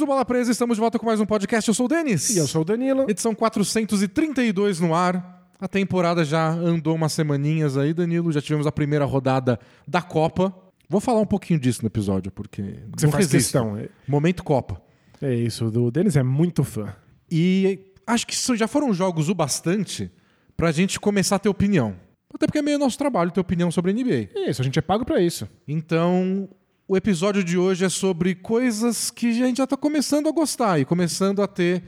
do Bola Presa, estamos de volta com mais um podcast. Eu sou o Denis. E eu sou o Danilo. Edição 432 no ar. A temporada já andou umas semaninhas aí, Danilo. Já tivemos a primeira rodada da Copa. Vou falar um pouquinho disso no episódio, porque Você não faz resisto. questão. É- Momento Copa. É isso, o Denis é muito fã. E acho que já foram jogos o bastante pra gente começar a ter opinião. Até porque é meio nosso trabalho ter opinião sobre a NBA. Isso, a gente é pago pra isso. Então, o episódio de hoje é sobre coisas que a gente já tá começando a gostar e começando a ter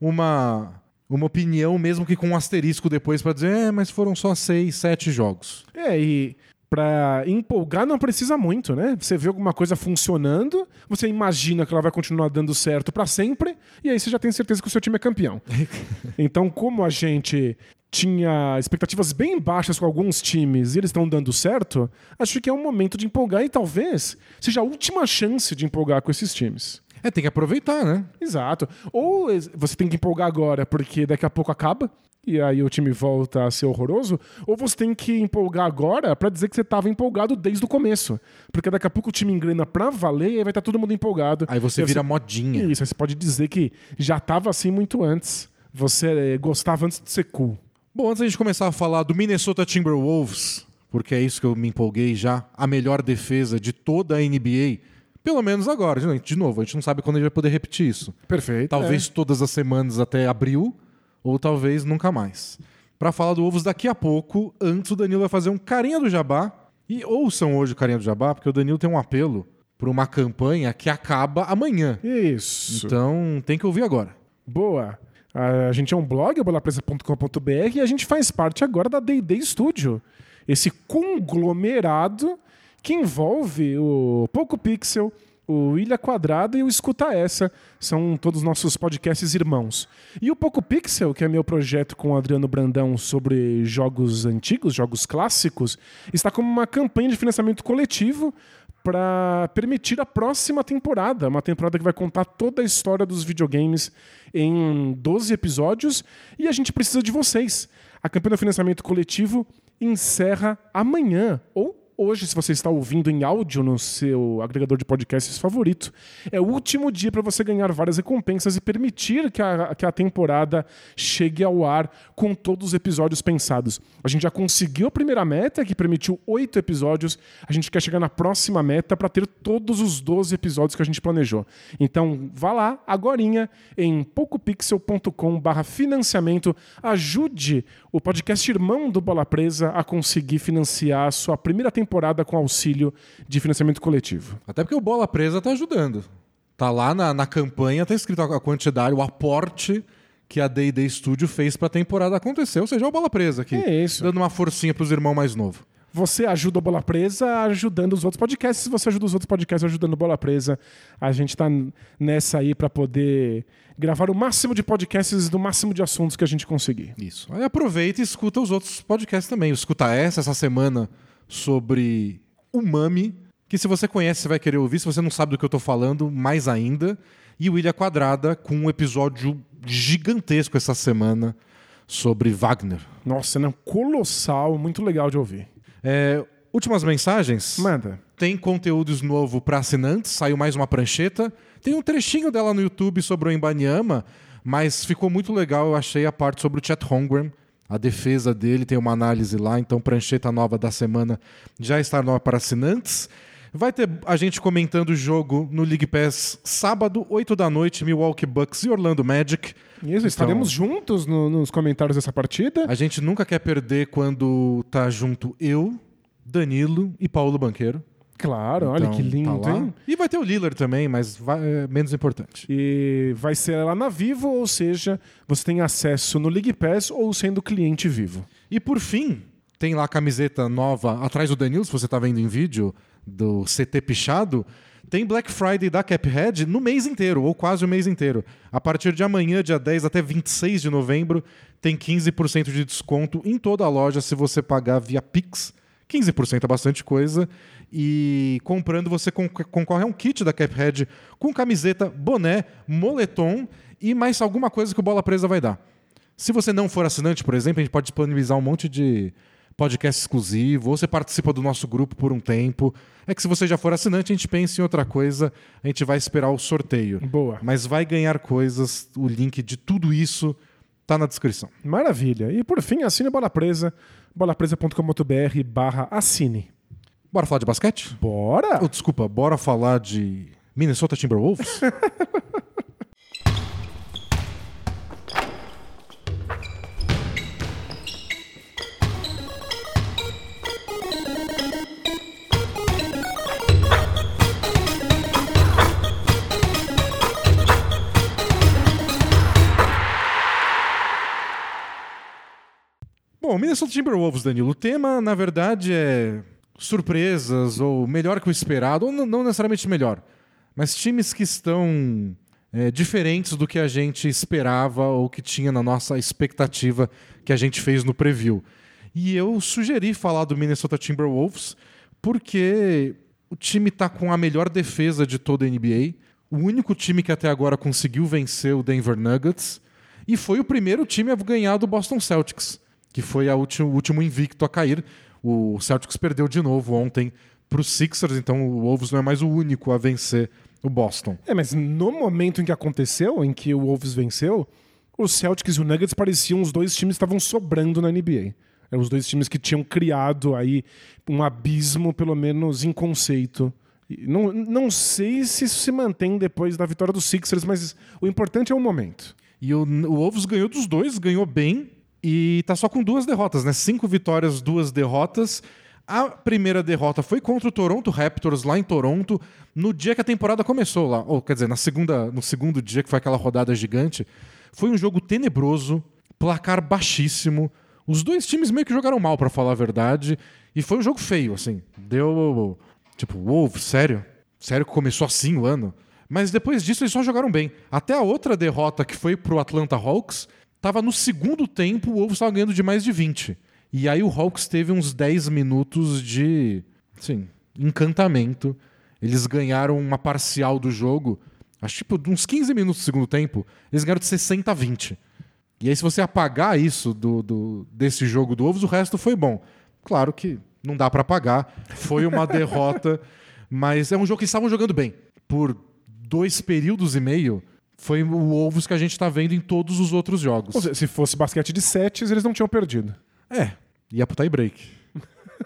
uma, uma opinião, mesmo que com um asterisco depois pra dizer, é, mas foram só seis, sete jogos. É, e pra empolgar não precisa muito, né? Você vê alguma coisa funcionando, você imagina que ela vai continuar dando certo pra sempre, e aí você já tem certeza que o seu time é campeão. então, como a gente tinha expectativas bem baixas com alguns times e eles estão dando certo, acho que é um momento de empolgar e talvez seja a última chance de empolgar com esses times. É, tem que aproveitar, né? Exato. Ou você tem que empolgar agora porque daqui a pouco acaba e aí o time volta a ser horroroso, ou você tem que empolgar agora pra dizer que você tava empolgado desde o começo. Porque daqui a pouco o time engrena pra valer e aí vai estar todo mundo empolgado. Aí você vira modinha. Isso, aí você pode dizer que já tava assim muito antes. Você gostava antes de ser cool. Bom, antes da gente começar a falar do Minnesota Timberwolves, porque é isso que eu me empolguei já, a melhor defesa de toda a NBA, pelo menos agora. De novo, a gente não sabe quando a gente vai poder repetir isso. Perfeito. Talvez todas as semanas até abril, ou talvez nunca mais. Pra falar do Wolves daqui a pouco, antes o Danilo vai fazer um carinha do Jabá. E ouçam hoje o carinha do Jabá, porque o Danilo tem um apelo pra uma campanha que acaba amanhã. É. Isso. Então tem que ouvir agora. Boa. A gente é um blog, bolapresa.com.br, e a gente faz parte agora da D&D Studio. Esse conglomerado que envolve o Poco Pixel, o Ilha Quadrada e o Escuta Essa. São todos nossos podcasts irmãos. E o Poco Pixel, que é meu projeto com o Adriano Brandão sobre jogos antigos, jogos clássicos, está como uma campanha de financiamento coletivo para permitir a próxima temporada, uma temporada que vai contar toda a história dos videogames em 12 episódios e a gente precisa de vocês. A campanha do financiamento coletivo encerra amanhã ou hoje, se você está ouvindo em áudio no seu agregador de podcasts favorito. É o último dia para você ganhar várias recompensas e permitir que a, que a temporada chegue ao ar com todos os episódios pensados. A gente já conseguiu a primeira meta, que permitiu oito episódios. A gente quer chegar na próxima meta para ter todos os 12 episódios que a gente planejou. Então, vá lá, agorinha, em pocopixel.com barra financiamento. Ajude o podcast irmão do Bola Presa a conseguir financiar a sua primeira temporada com auxílio de financiamento coletivo. Até porque o Bola Presa tá ajudando. Tá lá na, na campanha, tá escrito a quantidade, o aporte que a D&D Studio fez pra temporada acontecer. Ou seja, é o Bola Presa aqui. É isso. Dando uma forcinha pros irmãos mais novos. Você ajuda o Bola Presa ajudando os outros podcasts. Se você ajuda os outros podcasts ajudando o Bola Presa, a gente tá nessa aí para poder gravar o máximo de podcasts do máximo de assuntos que a gente conseguir. Isso. Aí aproveita e escuta os outros podcasts também. Escuta essa, essa semana, sobre Umami, que se você conhece, você vai querer ouvir. Se você não sabe do que eu tô falando, mais ainda. E o Ilha Quadrada, com um episódio gigantesco essa semana sobre Wagner. Nossa, não, colossal, muito legal de ouvir. É, últimas mensagens. Manda. Tem conteúdos novo para assinantes, saiu mais uma prancheta. Tem um trechinho dela no YouTube sobre o Embanyama, mas ficou muito legal, eu achei a parte sobre o Chet Holmgren, a defesa dele, tem uma análise lá, então prancheta nova da semana já está nova para assinantes. Vai ter a gente comentando o jogo no League Pass sábado, 8 da noite, Milwaukee Bucks e Orlando Magic. Isso, Então, estaremos juntos no- nos comentários dessa partida. A gente nunca quer perder quando tá junto eu, Danilo e Paulo Banqueiro. Claro, olha Então, que lindo, tá hein? E vai ter o Lillard também, mas vai- é menos importante. E vai ser lá na Vivo, ou seja, você tem acesso no League Pass ou sendo cliente vivo. E por fim, tem lá a camiseta nova atrás do Danilo, se você tá vendo em vídeo, do CT Pichado. Tem Black Friday da Caphead no mês inteiro, ou quase o mês inteiro. A partir de amanhã, dia 10 até 26 de novembro, tem 15% de desconto em toda a loja se você pagar via Pix. 15% é bastante coisa. E comprando, você con- concorre a um kit da Caphead com camiseta, boné, moletom e mais alguma coisa que o Bola Presa vai dar. Se você não for assinante, por exemplo, a gente pode disponibilizar um monte de podcast exclusivo, ou você participa do nosso grupo por um tempo. É que se você já for assinante, a gente pensa em outra coisa, a gente vai esperar o sorteio. Boa. Mas vai ganhar coisas, o link de tudo isso tá na descrição. Maravilha. E por fim, assine a Bola Presa, bolapresa.com.br barra assine. Bora falar de basquete? Bora! Oh, desculpa, bora falar de Minnesota Timberwolves? Bom, Minnesota Timberwolves, Danilo. O tema, na verdade, é surpresas ou melhor que o esperado, ou não- necessariamente melhor, mas times que estão é, diferentes do que a gente esperava ou que tinha na nossa expectativa que a gente fez no preview. E eu sugeri falar do Minnesota Timberwolves porque o time está com a melhor defesa de toda a NBA, o único time que até agora conseguiu vencer o Denver Nuggets e foi o primeiro time a ganhar do Boston Celtics, que foi a ulti- o último invicto a cair. O Celtics perdeu de novo ontem para os Sixers, então o Wolves não é mais o único a vencer o Boston. É, mas no momento em que aconteceu, em que o Wolves venceu, os Celtics e o Nuggets pareciam os dois times que estavam sobrando na NBA. Eram os dois times que tinham criado aí um abismo, pelo menos em conceito. Não, não sei se isso se mantém depois da vitória dos Sixers, mas o importante é o momento. E o, o Wolves ganhou dos dois, ganhou bem e tá só com duas derrotas, né? Cinco vitórias, duas derrotas. A primeira derrota foi contra o Toronto Raptors lá em Toronto, no dia que a temporada começou lá, ou quer dizer, na segunda, no segundo dia que foi aquela rodada gigante. Foi um jogo tenebroso, placar baixíssimo. Os dois times meio que jogaram mal, pra falar a verdade, e foi um jogo feio, assim. Deu tipo, Wolves, sério? Sério que começou assim o ano? Mas depois disso eles só jogaram bem. Até a outra derrota que foi pro Atlanta Hawks, tava no segundo tempo, o Wolves estava ganhando de mais de 20. E aí o Hawks teve uns 10 minutos de, assim, encantamento. Eles ganharam uma parcial do jogo, acho tipo uns 15 minutos do segundo tempo, eles ganharam de 60 a 20. E aí se você apagar isso do, do- desse jogo do Wolves, o resto foi bom. Claro que não dá para apagar, foi uma derrota, mas é um jogo que estavam jogando bem. Por dois períodos e meio, foi o Wolves que a gente tá vendo em todos os outros jogos. Ou seja, se fosse basquete de sets, eles não tinham perdido. É, ia pro tie break.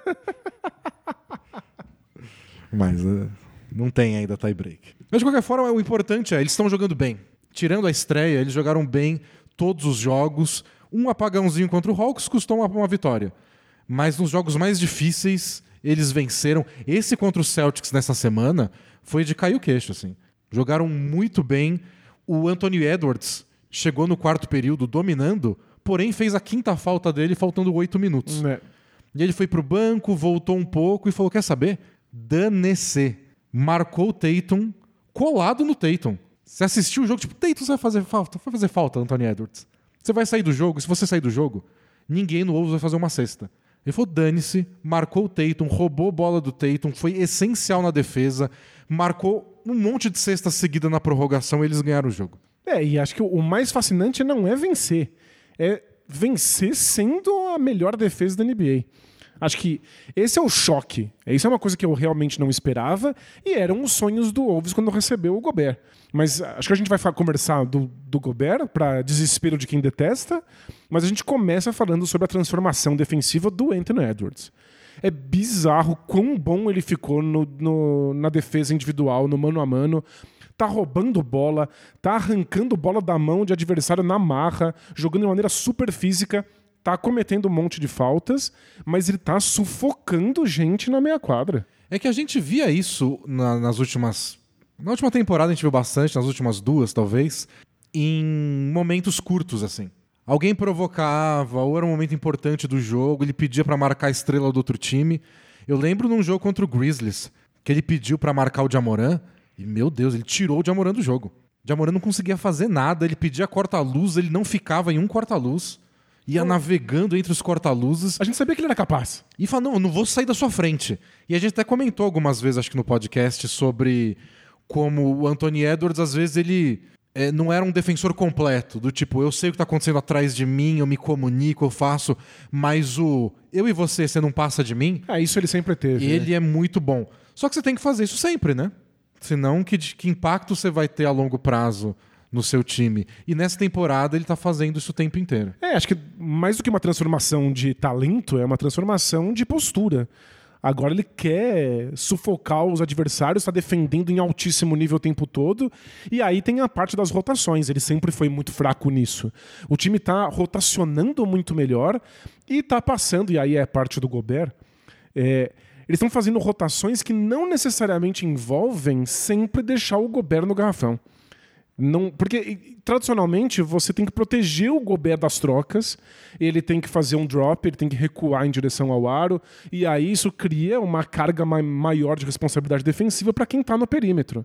Mas é, não tem ainda tie break. Mas de qualquer forma, o importante é, eles estão jogando bem. Tirando a estreia, eles jogaram bem todos os jogos. Um apagãozinho contra o Hawks custou uma, uma vitória. Mas nos jogos mais difíceis, eles venceram. Esse contra o Celtics nessa semana foi de cair o queixo, assim. Jogaram muito bem. O Anthony Edwards chegou no quarto período dominando, porém fez a quinta falta dele faltando oito minutos. Né? E ele foi pro banco, voltou um pouco e falou: Quer saber? Dane-se. Marcou o Tatum colado no Tatum. Você assistiu o jogo, tipo, Tatum, você vai fazer falta. Vai fazer falta, Anthony Edwards. Você vai sair do jogo, se você sair do jogo, ninguém no Wolves vai fazer uma cesta. Ele falou: dane-se, marcou o Tatum, roubou a bola do Tatum, foi essencial na defesa, marcou um monte de cesta seguida na prorrogação e eles ganharam o jogo. É, e acho que o mais fascinante não é vencer, é vencer sendo a melhor defesa da NBA. Acho que esse é o choque. Isso é uma coisa que eu realmente não esperava e eram os sonhos do Wolves quando recebeu o Gobert. Mas acho que a gente vai conversar do, do Gobert para desespero de quem detesta, mas a gente começa falando sobre a transformação defensiva do Anthony Edwards. É bizarro quão bom ele ficou no- no- na defesa individual, no mano a mano tá roubando bola, tá arrancando bola da mão de adversário na marra, jogando de maneira super física, tá cometendo um monte de faltas, mas ele tá sufocando gente na meia quadra. É que a gente via isso na- nas últimas. Na última temporada a gente viu bastante, nas últimas duas, talvez, em momentos curtos, assim. Alguém provocava, ou era um momento importante do jogo, ele pedia pra marcar a estrela do outro time. Eu lembro num jogo contra o Grizzlies, que ele pediu pra marcar o Jamoran, e meu Deus, ele tirou o Jamoran do jogo. O Jamoran não conseguia fazer nada, ele pedia corta-luz, ele não ficava em um corta-luz. Ia navegando entre os corta-luzes. A gente sabia que ele era capaz. E fala, não, eu não vou sair da sua frente. E a gente até comentou algumas vezes, acho que no podcast, sobre como o Anthony Edwards, às vezes, ele, é, não era um defensor completo, do tipo, eu sei o que está acontecendo atrás de mim, eu me comunico, eu faço, mas o eu e você, você não passa de mim, Ah, isso ele sempre teve. né? ele é muito bom. Só que você tem que fazer isso sempre, né? Senão, que, que impacto você vai ter a longo prazo no seu time? E nessa temporada ele tá fazendo isso o tempo inteiro. É, acho que mais do que uma transformação de talento, é uma transformação de postura. Agora ele quer sufocar os adversários, está defendendo em altíssimo nível o tempo todo. E aí tem a parte das rotações. Ele sempre foi muito fraco nisso. O time está rotacionando muito melhor e está passando, e aí é parte do Gobert. é, eles estão fazendo rotações que não necessariamente envolvem sempre deixar o Gobert no garrafão. Não, porque tradicionalmente você tem que proteger o Gobert das trocas, ele tem que fazer um drop, ele tem que recuar em direção ao aro, e aí isso cria uma carga ma- maior de responsabilidade defensiva para quem está no perímetro.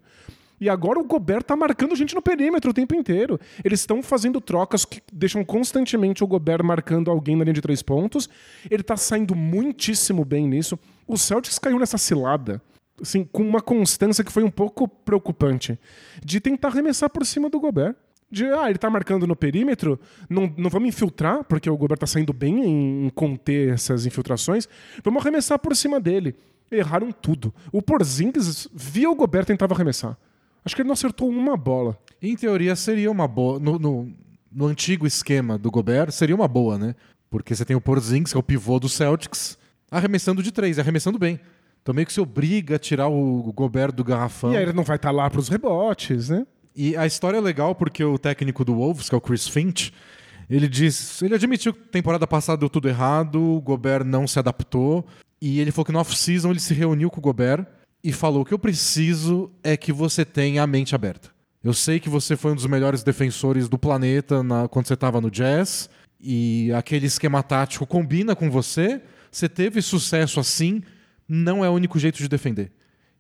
E agora o Gobert tá marcando gente no perímetro o tempo inteiro. Eles estão fazendo trocas que deixam constantemente o Gobert marcando alguém na linha de três pontos. Ele tá saindo muitíssimo bem nisso. O Celtics caiu nessa cilada assim, com uma constância que foi um pouco preocupante, de tentar arremessar por cima do Gobert. De, ah, ele tá marcando no perímetro, não, não vamos infiltrar, porque o Gobert tá saindo bem em, conter essas infiltrações, vamos arremessar por cima dele. Erraram tudo. O Porzingis via o Gobert tentava arremessar. Acho que ele não acertou uma bola. Em teoria, seria uma boa. No, no, no antigo esquema do Gobert, seria uma boa, né? Porque você tem o Porzingis, que é o pivô do Celtics, arremessando de três, arremessando bem. Então meio que se obriga a tirar o Gobert do garrafão. E aí ele não vai estar lá pros rebotes, né? E a história é legal porque o técnico do Wolves, que é o Chris Finch, ele diz, ele admitiu que temporada passada deu tudo errado, o Gobert não se adaptou, e ele falou que no off-season ele se reuniu com o Gobert e falou: "O que eu preciso é que você tenha a mente aberta. Eu sei que você foi um dos melhores defensores do planeta na- quando você estava no Jazz, e aquele esquema tático combina com você, você teve sucesso assim, não é o único jeito de defender.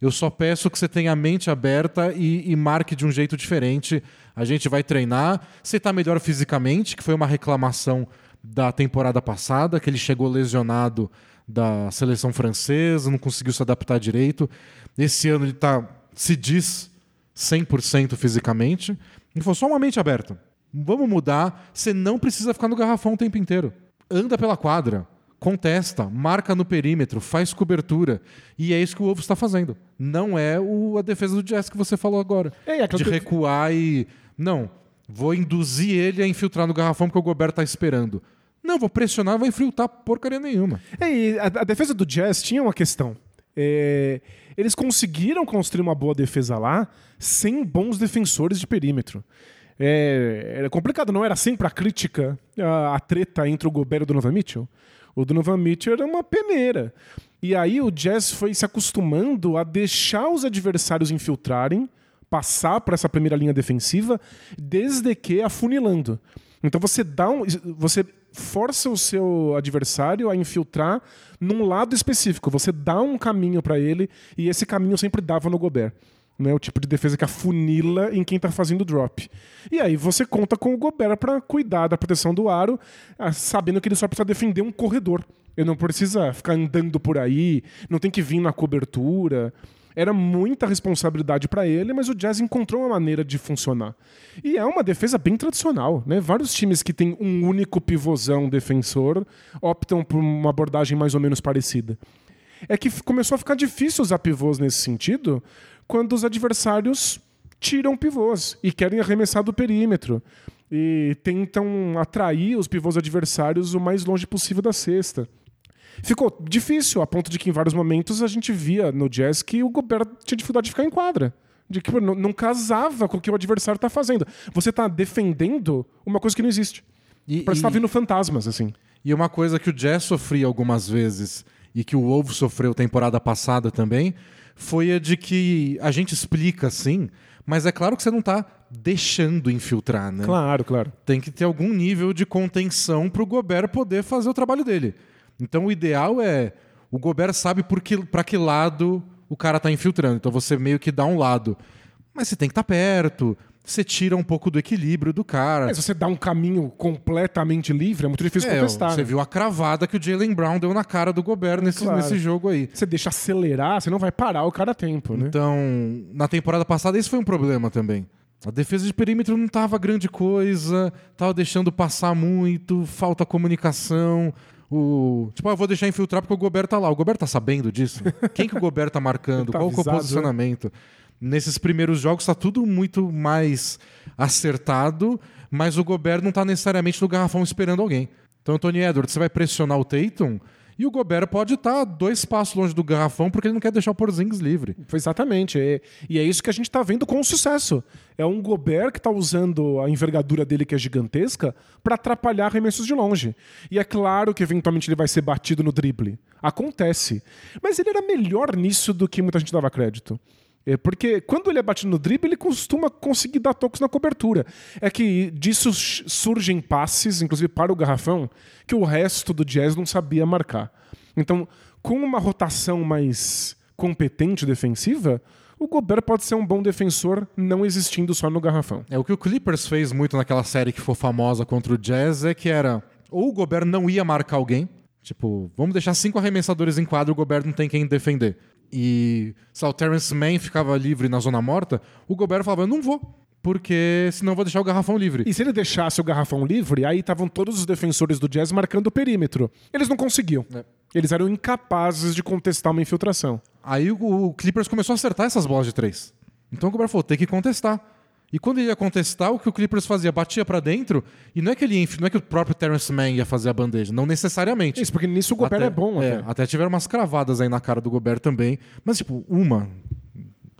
Eu só peço que você tenha a mente aberta e, e marque de um jeito diferente. A gente vai treinar. Você está melhor fisicamente, que foi uma reclamação da temporada passada, que ele chegou lesionado da seleção francesa, não conseguiu se adaptar direito. Esse ano ele tá, se diz 100% fisicamente. Ele falou só uma mente aberta. Vamos mudar. Você não precisa ficar no garrafão o tempo inteiro. Anda pela quadra contesta, marca no perímetro, faz cobertura. E é isso que o Wolves está fazendo. Não é o- a defesa do Jazz que você falou agora. É, aquela de que- recuar e. Não. Vou induzir ele a infiltrar no garrafão porque o Gobert está esperando. Não, vou pressionar, vai infiltrar porcaria nenhuma. É, a, a defesa do Jazz tinha uma questão. É, eles conseguiram construir uma boa defesa lá sem bons defensores de perímetro. É, era complicado, não era sempre a crítica, a, a treta entre o Gobert e o Donovan Mitchell. O Donovan Mitchell era uma peneira. E aí o Jazz foi se acostumando a deixar os adversários infiltrarem, passar para essa primeira linha defensiva, desde que afunilando. Então você dá um, você força o seu adversário a infiltrar num lado específico. Você dá um caminho para ele e esse caminho sempre dava no Gobert. Né, o tipo de defesa que afunila em quem está fazendo drop. E aí você conta com o Gobert para cuidar da proteção do aro, ah, sabendo que ele só precisa defender um corredor. Ele não precisa ficar andando por aí, não tem que vir na cobertura. Era muita responsabilidade para ele, mas o Jazz encontrou uma maneira de funcionar. E é uma defesa bem tradicional, né? Vários times que têm um único pivôzão defensor optam por uma abordagem mais ou menos parecida. É que começou a ficar difícil usar pivôs nesse sentido quando os adversários tiram pivôs e querem arremessar do perímetro e tentam atrair os pivôs adversários o mais longe possível da cesta. Ficou difícil, a ponto de que em vários momentos a gente via no Jazz que o Gobert tinha dificuldade de ficar em quadra. De que não, não casava com o que o adversário está fazendo. Você está defendendo uma coisa que não existe. E, Parece que tá vindo fantasmas, assim. E uma coisa que o Jazz sofria algumas vezes e que o Wolves sofreu temporada passada também foi a de que a gente explica assim, mas é claro que você não tá deixando infiltrar, né? Claro, claro. Tem que ter algum nível de contenção para o Gobert poder fazer o trabalho dele. Então o ideal é o Gobert sabe por que, para que lado o cara tá infiltrando. Então você meio que dá um lado. Mas você tem que estar perto. Você tira um pouco do equilíbrio do cara. Mas você dá um caminho completamente livre, é muito difícil É, contestar. você né? viu a cravada que o Jalen Brown deu na cara do Gobert nesse, Claro. nesse jogo aí. Você deixa acelerar, você não vai parar o cara a tempo, né? Então, na temporada passada, esse foi um problema também. A defesa de perímetro não tava grande coisa, tava deixando passar muito, falta comunicação. O... Tipo, ah, eu vou deixar infiltrar porque o Gobert tá lá. O Gobert tá sabendo disso? Quem que o Gobert tá marcando? Tá Qual é o avisado, posicionamento? Nesses primeiros jogos tá tudo muito mais acertado, mas o Gobert não tá necessariamente no garrafão esperando alguém. Então, Tony Edwards, você vai pressionar o Tatum e o Gobert pode estar dois passos longe do garrafão porque ele não quer deixar o Porzingis livre. Foi exatamente. É- e é isso que a gente tá vendo com sucesso. É um Gobert que tá usando a envergadura dele, que é gigantesca, para atrapalhar arremessos de longe. E é claro que eventualmente ele vai ser batido no drible. Acontece. Mas ele era melhor nisso do que muita gente dava crédito. É, porque quando ele é batido no drible, ele costuma conseguir dar tocos na cobertura. É que disso surgem passes, inclusive para o garrafão, que o resto do Jazz não sabia marcar. Então, com uma rotação mais competente defensiva, o Gobert pode ser um bom defensor não existindo só no garrafão. É o que o Clippers fez muito naquela série que foi famosa contra o Jazz é que era ou o Gobert não ia marcar alguém, tipo, vamos deixar cinco arremessadores em quadro, o Gobert não tem quem defender. E se o Terrence Mann ficava livre na zona morta, o Gobert falava, eu não vou, porque senão eu vou deixar o garrafão livre. E se ele deixasse o garrafão livre, aí estavam todos os defensores do Jazz marcando o perímetro. Eles não conseguiam. É. Eles eram incapazes de contestar uma infiltração. Aí o, o Clippers começou a acertar essas bolas de três. Então o Gobert falou, tem que contestar. E quando ele ia contestar, o que o Clippers fazia? Batia pra dentro, e não é que ele não é que o próprio Terrence Mann ia fazer a bandeja, não necessariamente. Isso, porque nisso o Gobert é bom. É, até. até tiveram umas cravadas aí na cara do Gobert também. Mas, tipo, uma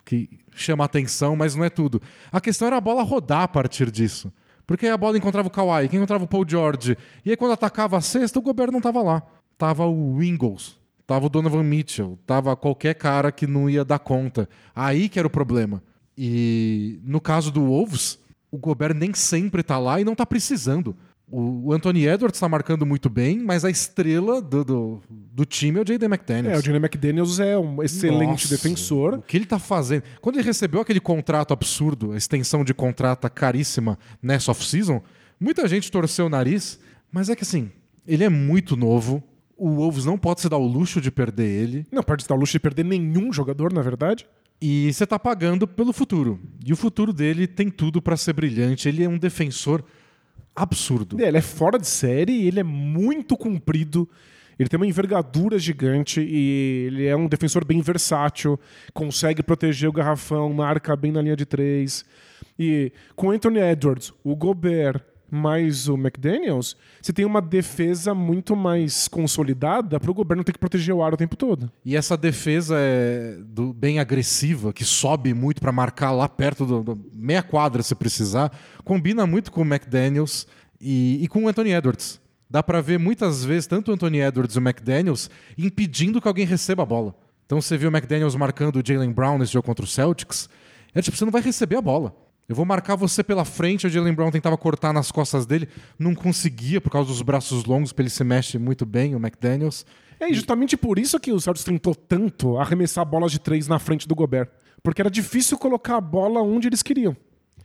que chama atenção, mas não é tudo. A questão era a bola rodar a partir disso. Porque aí a bola encontrava o Kawhi, quem encontrava o Paul George. E aí quando atacava a cesta, o Gobert não tava lá. Tava o Ingles, tava o Donovan Mitchell, tava qualquer cara que não ia dar conta. Aí que era o problema. E no caso do Wolves, o Gobert nem sempre tá lá e não tá precisando. O Anthony Edwards tá marcando muito bem, mas a estrela do, do, do time é o Jaden McDaniels. É, o Johnny McDaniels é um excelente Nossa, defensor. O que ele tá fazendo? Quando ele recebeu aquele contrato absurdo, a extensão de contrato caríssima nessa off-season, muita gente torceu o nariz, mas é que assim, ele é muito novo. O Wolves não pode se dar o luxo de perder ele. Não pode se dar o luxo de perder nenhum jogador, na verdade. E você tá pagando pelo futuro. E o futuro dele tem tudo pra ser brilhante. Ele é um defensor absurdo. Ele é fora de série, ele é muito comprido. Ele tem uma envergadura gigante e ele é um defensor bem versátil, consegue proteger o garrafão, marca bem na linha de três. E com Anthony Edwards, o Gobert mais o McDaniels, você tem uma defesa muito mais consolidada para o Gobert não ter que proteger o ar o tempo todo. E essa defesa é do- bem agressiva, que sobe muito pra marcar lá perto do, meia quadra se precisar, combina muito com o McDaniels e, e com o Anthony Edwards. Dá pra ver muitas vezes tanto o Anthony Edwards e o McDaniels impedindo que alguém receba a bola. Então você viu o McDaniels marcando o Jalen Brown nesse jogo contra o Celtics. É tipo, você não vai receber a bola. Eu vou marcar você pela frente. O Jalen Brown tentava cortar nas costas dele, não conseguia por causa dos braços longos, porque ele se mexe muito bem, o McDaniels. É e justamente por isso que o Celtics tentou tanto arremessar bolas de três na frente do Gobert. Porque era difícil colocar a bola onde eles queriam,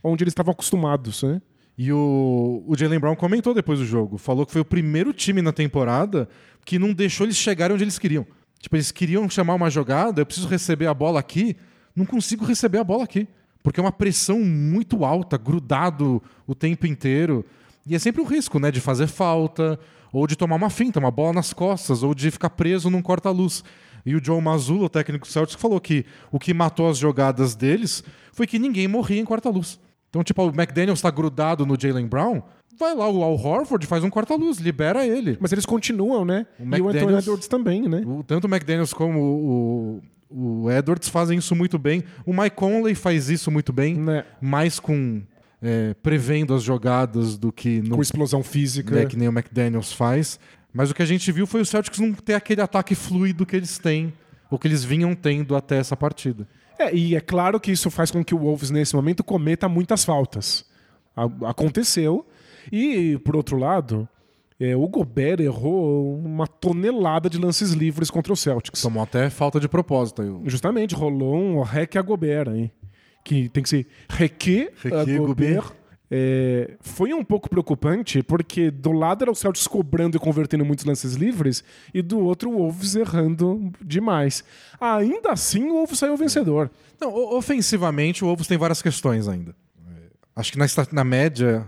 onde eles estavam acostumados. Né? E o, o Jalen Brown comentou depois do jogo. Falou que foi o primeiro time na temporada que não deixou eles chegarem onde eles queriam. Tipo, eles queriam chamar uma jogada, eu preciso receber a bola aqui, não consigo receber a bola aqui. Porque é uma pressão muito alta, grudado o tempo inteiro. E é sempre um risco, né? De fazer falta, ou de tomar uma finta, uma bola nas costas, ou de ficar preso num corta-luz. E o John Mazzulla, o técnico do Celtics, falou que o que matou as jogadas deles foi que ninguém morria em corta-luz. Então, tipo, o McDaniels está grudado no Jalen Brown, vai lá o Al Horford, faz um corta-luz, libera ele. Mas eles continuam, né? O e o Anthony Edwards também, né? O- tanto o McDaniels como o, o, Edwards fazem isso muito bem. O Mike Conley faz isso muito bem, Né? mais com é, prevendo as jogadas do que no Com explosão física. né, que nem o McDaniels faz. Mas o que a gente viu foi o Celtics não ter aquele ataque fluido que eles têm, ou que eles vinham tendo até essa partida. É, e é claro que isso faz com que o Wolves, nesse momento, cometa muitas faltas. Aconteceu. E, por outro lado, é, o Gobert errou uma tonelada de lances livres contra o Celtics. Tomou até falta de propósito. o- Justamente, rolou um rec a Gobert aí. Que tem que ser reque a Gobert. Gobert. É, foi um pouco preocupante, porque do lado era o Celtics cobrando e convertendo muitos lances livres, e do outro o Wolves errando demais. Ainda assim, o Wolves saiu vencedor. Não, ofensivamente, o Wolves tem várias questões ainda. É, Acho que na, na média.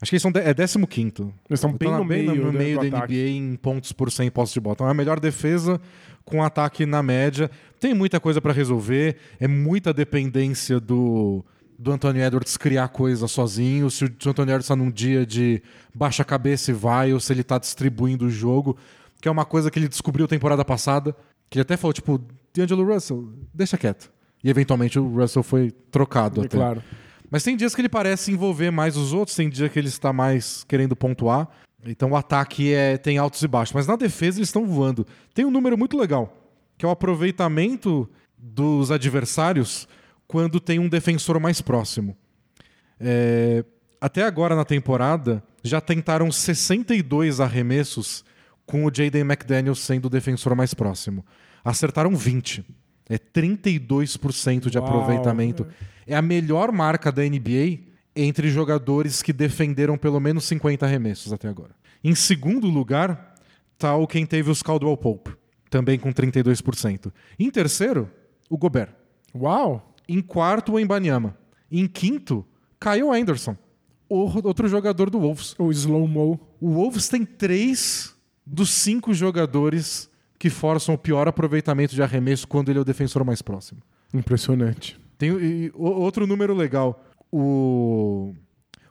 Acho que eles são de, é 15. Eles estão bem no meio, no né, meio do da ataque. NBA em pontos por 100 postos de bola. Então é a melhor defesa com ataque na média. Tem muita coisa para resolver. É muita dependência do, do Anthony Edwards criar coisa sozinho. Se o, se o Anthony Edwards está num dia de baixa cabeça e vai, ou se ele está distribuindo o jogo, que é uma coisa que ele descobriu temporada passada. Que ele até falou, tipo, D'Angelo Russell, deixa quieto. E eventualmente o Russell foi trocado É até. claro. Mas tem dias que ele parece envolver mais os outros, tem dia que ele está mais querendo pontuar. Então o ataque é, tem altos e baixos. Mas na defesa eles estão voando. Tem um número muito legal, que é o aproveitamento dos adversários quando tem um defensor mais próximo. É, até agora na temporada, já tentaram 62 arremessos com o Jaden McDaniels sendo o defensor mais próximo. Acertaram 20. É 32% de Uau. aproveitamento. É a melhor marca da NBA entre jogadores que defenderam pelo menos 50 arremessos até agora. Em segundo lugar, tá o quem teve os Caldwell Pope, também com 32%. Em terceiro, o Gobert. Uau! Em quarto, o Embanyama. Em quinto, Kyle Anderson, outro jogador do Wolves. O slow-mo. O Wolves tem três dos cinco jogadores que forçam o pior aproveitamento de arremesso quando ele é o defensor mais próximo. Impressionante. Tem e, outro número legal. O,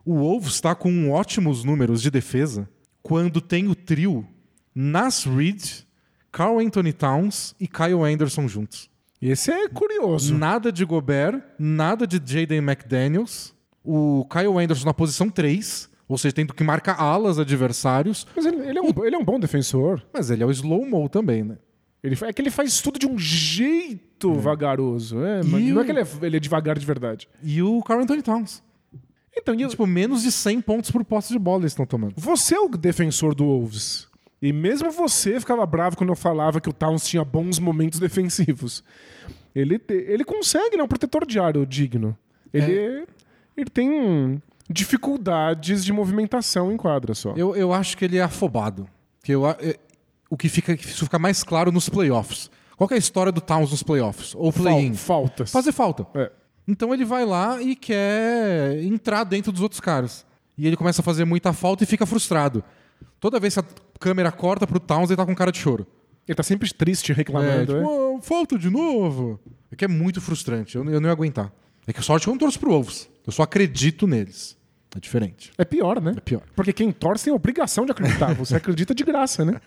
o Wolves está com ótimos números de defesa quando tem o trio Nas Reed, Carl Anthony Towns e Kyle Anderson juntos. Esse é curioso. Nada de Gobert, nada de Jaden McDaniels. O Kyle Anderson na posição 3, ou seja, tendo que marcar alas adversários. Mas ele, ele é um, ele é um bom defensor. Mas ele é o slow-mo também, né? Ele, é que ele faz tudo de um jeito vagaroso. É, mas não o- é que ele é, ele é devagar de verdade. E o Carl Anthony Towns. Então, e, Tipo, menos de 100 pontos por posse de bola eles estão tomando. você é o defensor do Wolves. E mesmo você ficava bravo quando eu falava que o Towns tinha bons momentos defensivos. Ele, te- ele consegue, né? Um protetor diário digno. Ele, ele tem dificuldades de movimentação em quadra só. Eu, eu acho que ele é afobado. Que eu, é- o que fica, isso fica mais claro nos playoffs. Qual é a história do Towns nos playoffs? Ou play-in? Fal- faltas. Fazer falta. É. Então ele vai lá e quer entrar dentro dos outros caras. E ele começa a fazer muita falta e fica frustrado. Toda vez que a câmera corta pro Towns, ele tá com cara de choro. Ele tá sempre triste É, reclamando. tipo, é. "Ah, falta de novo. É que é muito frustrante. Eu, eu não ia aguentar. É que sorte que eu não torço pro Wolves. Eu só acredito neles. É diferente. É pior, né? É pior. Porque quem torce tem a obrigação de acreditar. Você acredita de graça, né?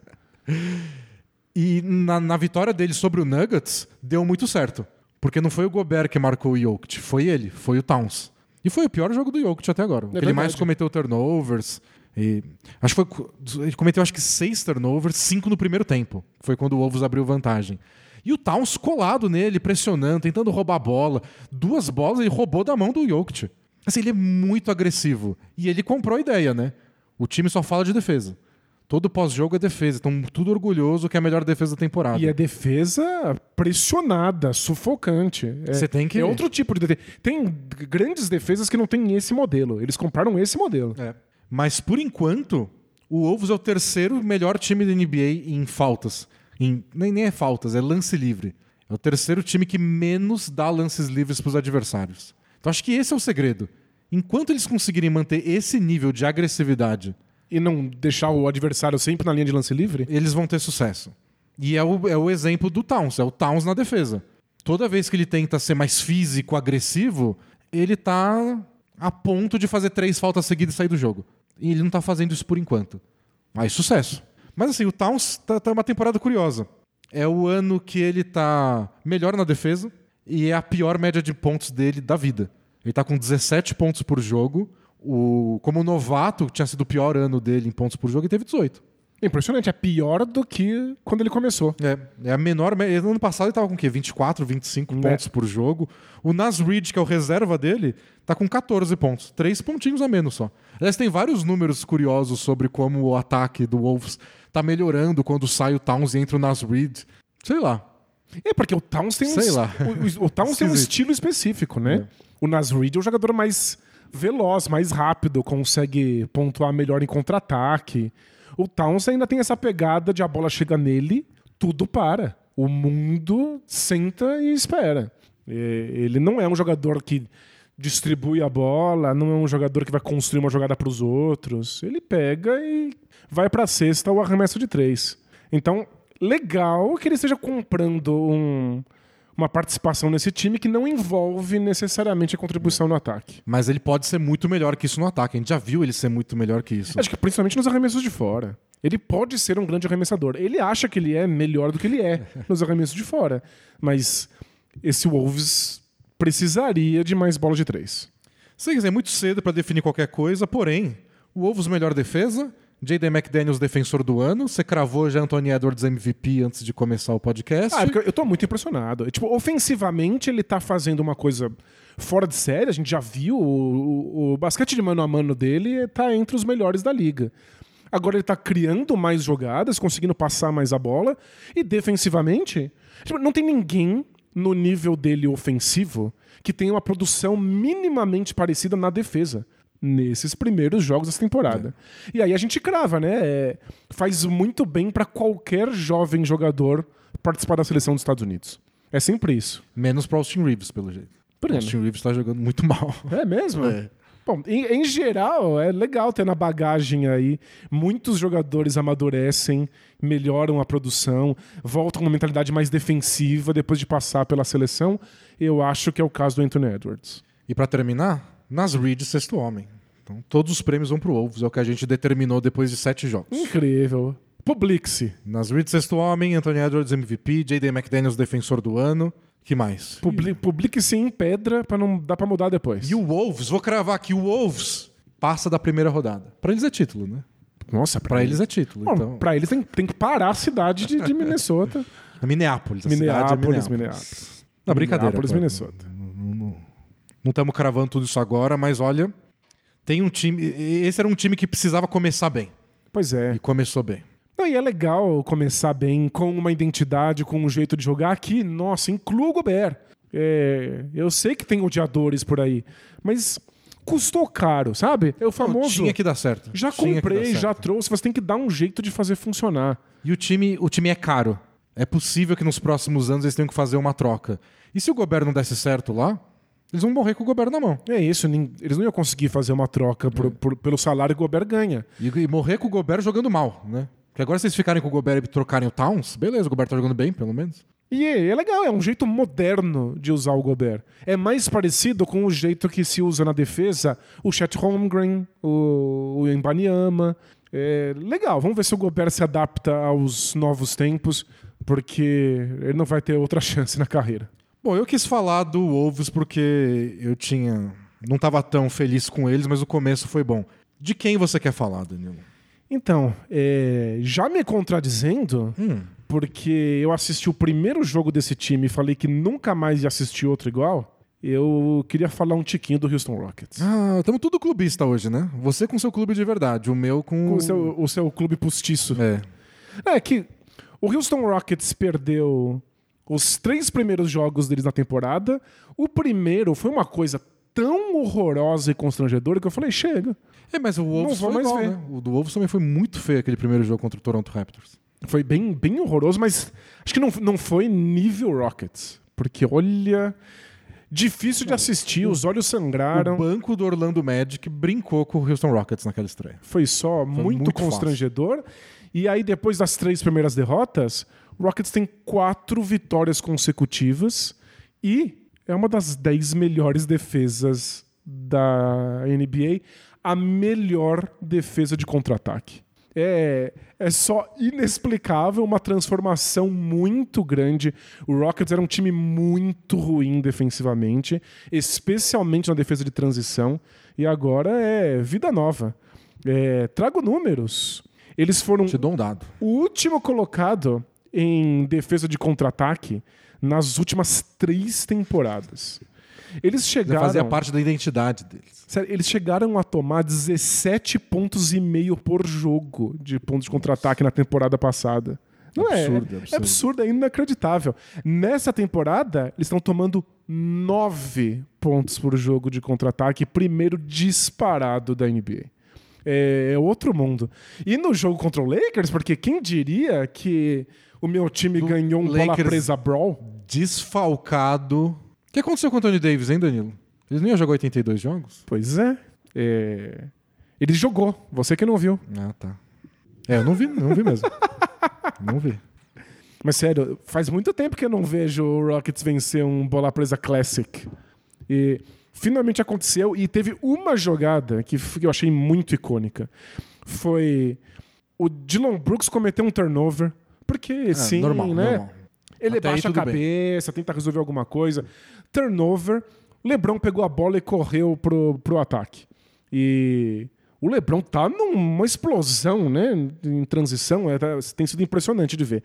E na, na vitória dele sobre o Nuggets, deu muito certo. Porque não foi o Gobert que marcou o Jokic, foi ele, foi o Towns. E foi o pior jogo do Jokic até agora. ele verdade. mais cometeu turnovers. E acho que foi, ele cometeu acho que seis turnovers, cinco no primeiro tempo. Foi quando o Wolves abriu vantagem. E o Towns colado nele, pressionando, tentando roubar a bola. Duas bolas ele roubou da mão do Jokic. Assim, ele é muito agressivo. E ele comprou a ideia, né? O time só fala de defesa. Todo pós-jogo é defesa. Então, tudo orgulhoso que é a melhor defesa da temporada. E a defesa pressionada, sufocante. É, Você tem que- É outro tipo de defesa. Tem grandes defesas que não tem esse modelo. Eles compraram esse modelo. É. Mas por enquanto, o Wolves é o terceiro melhor time da NBA em faltas. Em, nem, nem é faltas, é lance livre. É o terceiro time que menos dá lances livres para os adversários. Então acho que esse é o segredo. Enquanto eles conseguirem manter esse nível de agressividade, E não deixar o adversário sempre na linha de lance livre. eles vão ter sucesso. E é o, é o exemplo do Towns, é o Towns na defesa. Toda vez que ele tenta ser mais físico, agressivo, ele tá a ponto de fazer três faltas seguidas e sair do jogo. E ele não tá fazendo isso por enquanto. Aí sucesso. Mas assim, o Towns tá, tá uma temporada curiosa. É o ano que ele tá melhor na defesa e é a pior média de pontos dele da vida. Ele tá com 17 pontos por jogo. O, como novato, tinha sido o pior ano dele em pontos por jogo, ele teve 18. É impressionante. É pior do que quando ele começou. É, é a menor. ano passado ele tava com o quê? 24, 25 É. pontos por jogo. O Nas Reed, que é o reserva dele, tá com 14 pontos. Três pontinhos a menos só. Aliás, tem vários números curiosos sobre como o ataque do Wolves tá melhorando quando sai o Towns e entra o Nas Reed. Sei lá. É, porque o Towns tem um, Sei es- lá. O, o- Towns tem um estilo específico, né? O Nas Reed é o jogador mais veloz, mais rápido, consegue pontuar melhor em contra-ataque. O Towns ainda tem essa pegada de a bola chega nele, tudo para. O mundo senta e espera. É, Ele não é um jogador que distribui a bola, não é um jogador que vai construir uma jogada para os outros. Ele pega e vai para a cesta ou arremesso de três. Então, legal que ele esteja comprando um, uma participação nesse time que não envolve necessariamente a contribuição no ataque. Mas ele pode ser muito melhor que isso no ataque. A gente já viu ele ser muito melhor que isso. Acho que principalmente nos arremessos de fora. Ele pode ser um grande arremessador. Ele acha que ele é melhor do que ele é nos arremessos de fora. Mas esse Wolves precisaria de mais bola de três. Sim, é muito cedo para definir qualquer coisa, porém, o Wolves melhor defesa, J.D. McDaniels defensor do ano, você cravou já Anthony Edwards MVP antes de começar o podcast. Ah, eu tô muito impressionado. Tipo, ofensivamente ele tá fazendo uma coisa fora de série, a gente já viu, o, o, o basquete de mano a mano dele tá entre os melhores da liga. Agora ele tá criando mais jogadas, conseguindo passar mais a bola. E defensivamente, tipo, não tem ninguém no nível dele ofensivo que tenha uma produção minimamente parecida na defesa. Nesses primeiros jogos dessa temporada. É. E aí a gente crava, né? É, faz muito bem para qualquer jovem jogador participar da seleção dos Estados Unidos. É sempre isso. Menos para Austin Reeves, pelo jeito. Por Austin Reeves tá jogando muito mal. É mesmo? É. Bom, em, em, geral, é legal ter na bagagem aí. Muitos jogadores amadurecem, melhoram a produção, voltam com uma mentalidade mais defensiva depois de passar pela seleção. Eu acho que é o caso do Anthony Edwards. E para terminar, nas Reed, sexto homem. Então, todos os prêmios vão pro Wolves, é o que a gente determinou depois de sete jogos. Incrível. Publique-se. Nas Reed, sexto homem, Anthony Edwards MVP, J.D. McDaniels, defensor do ano que mais? Publi Publique-se em pedra para não dar para mudar depois. E o Wolves, vou cravar aqui, o Wolves passa da primeira rodada. Para eles é título, né? Nossa, para eles é título. Bom, então... Para eles tem, tem que parar a cidade de, de Minnesota. Minneapolis. A Minneapolis, cidade é Minneapolis. Minneapolis. Não, brincadeira. Minneapolis, Minnesota. Não estamos cravando tudo isso agora, mas olha, tem um time. Esse era um time que precisava começar bem. Pois é. E começou bem. Não, e é legal começar bem, com uma identidade, com um jeito de jogar. Aqui, nossa, inclua o Gobert. É, eu sei que tem odiadores por aí, mas custou caro, sabe? É o famoso. Não, tinha que dar certo. Já tinha comprei, já trouxe, você tem que dar um jeito de fazer funcionar. E o time, o time é caro. É possível que nos próximos anos eles tenham que fazer uma troca. E se o Gobert não desse certo lá, eles vão morrer com o Gobert na mão. É isso, eles não iam conseguir fazer uma troca por, por, pelo salário que o Gobert ganha. E, e morrer com o Gobert jogando mal, né? Porque agora vocês ficarem com o Gobert e trocarem o Towns, beleza, o Gobert tá jogando bem, pelo menos. E é, legal, é um jeito moderno de usar o Gobert. É mais parecido com o jeito que se usa na defesa o Chet Holmgren, o, o Embanyama. É legal, vamos ver se o Gobert se adapta aos novos tempos, porque ele não vai ter outra chance na carreira. Bom, eu quis falar do Wolves porque eu tinha. Não estava tão feliz com eles, mas o começo foi bom. De quem você quer falar, Danilo? Então, é, já me contradizendo, hum. porque eu assisti o primeiro jogo desse time e falei que nunca mais ia assistir outro igual. Eu queria falar um tiquinho do Houston Rockets. Ah, estamos tudo clubista hoje, né? Você com seu clube de verdade, o meu com. Com o seu, o seu clube postiço. É. É que o Houston Rockets perdeu os três primeiros jogos deles na temporada. O primeiro foi uma coisa tão horrorosa e constrangedora que eu falei, chega. É, mas o Wolves foi igual, né? O do Wolves também foi muito feio aquele primeiro jogo contra o Toronto Raptors. Foi bem, bem horroroso, mas acho que não, não foi nível Rockets. Porque, olha... Difícil de assistir, os olhos sangraram. O banco do Orlando Magic brincou com o Houston Rockets naquela estreia. Foi só foi muito, muito, constrangedor. Fácil. E aí, depois das três primeiras derrotas, o Rockets tem quatro vitórias consecutivas e é uma das dez melhores defesas da NBA, a melhor defesa de contra-ataque. É, é só inexplicável, uma transformação muito grande. O Rockets era um time muito ruim defensivamente, especialmente na defesa de transição, e agora é vida nova. É, trago números. Eles foram Te dou um dado. o último colocado em defesa de contra-ataque nas últimas três temporadas. Eles chegaram. Fazia parte da identidade deles. Sério, eles chegaram a tomar 17 pontos e meio por jogo de pontos de contra-ataque na temporada passada. Não é? absurdo, é? Absurdo. É absurdo, é inacreditável. Nessa temporada, eles estão tomando 9 pontos por jogo de contra-ataque, primeiro disparado da NBA. É, é outro mundo. E no jogo contra o Lakers, porque quem diria que o meu time Do ganhou um Lakers bola presa brawl. Desfalcado. O que aconteceu com o Anthony Davis, hein, Danilo? Ele ia jogar 82 jogos? Pois é. é... Ele jogou, você que não viu. Ah, tá. É, eu não vi, não vi mesmo. não vi. Mas sério, faz muito tempo que eu não vejo o Rockets vencer um bola presa Classic. E finalmente aconteceu e teve uma jogada que eu achei muito icônica. Foi o Dylan Brooks cometer um turnover. Porque sim, É, normal, né? normal. Ele Até baixa a tudo bem. cabeça, tenta resolver alguma coisa. Turnover. LeBron pegou a bola e correu pro, pro ataque. E o LeBron tá numa explosão, né? Em transição. É, tá- tem sido impressionante de ver.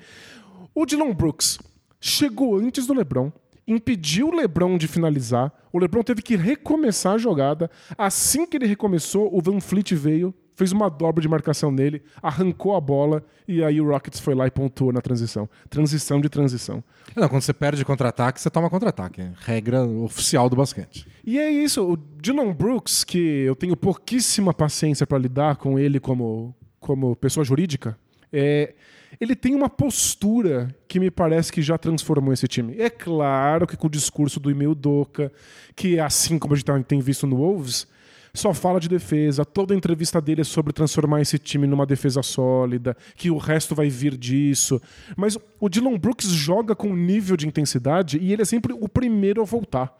O Dylan Brooks chegou antes do LeBron, impediu o LeBron de finalizar. O LeBron teve que recomeçar a jogada. Assim que ele recomeçou, o Van Fleet veio, fez uma dobra de marcação nele, arrancou a bola e aí o Rockets foi lá e pontuou na transição. Transição de transição. Não, quando você perde contra-ataque, você toma contra-ataque. É regra oficial do basquete. E é isso, o Dylan Brooks, que eu tenho pouquíssima paciência para lidar com ele como, como pessoa jurídica, é, ele tem uma postura que me parece que já transformou esse time. É claro que com o discurso do Emil Doca, que assim como a gente tá- tem visto no Wolves, só fala de defesa, toda entrevista dele é sobre transformar esse time numa defesa sólida, que o resto vai vir disso. Mas o Dylan Brooks joga com nível de intensidade e ele é sempre o primeiro a voltar.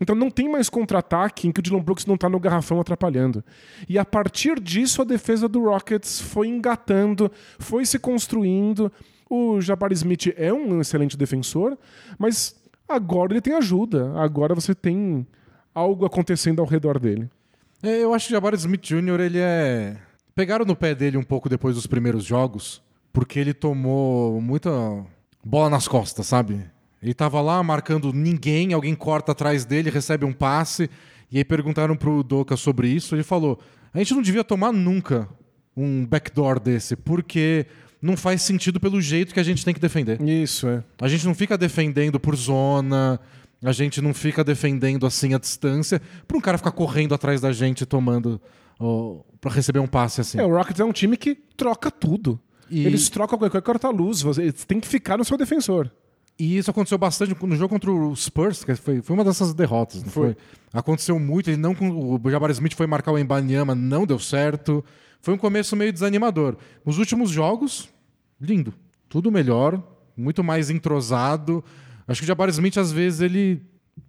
Então não tem mais contra-ataque em que o Dylan Brooks não tá no garrafão atrapalhando. E a partir disso a defesa do Rockets foi engatando, foi se construindo. O Jabari Smith é um excelente defensor, mas agora ele tem ajuda. Agora você tem algo acontecendo ao redor dele. É, eu acho que o Jabari Smith Jr., ele é. Pegaram no pé dele um pouco depois dos primeiros jogos, porque ele tomou muita bola nas costas, sabe? Ele tava lá marcando ninguém, alguém corta atrás dele, recebe um passe, e aí perguntaram pro Doca sobre isso, ele falou: a gente não devia tomar nunca um backdoor desse, porque não faz sentido pelo jeito que a gente tem que defender. Isso, é. A gente não fica defendendo por zona, a gente não fica defendendo assim a distância, para um cara ficar correndo atrás da gente tomando para receber um passe assim. É, o Rockets é um time que troca tudo. E- Eles trocam qualquer coisa, corta a luz. Você tem que ficar no seu defensor. E isso aconteceu bastante no jogo contra o Spurs, que foi, foi uma dessas derrotas, não foi? Foi. Aconteceu muito, ele não o Jabari Smith foi marcar o Embanyama, não deu certo. Foi um começo meio desanimador. Nos últimos jogos, lindo. Tudo melhor, muito mais entrosado. Acho que o Jabari Smith às vezes ele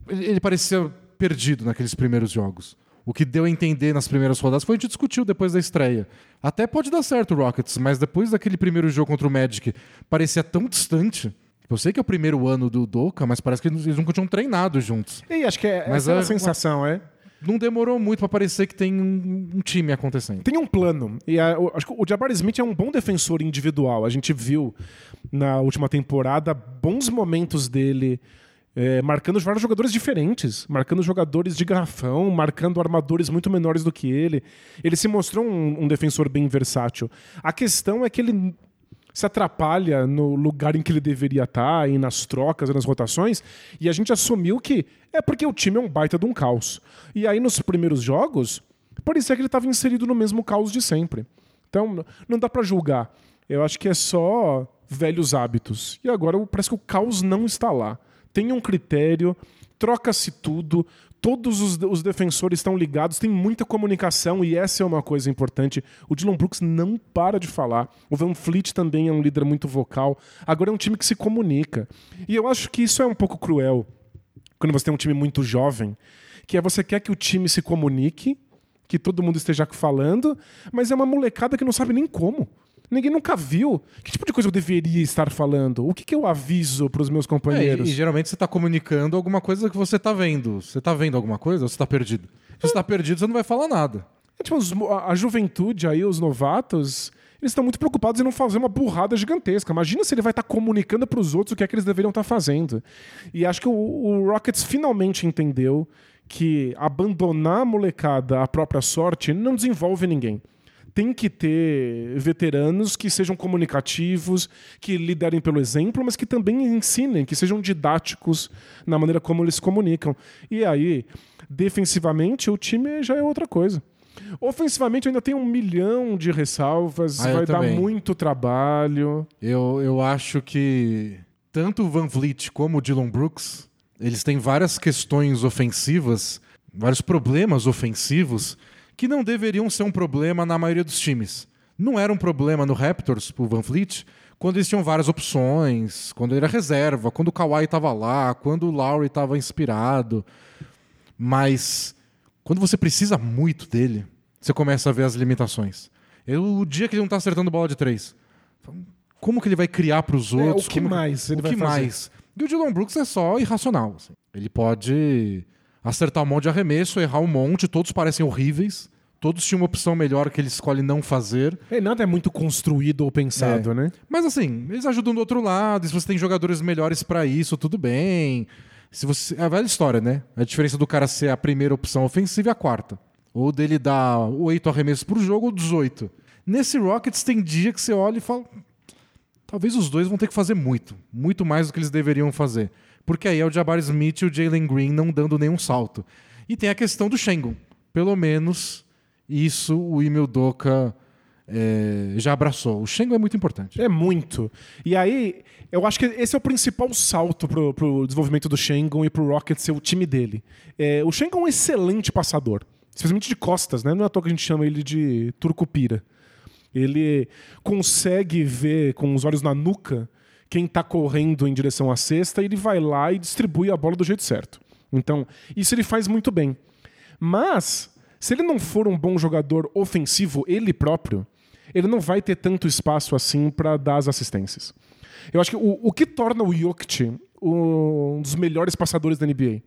ele, parecia perdido naqueles primeiros jogos. O que deu a entender nas primeiras rodadas foi a gente discutiu depois da estreia. Até pode dar certo o Rockets, mas depois daquele primeiro jogo contra o Magic, parecia tão distante. Eu sei que é o primeiro ano do Doca, mas parece que eles nunca tinham treinado juntos. E acho que é Mas essa é é a uma- sensação, é. Não demorou muito pra parecer que tem um, um time acontecendo. Tem um plano. E a- o- acho que o Jabari Smith é um bom defensor individual. A gente viu na última temporada bons momentos dele é, marcando vários jogadores diferentes, marcando jogadores de garrafão, marcando armadores muito menores do que ele. Ele se mostrou um, um defensor bem versátil. A questão é que ele se atrapalha no lugar em que ele deveria estar e nas trocas e nas rotações, e a gente assumiu que é porque o time é um baita de um caos. E aí nos primeiros jogos, parecia que ele estava inserido no mesmo caos de sempre. Então, não dá pra julgar. Eu acho que é só velhos hábitos. E agora parece que o caos não está lá. Tem um critério, troca-se tudo, todos os, os defensores estão ligados, tem muita comunicação e essa é uma coisa importante. O Dylan Brooks não para de falar. O Van Fleet também é um líder muito vocal. Agora é um time que se comunica. E eu acho que isso é um pouco cruel quando você tem um time muito jovem, que é você quer que o time se comunique, que todo mundo esteja falando, mas é uma molecada que não sabe nem como. Ninguém nunca viu. Que tipo de coisa eu deveria estar falando? O que, que eu aviso para os meus É, companheiros? e, e geralmente você tá comunicando alguma coisa que você tá vendo. Você tá vendo alguma coisa ou você tá perdido? Se você tá perdido, você não vai falar nada. É, tipo, a juventude aí, os novatos, eles estão muito preocupados em não fazer uma burrada gigantesca. Imagina se ele vai estar comunicando para os outros o que é que eles deveriam estar fazendo. E acho que o, o Rockets finalmente entendeu que abandonar a molecada à própria sorte não desenvolve ninguém. Tem que ter veteranos que sejam comunicativos, que liderem pelo exemplo, mas que também ensinem, que sejam didáticos na maneira como eles se comunicam. E aí, defensivamente, o time já é outra coisa. Ofensivamente ainda tem um milhão de ressalvas, Ah, vai dar também. muito trabalho. Eu, eu acho que tanto o Van Vliet como o Dylan Brooks, eles têm várias questões ofensivas vários problemas ofensivos que não deveriam ser um problema na maioria dos times. Não era um problema no Raptors, pro Van Fleet, quando eles tinham várias opções, quando ele era reserva, quando o Kawhi estava lá, quando o Lowry estava inspirado. Mas quando você precisa muito dele, você começa a ver as limitações. Eu, o dia que ele não está acertando bola de três, como que ele vai criar para os outros? É, o que Como mais ele o vai que fazer? mais? E o Dylan Brooks é só irracional. assim. Ele pode acertar um monte de arremesso, errar um monte, todos parecem horríveis. Todos tinham uma opção melhor que ele escolhe não fazer. É, nada é muito construído ou pensado, É. né? Mas assim, eles ajudam do outro lado. E se você tem jogadores melhores pra isso, tudo bem. Se você, é a velha história, né? A diferença do cara ser a primeira opção ofensiva e a quarta. Ou dele dar oito arremessos por jogo ou 18. Nesse Rockets tem dia que você olha e fala. Talvez os dois vão ter que fazer muito. Muito mais do que eles deveriam fazer. Porque aí é o Jabari Smith e o Jalen Green não dando nenhum salto. E tem a questão do Shengun. Pelo menos isso o Emil Doka é, já abraçou. O Shengun é muito importante. É muito. E aí, eu acho que esse é o principal salto pro, pro desenvolvimento do Shengun e pro Rocket ser o time dele. É, o Shengun é um excelente passador. Especialmente de costas, né? Não é à toa que a gente chama ele de turcupira. Ele consegue ver com os olhos na nuca quem tá correndo em direção à cesta e ele vai lá e distribui a bola do jeito certo. Então, isso ele faz muito bem. Mas, se ele não for um bom jogador ofensivo, ele próprio, ele não vai ter tanto espaço assim para dar as assistências. Eu acho que o, o que torna o Jokic um dos melhores passadores da NBA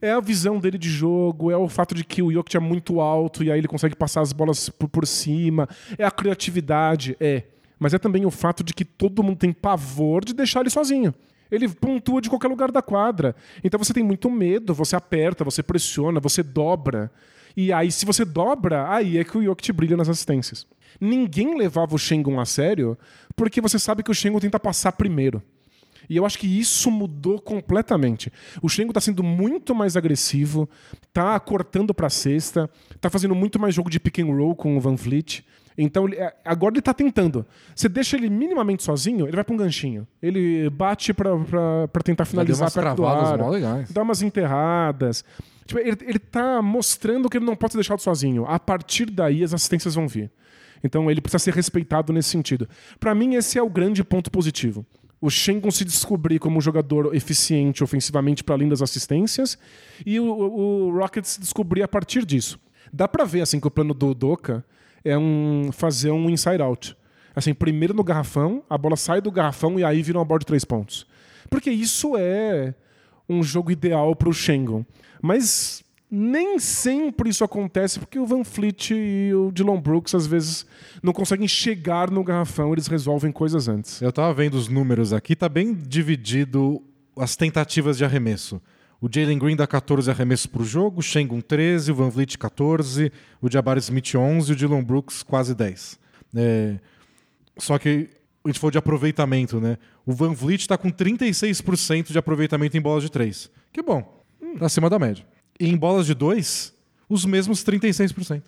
é a visão dele de jogo, é o fato de que o Jokic é muito alto e aí ele consegue passar as bolas por, por cima, é a criatividade, é. Mas é também o fato de que todo mundo tem pavor de deixar ele sozinho. Ele pontua de qualquer lugar da quadra. Então você tem muito medo, você aperta, você pressiona, você dobra. E aí, se você dobra, aí é que o Jokic brilha nas assistências. Ninguém levava o Shengun a sério porque você sabe que o Shengun tenta passar primeiro. E eu acho que isso mudou completamente. O Shengo tá sendo muito mais agressivo, tá cortando pra cesta, tá fazendo muito mais jogo de pick and roll com o Van Vliet. Então, é, agora ele tá tentando. Você deixa ele minimamente sozinho, ele vai pra um ganchinho. Ele bate pra tentar finalizar perto do legais. dá umas enterradas. Tipo, ele, ele tá mostrando que ele não pode ser deixado sozinho. A partir daí, as assistências vão vir. Então, ele precisa ser respeitado nesse sentido. Pra mim, esse é o grande ponto positivo. O Shengun se descobrir como um jogador eficiente ofensivamente para além das assistências e o, o Rockets se descobrir a partir disso. Dá pra ver assim que o plano do Doka é um fazer um inside out. Assim, primeiro no garrafão, a bola sai do garrafão e aí vira uma bola de três pontos. Porque isso é um jogo ideal pro Shengun. Mas nem sempre isso acontece porque o Van Fleet e o Dylan Brooks às vezes não conseguem chegar no garrafão, eles resolvem coisas antes. Eu tava vendo os números aqui, tá bem dividido as tentativas de arremesso. O Jalen Green dá 14 arremessos por jogo, o Shengun 13, o Van Vliet 14, o Jabari Smith 11 e o Dylan Brooks quase 10. É, Só que a gente falou de aproveitamento, né? O Van Vliet tá com 36% de aproveitamento em bolas de 3. Que bom, tá acima da média. E em bolas de 2, os mesmos 36%.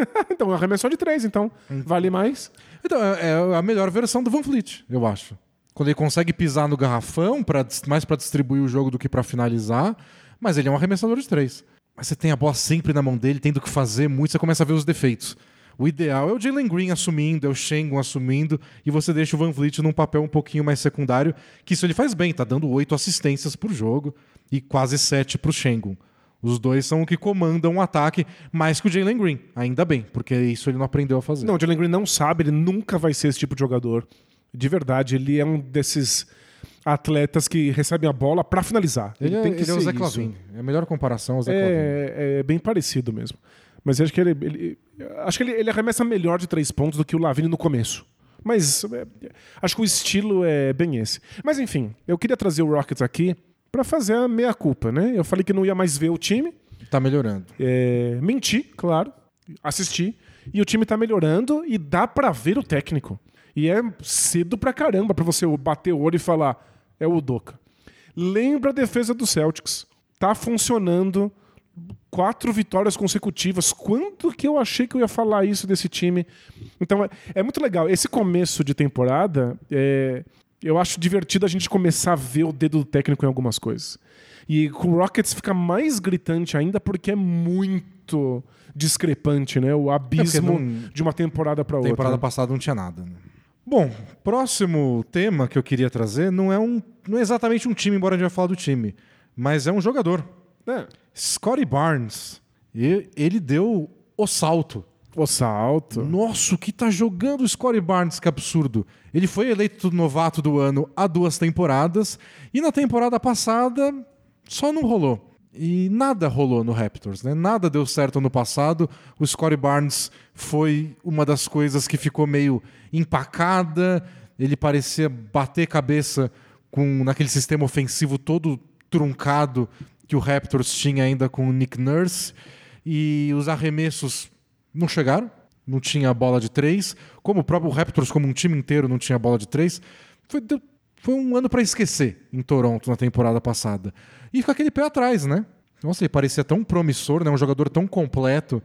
então, arremessou de três, então vale mais. Então, é é a melhor versão do Van Fleet, eu acho. Quando ele consegue pisar no garrafão, pra, mais pra distribuir o jogo do que pra finalizar, mas ele é um arremessador de três. Mas você tem a bola sempre na mão dele, tendo que fazer muito, você começa a ver os defeitos. O ideal é o Jalen Green assumindo, é o Shengun assumindo, e você deixa o Van Vliet num papel um pouquinho mais secundário, que isso ele faz bem, tá dando oito assistências por jogo e quase sete pro Shengun. Os dois são o que comandam o ataque mais que o Jalen Green. Ainda bem, porque isso ele não aprendeu a fazer. Não, o Jalen Green não sabe, ele nunca vai ser esse tipo de jogador. De verdade, ele é um desses atletas que recebem a bola pra finalizar. Ele, é, tem que ele é o Zé. Clavin. É a melhor comparação ao Zé Clavin. É, é bem parecido mesmo. Mas eu acho que ele, ele- acho que ele, ele arremessa melhor de três pontos do que o Lavine no começo. Mas é, acho que o estilo é bem esse. Mas enfim, eu queria trazer o Rockets aqui pra fazer a meia culpa, né? Eu falei que não ia mais ver o time, Tá melhorando. é, menti, claro, assisti e o time tá melhorando e dá pra ver o técnico. E é cedo pra caramba pra você bater o olho e falar é o Udoka. Lembra a defesa do Celtics. Tá funcionando. Quatro vitórias consecutivas. Quanto que eu achei que eu ia falar isso desse time? Então é, é muito legal. Esse começo de temporada, é, Eu acho divertido a gente começar a ver o dedo do técnico em algumas coisas. E com o Rockets fica mais gritante ainda porque é muito discrepante, né? O abismo não- de uma temporada para outra. Temporada passada não tinha nada. né? Bom, próximo tema que eu queria trazer não é, um, não é exatamente um time, embora a gente vai falar do time, mas é um jogador. É. Scotty Barnes. Ele deu o salto. O salto. Nossa, o que tá jogando o Scotty Barnes, que absurdo. Ele foi eleito novato do ano há duas temporadas e na temporada passada só não rolou. E nada rolou no Raptors, né? Nada deu certo no passado. O Scotty Barnes foi uma das coisas que ficou meio empacada. Ele parecia bater cabeça com naquele sistema ofensivo todo truncado que o Raptors tinha ainda com o Nick Nurse. E os arremessos não chegaram, não tinha bola de três. Como o próprio Raptors, como um time inteiro, não tinha bola de três. Foi, foi um ano para esquecer em Toronto na temporada passada. E fica aquele pé atrás, né? Nossa, ele parecia tão promissor, né? Um jogador tão completo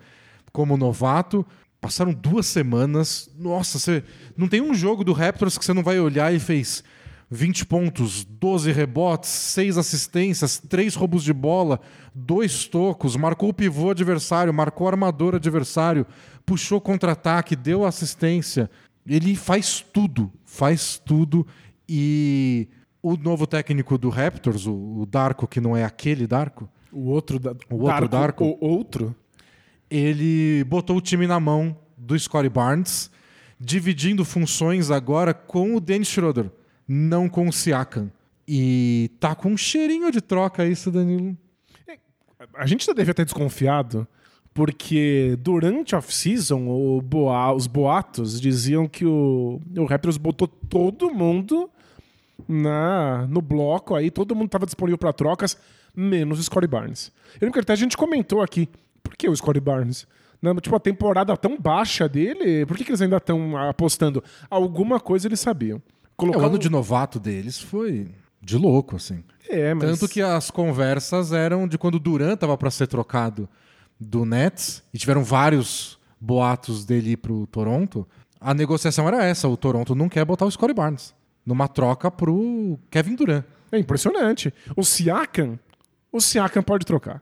como novato. Passaram duas semanas. Nossa, você não tem um jogo do Raptors que você não vai olhar e fez 20 pontos, 12 rebotes, 6 assistências, 3 roubos de bola, 2 tocos, marcou o pivô adversário, marcou o armador adversário, puxou contra-ataque, deu assistência. Ele faz tudo, faz tudo. E o novo técnico do Raptors, o, Darko, que não é aquele Darko, O outro da... O outro Darko? O outro? ele botou o time na mão do Scottie Barnes, dividindo funções agora com o Dennis Schroeder, não com o Siakam. E tá com um cheirinho de troca isso, Danilo. A gente já devia ter desconfiado, porque durante a off-season, boa- os boatos diziam que o, o Raptors botou todo mundo na, no bloco aí, todo mundo estava disponível para trocas, menos o Scottie Barnes. Eu lembro que até a gente comentou aqui, por que o Scottie Barnes? Não, tipo, a temporada tão baixa dele, por que, que eles ainda estão apostando? Alguma coisa eles sabiam. É, Colocar o ano de novato deles foi de louco, assim. É, mas... Tanto que as conversas eram de quando o Durant tava para ser trocado do Nets, e tiveram vários boatos dele ir pro Toronto. A negociação era essa: o Toronto não quer botar o Scottie Barnes numa troca pro Kevin Durant. É impressionante. O Siakam, o Siakam pode trocar.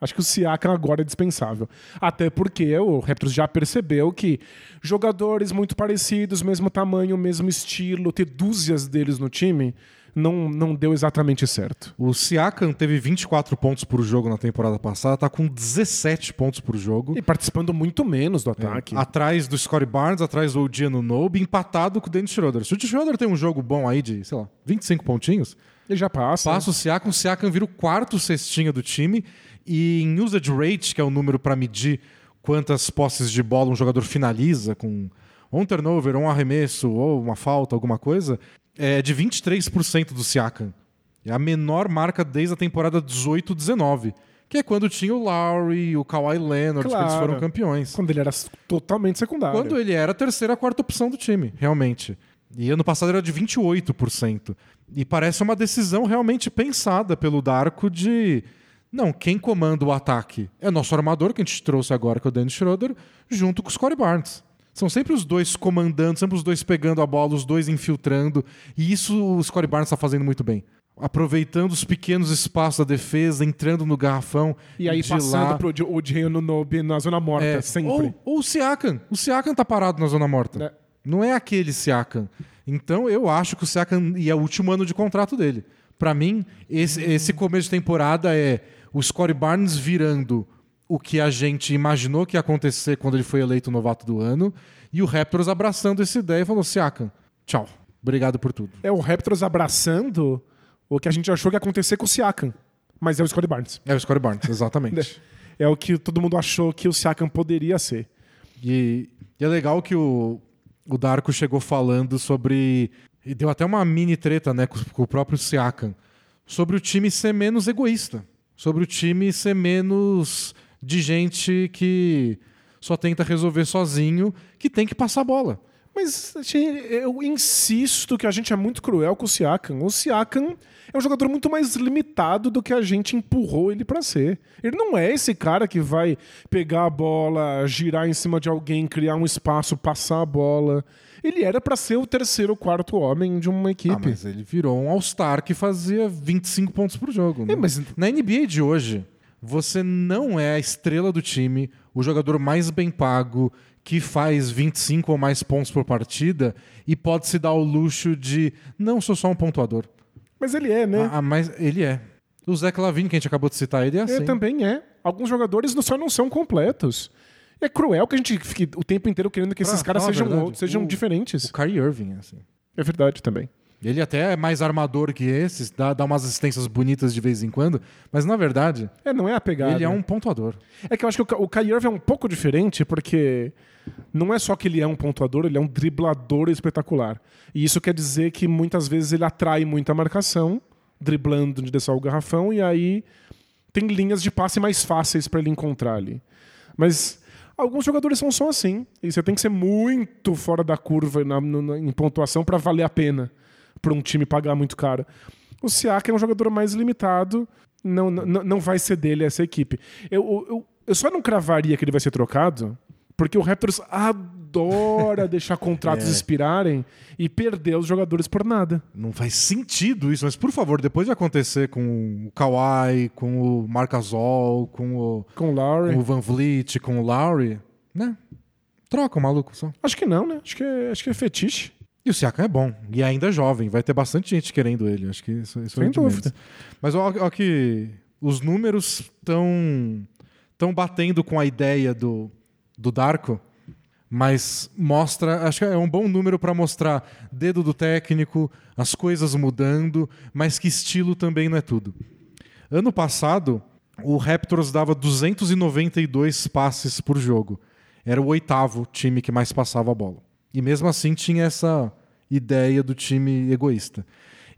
Acho que o Siakam agora é dispensável. Até porque o Raptors já percebeu que jogadores muito parecidos, mesmo tamanho, mesmo estilo, ter dúzias deles no time, não, não deu exatamente certo. O Siakam teve 24 pontos por jogo na temporada passada, tá com 17 pontos por jogo. E participando muito menos do ataque. Atrás do Scottie Barnes, atrás do OG Nobe, empatado com o Dennis Schroeder. Se o Schroeder tem um jogo bom aí de, sei lá, 25 pontinhos, Ele já passa. passa o Siakam, o Siakam vira o quarto cestinha do time e em usage rate, que é o número para medir quantas posses de bola um jogador finaliza com um turnover, um arremesso ou uma falta, alguma coisa, é de 23% do Siakam. É a menor marca desde a temporada 18-19, que é quando tinha o Lowry, o Kawhi Leonard, que eles Claro. foram campeões. Quando ele era totalmente secundário. Quando ele era a terceira, quarta opção do time, realmente. E ano passado era de 28%. E parece uma decisão realmente pensada pelo Darko de. Não, quem comanda o ataque é nosso armador, que a gente trouxe agora, que é o Dennis Schroeder, junto com o Scottie Barnes. São sempre os dois comandando, sempre os dois pegando a bola, os dois infiltrando. E isso o Scottie Barnes está fazendo muito bem. Aproveitando os pequenos espaços da defesa, entrando no garrafão. E aí de passando lá. pro Odiano no Nobe na zona morta, É, sempre. Ou, ou o Siakam. O Siakam tá parado na zona morta. É. Não é aquele Siakam. Então eu acho que o Siakam e é o último ano de contrato dele. Pra mim, esse, esse começo de temporada é o Scottie Barnes virando o que a gente imaginou que ia acontecer quando ele foi eleito novato do ano e o Raptors abraçando essa ideia e falou: Siakam, tchau. Obrigado por tudo. É o Raptors abraçando o que a gente achou que ia acontecer com o Siakam. Mas é o Scottie Barnes. É o Scottie Barnes, exatamente. É o que todo mundo achou que o Siakam poderia ser. E, e é legal que o, o Darko chegou falando sobre. E deu até uma mini treta né, com, com o próprio Siakam. Sobre o time ser menos egoísta. Sobre o time ser menos de gente que só tenta resolver sozinho, que tem que passar a bola. Mas assim, eu insisto que a gente é muito cruel com o Siakam. O Siakam é um jogador muito mais limitado do que a gente empurrou ele para ser. Ele não é esse cara que vai pegar a bola, girar em cima de alguém, criar um espaço, passar a bola. Ele era para ser o terceiro ou quarto homem de uma equipe. Ah, mas ele virou um All-Star que fazia 25 pontos por jogo. né? É, mas- Na NBA de hoje, você não é a estrela do time, o jogador mais bem pago, que faz 25 ou mais pontos por partida e pode se dar o luxo de não sou só um pontuador. Mas ele é, né? Ah, mas ele é. O Zach Lavine, que a gente acabou de citar, ele é assim. Ele também é. Alguns jogadores só não são completos. É cruel que a gente fique o tempo inteiro querendo que esses caras sejam, verdade, sejam o- diferentes. O Kyrie Irving, é assim. É verdade também. Ele até é mais armador que esses, dá, dá umas assistências bonitas de vez em quando, mas na verdade, É, não é a pegada. ele é um pontuador. É que eu acho que o o Kyrie Irving é um pouco diferente, porque não é só que ele é um pontuador, ele é um driblador espetacular. E isso quer dizer que muitas vezes ele atrai muita marcação, driblando de descer o garrafão, e aí tem linhas de passe mais fáceis para ele encontrar ali. Mas alguns jogadores são só assim, e você tem que ser muito fora da curva na- na- em pontuação para valer a pena para um time pagar muito caro. O Siaka é um jogador mais limitado, não, não, não vai ser dele essa equipe. Eu, eu, eu só não cravaria que ele vai ser trocado, porque o Raptors adora deixar contratos É. expirarem e perder os jogadores por nada. Não faz sentido isso, mas por favor, depois de acontecer com o Kawhi, com o Marc Gasol, com o, Com o Lowry. com o Van Vliet, com o Lowry, né? Troca o maluco só. Acho que não, né? Acho que é, acho que é fetiche. E o Siakam é bom. E ainda é jovem. Vai ter bastante gente querendo ele. Acho que isso, isso Sem é de menos. dúvida. Mas ó que os números estão estão batendo com a ideia do, do Darko, mas mostra, acho que é um bom número para mostrar dedo do técnico, as coisas mudando, mas que estilo também não é tudo. Ano passado, o Raptors dava 292 passes por jogo. Era o oitavo time que mais passava a bola. E mesmo assim tinha essa ideia do time egoísta.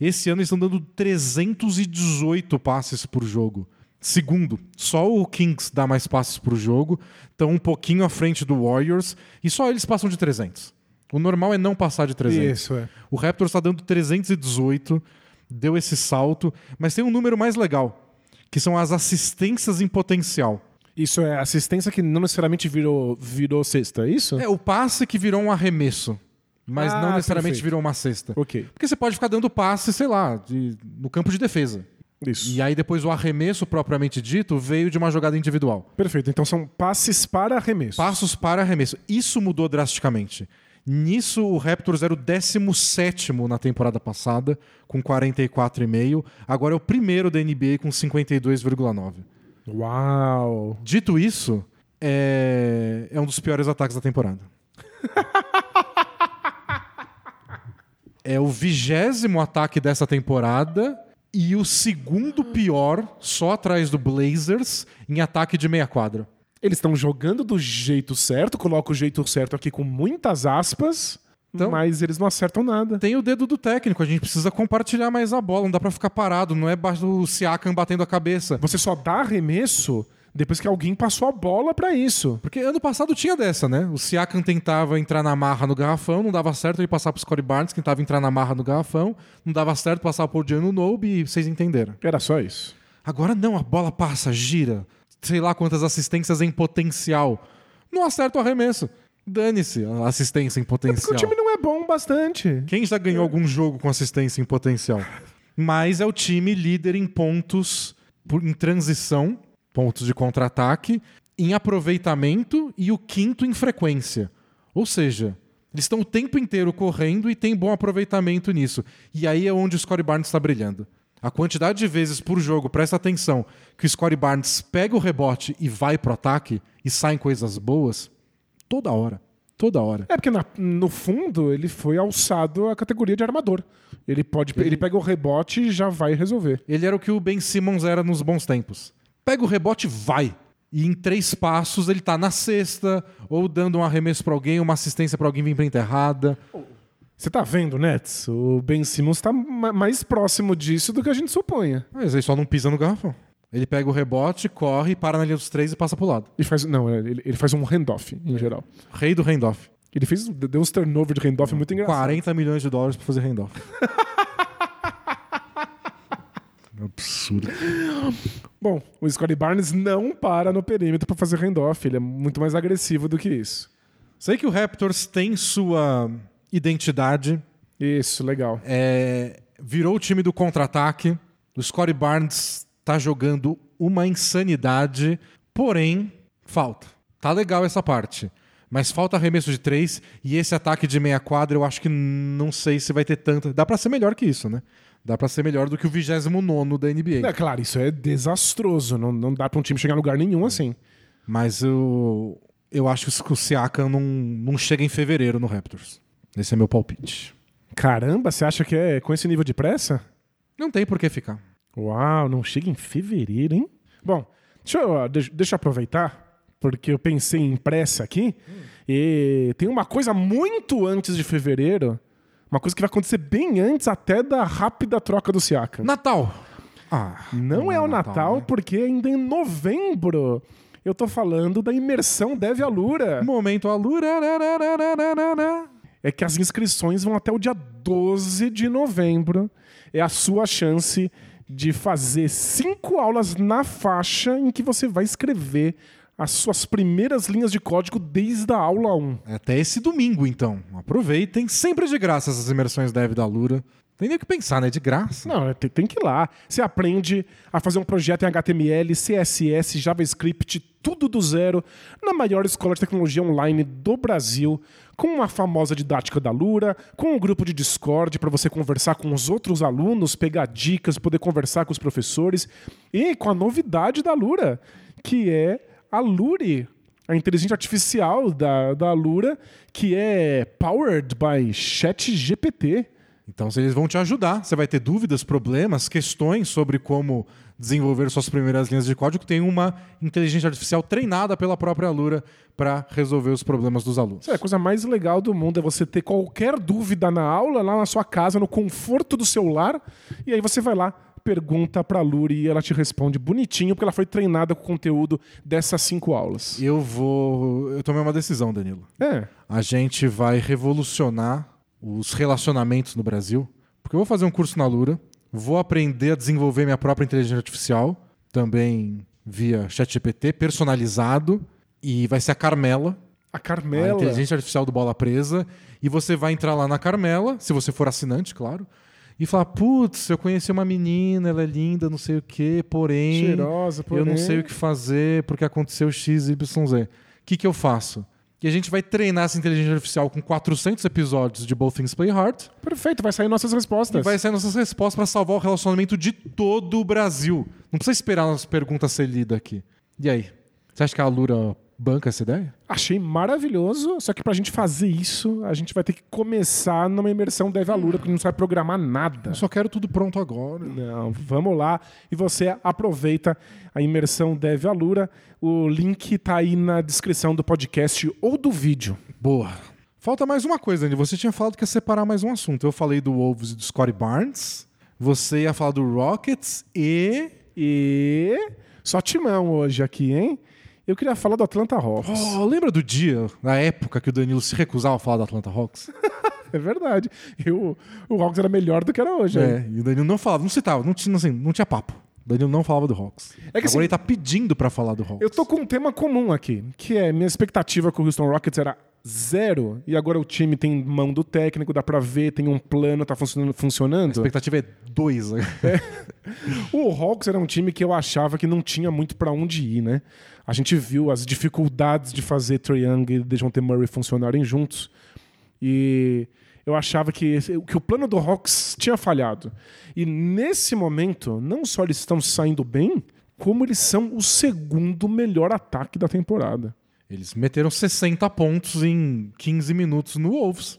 Esse ano eles estão dando 318 passes por jogo. Segundo, só o Kings dá mais passes por jogo, estão um pouquinho à frente do Warriors e só eles passam de 300. O normal é não passar de 300. Isso, é. O Raptors está dando 318, deu esse salto, mas tem um número mais legal, que são as assistências em potencial. Isso é assistência que não necessariamente virou, virou cesta, é isso? É o passe que virou um arremesso, mas Ah, não necessariamente perfeito. virou uma cesta. Ok. Porque você pode ficar dando passe, sei lá, de- no campo de defesa. Isso. E aí depois o arremesso propriamente dito veio de uma jogada individual. Perfeito. Então são passes para arremesso. Passos para arremesso. Isso mudou drasticamente. Nisso, o Raptors era o 17 na temporada passada, com 44,5. Agora é o primeiro da NBA com 52,9. Uau! Dito isso, é... é um dos piores ataques da temporada. é o vigésimo ataque dessa temporada e o segundo pior, só atrás do Blazers, em ataque de meia quadra. Eles estão jogando do jeito certo, coloco o jeito certo aqui com muitas aspas, Então- mas eles não acertam nada. Tem o dedo do técnico, a gente precisa compartilhar mais a bola, não dá pra ficar parado, não é baixo do Siakam batendo a cabeça. Você só dá arremesso depois que alguém passou a bola pra isso. Porque ano passado tinha dessa, né? O Siakam tentava entrar na marra no garrafão, não dava certo ele passar pro Scottie Barnes, que tentava entrar na marra no garrafão, não dava certo passar pro Gianno Nobe e vocês entenderam. Era só isso. Agora não, a bola passa, gira, sei lá quantas assistências em potencial. Não acerta o arremesso. Dane-se a assistência em Porque potencial. o time não é bom bastante. Quem já ganhou algum jogo com assistência em potencial? Mas é o time líder em pontos por- em transição, pontos de contra-ataque, em aproveitamento e o quinto em frequência. Ou seja, eles estão o tempo inteiro correndo e tem bom aproveitamento nisso. E aí é onde o Scottie Barnes está brilhando. A quantidade de vezes por jogo, presta atenção, que o Scottie Barnes pega o rebote e vai pro ataque e saem coisas boas, toda hora. Toda hora. É porque na- no fundo ele foi alçado à categoria de armador. Ele pode, ele... pega o rebote e já vai resolver. Ele era o que o Ben Simmons era nos bons tempos. Pega o rebote e vai. E em três passos ele tá na cesta, ou dando um arremesso pra alguém, uma assistência pra alguém vir pra enterrada. Você tá vendo, Nets? O Ben Simmons tá ma- mais próximo disso do que a gente suponha. Mas ele só não pisa no garrafão. Ele pega o rebote, corre, para na linha dos três e passa pro lado. E faz, não, ele, ele faz um handoff em geral. Rei do handoff. Ele fez, deu uns turnover de handoff muito engraçado. 40 milhões de dólares pra fazer handoff. Absurdo. Bom, o Scottie Barnes não para no perímetro pra fazer handoff. Ele é muito mais agressivo do que isso. Sei que o Raptors tem sua identidade. Isso, legal. É, virou o time do contra-ataque. O Scottie Barnes tá jogando uma insanidade. Porém, falta. Tá legal essa parte. Mas falta arremesso de três. E esse ataque de meia quadra, eu acho que não sei se vai ter tanto. Dá pra ser melhor que isso, né? Dá pra ser melhor do que o 29 da NBA. É claro, isso é desastroso. Não, não dá pra um time chegar em lugar nenhum assim. Mas eu, eu acho que o Siakam não, não chega em fevereiro no Raptors. Esse é meu palpite. Caramba, você acha que é com esse nível de pressa? Não tem por que ficar. Uau, não chega em fevereiro, hein? Bom, deixa eu, deixa, deixa eu aproveitar, porque eu pensei em pressa aqui. E tem uma coisa muito antes de fevereiro, uma coisa que vai acontecer bem antes até da rápida troca do Siakam. Natal! Ah, Não é o Natal, né? porque ainda em novembro eu tô falando da imersão Deve Alura. Momento Alura. É que as inscrições vão até o dia 12 de novembro. É a sua chance de fazer cinco aulas na faixa em que você vai escrever as suas primeiras linhas de código desde a aula 1. Até esse domingo, então. Aproveitem. Sempre de graça essas imersões Dev da Lura. Tem nem o que pensar, né? De graça. Não, é, tem, tem que ir lá. Você aprende a fazer um projeto em HTML, CSS, JavaScript, tudo do zero, na maior escola de tecnologia online do Brasil, com uma famosa didática da Lura, com um grupo de Discord para você conversar com os outros alunos, pegar dicas, poder conversar com os professores, e com a novidade da Lura, que é a Lure, a inteligência artificial da, da Lura, que é powered by ChatGPT. Então eles vão te ajudar. Você vai ter dúvidas, problemas, questões sobre como desenvolver suas primeiras linhas de código. Tem uma inteligência artificial treinada pela própria Lura para resolver os problemas dos alunos. É a coisa mais legal do mundo, é você ter qualquer dúvida na aula, lá na sua casa, no conforto do seu lar, e aí você vai lá, pergunta pra Luri e ela te responde bonitinho, porque ela foi treinada com o conteúdo dessas cinco aulas. Eu vou. Eu tomei uma decisão, Danilo. É. A gente vai revolucionar os relacionamentos no Brasil. Porque eu vou fazer um curso na Lura, vou aprender a desenvolver minha própria inteligência artificial, também via ChatGPT, personalizado, e vai ser a Carmela, A a Carmela. inteligência artificial do Bola Presa, e você vai entrar lá na Carmela, se você for assinante, claro, e falar: putz, eu conheci uma menina, ela é linda, não sei o quê, porém. Cheirosa, porém. Eu não sei o que fazer porque aconteceu X, Y, Z. O que, que eu faço? E a gente vai treinar essa inteligência artificial com 400 episódios de Both Things Play Hard Perfeito, vai sair nossas respostas. e vai sair nossas respostas para salvar o relacionamento de todo o Brasil. Não precisa esperar as perguntas ser lidas aqui. E aí? Você acha que a Lura banca essa ideia? Achei maravilhoso, só que pra gente fazer isso, a gente vai ter que começar numa imersão Dev Alura, porque não sabe programar nada. Eu só quero tudo pronto agora. Não, vamos lá. E você aproveita a imersão Dev Alura. O link tá aí na descrição do podcast ou do vídeo. Boa. Falta mais uma coisa, Andy. Você tinha falado que ia separar mais um assunto. Eu falei do Wolves e do Scottie Barnes. Você ia falar do Rockets e. E só timão hoje aqui, hein? Eu queria falar do Atlanta Hawks. Oh, lembra do dia, na época que o Danilo se recusava a falar do Atlanta Hawks? É verdade. E o, o Hawks era melhor do que era hoje. é, e o Danilo não falava, não citava, não tinha, assim, não tinha papo. O Danilo não falava do Hawks. É que Agora assim- ele tá pedindo pra falar do Hawks. Eu tô com um tema comum aqui, que é minha expectativa com o Houston Rockets era zero, e agora o time tem mão do técnico, dá pra ver, tem um plano, tá funcionando. A funcionando. expectativa é dois. né? O Hawks era um time que eu achava que não tinha muito pra onde ir, né? A gente viu as dificuldades de fazer Trae Young e DeJounte Murray funcionarem juntos. E eu achava que, que o plano do Hawks tinha falhado. E nesse momento, não só eles estão saindo bem, como eles são o segundo melhor ataque da temporada. Eles meteram 60 pontos em 15 minutos no Wolves.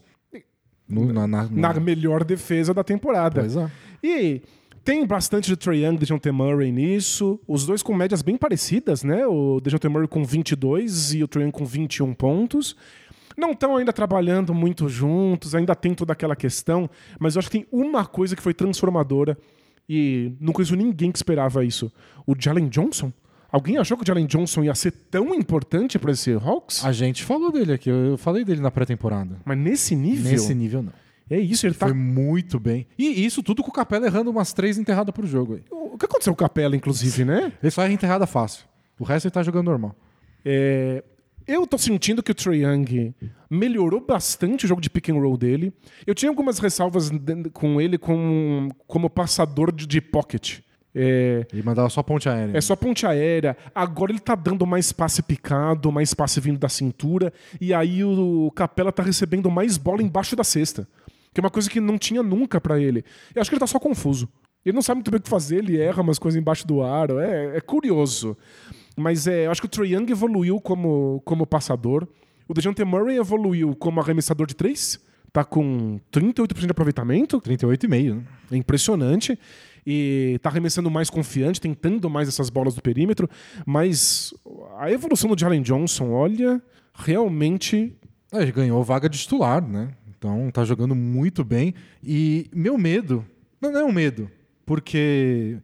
No- na, na, Na melhor defesa da temporada. Pois é. E tem bastante de Trae Young e DeJounte Murray nisso. Os dois com médias bem parecidas, né? O DeJounte Murray com 22 e o Trae Young com 21 pontos. Não estão ainda trabalhando muito juntos, ainda tem toda aquela questão, mas eu acho que tem uma coisa que foi transformadora e não conheço ninguém que esperava isso. O Jalen Johnson Alguém achou que o Jalen Johnson ia ser tão importante para esse Hawks? A gente falou dele aqui, eu falei dele na pré-temporada. Mas nesse nível? Nesse nível, não. É isso, ele tá... Foi muito bem. E isso tudo com o Capela errando umas três enterradas por jogo. Aí. O que aconteceu com o Capela, inclusive, né? Ele só erra enterrada fácil. O resto ele tá jogando normal. É... Eu tô sentindo que o Trae Young melhorou bastante o jogo de pick and roll dele. Eu tinha algumas ressalvas com ele como, como passador de, de pocket. É, ele mandava só ponte aérea. É só ponte aérea. Agora ele tá dando mais passe picado, mais passe vindo da cintura. E aí o Capela tá recebendo mais bola embaixo da cesta. Que é uma coisa que não tinha nunca para ele. Eu acho que ele tá só confuso. Ele não sabe muito bem o que fazer, ele erra umas coisas embaixo do aro. É, é curioso. Mas é, eu acho que o Trae Young evoluiu como, como passador. O DeJounte Murray evoluiu como arremessador de três. Tá com 38% de aproveitamento. 38,5%, né? É impressionante e tá arremessando mais confiante, tentando mais essas bolas do perímetro, mas a evolução do Jalen Johnson, olha, realmente. É, ele ganhou vaga de titular, né? Então tá jogando muito bem. E meu medo, não é um medo, porque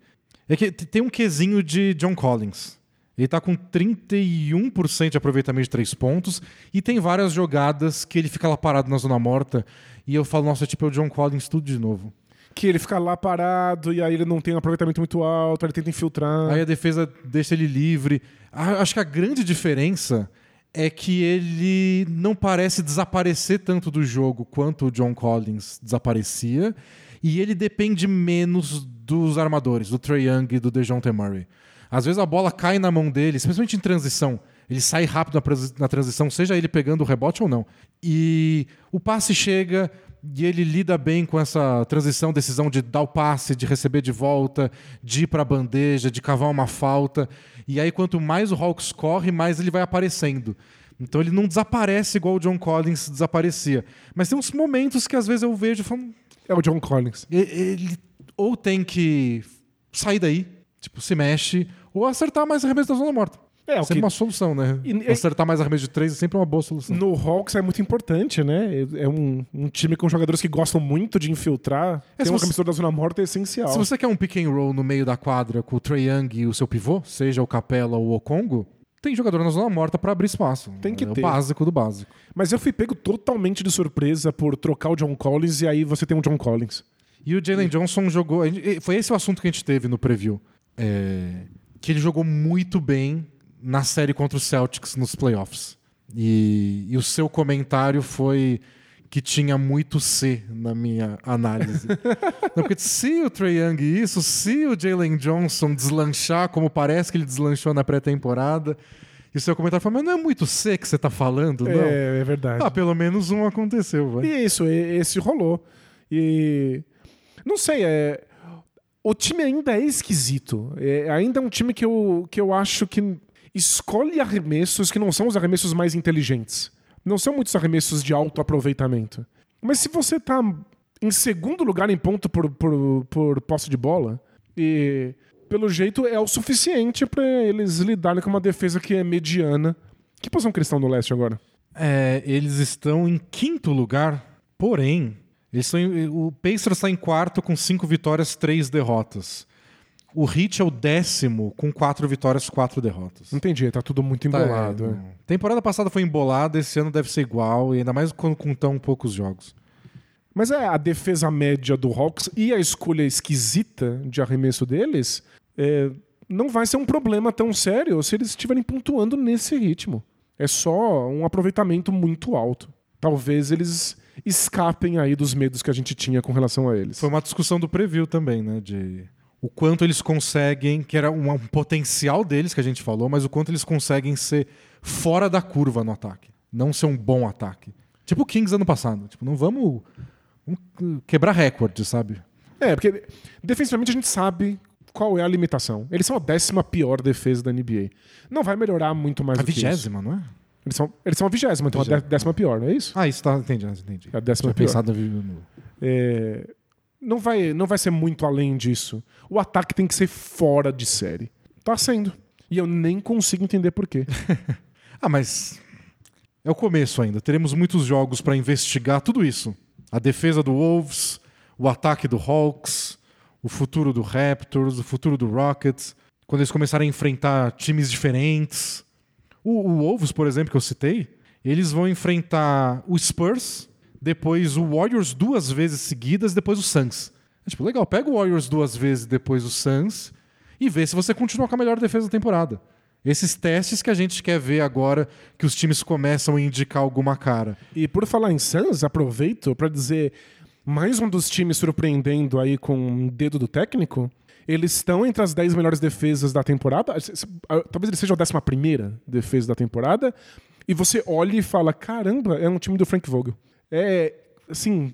é que tem um quesinho de John Collins. Ele tá com 31% de aproveitamento de três pontos e tem várias jogadas que ele fica lá parado na zona morta e eu falo, nossa, tipo é o John Collins tudo de novo que ele fica lá parado e aí ele não tem um aproveitamento muito alto, ele tenta infiltrar. Aí a defesa deixa ele livre. Acho que a grande diferença é que ele não parece desaparecer tanto do jogo quanto o John Collins desaparecia, e ele depende menos dos armadores, do Trey Young e do DeJounte Murray. Às vezes a bola cai na mão dele, especialmente em transição. Ele sai rápido na transição, seja ele pegando o rebote ou não. E o passe chega, e ele lida bem com essa transição, decisão de dar o passe, de receber de volta, de ir para a bandeja, de cavar uma falta. E aí, quanto mais o Hawks corre, mais ele vai aparecendo. Então ele não desaparece igual o John Collins desaparecia. Mas tem uns momentos que às vezes eu vejo e falo. É o John Collins. Ele ou tem que sair daí, tipo, se mexe, ou acertar mais arremesso da zona morta. É, é sempre que... uma solução, né? E, Acertar mais arremesso de três é sempre uma boa solução. No Hawks é muito importante, né? É um, um time com jogadores que gostam muito de infiltrar. É, Ter um você... da zona morta é essencial. Se você quer um pick and roll no meio da quadra com o Trae Young e o seu pivô, seja o Capela ou o Okongo, tem jogador na zona morta para abrir espaço. Tem que é ter. o básico do básico. Mas eu fui pego totalmente de surpresa por trocar o John Collins e aí você tem um John Collins. E o Jalen Johnson jogou. Foi esse o assunto que a gente teve no preview. É, que ele jogou muito bem na série contra o Celtics nos playoffs. E, e o seu comentário foi que tinha muito C na minha análise. Não, porque se o Trey Young isso, se o Jalen Johnson deslanchar como parece que ele deslanchou na pré-temporada, e o seu comentário foi, mas não é muito C que você está falando, não? É, é verdade. Ah, pelo menos um aconteceu, vai. E isso, esse rolou. E não sei, é o time ainda é esquisito. É, ainda é um time que eu, que eu acho que escolhe arremessos que não são os arremessos mais inteligentes. Não são muitos arremessos de alto aproveitamento. Mas se você está em segundo lugar em ponto por, por, por posse de bola, e pelo jeito é o suficiente para eles lidarem com uma defesa que é mediana. Que posição que eles estão no leste agora? É, eles estão em quinto lugar, porém, eles em, o Pacers está em quarto com cinco vitórias, três derrotas. O Heat é o décimo com quatro vitórias, quatro derrotas. Entendi, tá tudo muito embolado. Tá, é. Temporada passada foi embolada, esse ano deve ser igual, e ainda mais com, com tão poucos jogos. Mas é a defesa média do Hawks e a escolha esquisita de arremesso deles é, não vai ser um problema tão sério se eles estiverem pontuando nesse ritmo. É só um aproveitamento muito alto. Talvez eles escapem aí dos medos que a gente tinha com relação a eles. Foi uma discussão do preview também, né? De o quanto eles conseguem, que era um, um, potencial deles que a gente falou, mas o quanto eles conseguem ser fora da curva no ataque, não ser um bom ataque. Tipo o Kings ano passado, tipo, não vamos, vamos quebrar recorde, sabe? É, porque defensivamente a gente sabe qual é a limitação. Eles são a décima pior defesa da NBA. Não vai melhorar muito mais a vigésima, não é? Eles são, eles são a vigésima, então vigésima. a décima pior, não é isso? Ah, isso tá, entendi, entendi. A décima Tinha pior. Pensado no... é, não vai, não vai ser muito além disso. O ataque tem que ser fora de série. Tá sendo. E eu nem consigo entender por quê. ah, mas é o começo ainda. Teremos muitos jogos para investigar tudo isso. A defesa do Wolves, o ataque do Hawks, o futuro do Raptors, o futuro do Rockets. quando eles começarem a enfrentar times diferentes. O, o Wolves, por exemplo, que eu citei, eles vão enfrentar o Spurs, depois o Warriors duas vezes seguidas, depois o Suns. É, tipo, legal, pega o Warriors duas vezes, depois o Suns, e vê se você continua com a melhor defesa da temporada. Esses testes que a gente quer ver agora que os times começam a indicar alguma cara. E por falar em Suns, aproveito para dizer mais um dos times surpreendendo aí com um dedo do técnico. Eles estão entre as 10 melhores defesas da temporada. Talvez eles sejam a 11 defesa da temporada. E você olha e fala: caramba, é um time do Frank Vogel. É, assim,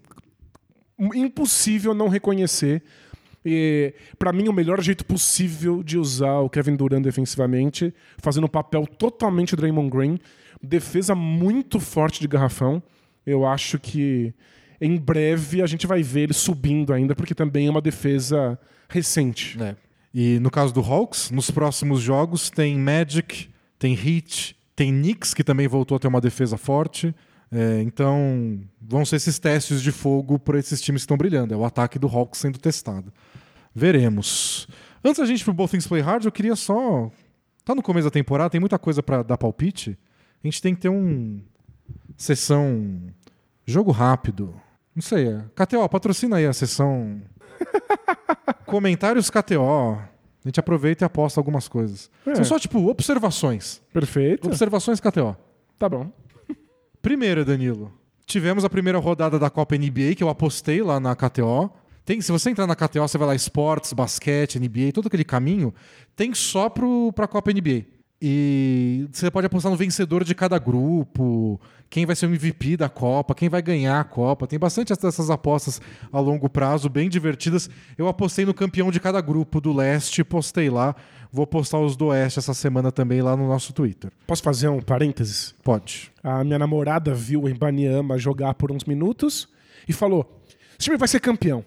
impossível não reconhecer e, para mim, o melhor jeito possível de usar o Kevin Durant defensivamente, fazendo um papel totalmente Draymond Green, defesa muito forte de garrafão. Eu acho que em breve a gente vai ver ele subindo ainda, porque também é uma defesa recente. É. E no caso do Hawks, nos próximos jogos tem Magic, tem Heat, tem Knicks, que também voltou a ter uma defesa forte. É, então, vão ser esses testes de fogo para esses times que estão brilhando. É o ataque do Hawks sendo testado. Veremos. Antes da gente ir pro Both Things Play Hard, eu queria só. Tá no começo da temporada, tem muita coisa para dar palpite. A gente tem que ter um. Sessão. Jogo rápido. Não sei. É... KTO, patrocina aí a sessão. Comentários KTO. A gente aproveita e aposta algumas coisas. É. São só, tipo, observações. Perfeito. Observações KTO. Tá bom. Primeiro, Danilo. Tivemos a primeira rodada da Copa NBA, que eu apostei lá na KTO. Tem, se você entrar na KTO, você vai lá esportes, basquete, NBA, todo aquele caminho, tem só para a Copa NBA. E você pode apostar no vencedor de cada grupo, quem vai ser o MVP da Copa, quem vai ganhar a Copa. Tem bastante dessas apostas a longo prazo, bem divertidas. Eu apostei no campeão de cada grupo do leste, postei lá. Vou postar os do oeste essa semana também lá no nosso Twitter. Posso fazer um parênteses? Pode. A minha namorada viu o Embaniama jogar por uns minutos e falou: esse time vai ser campeão.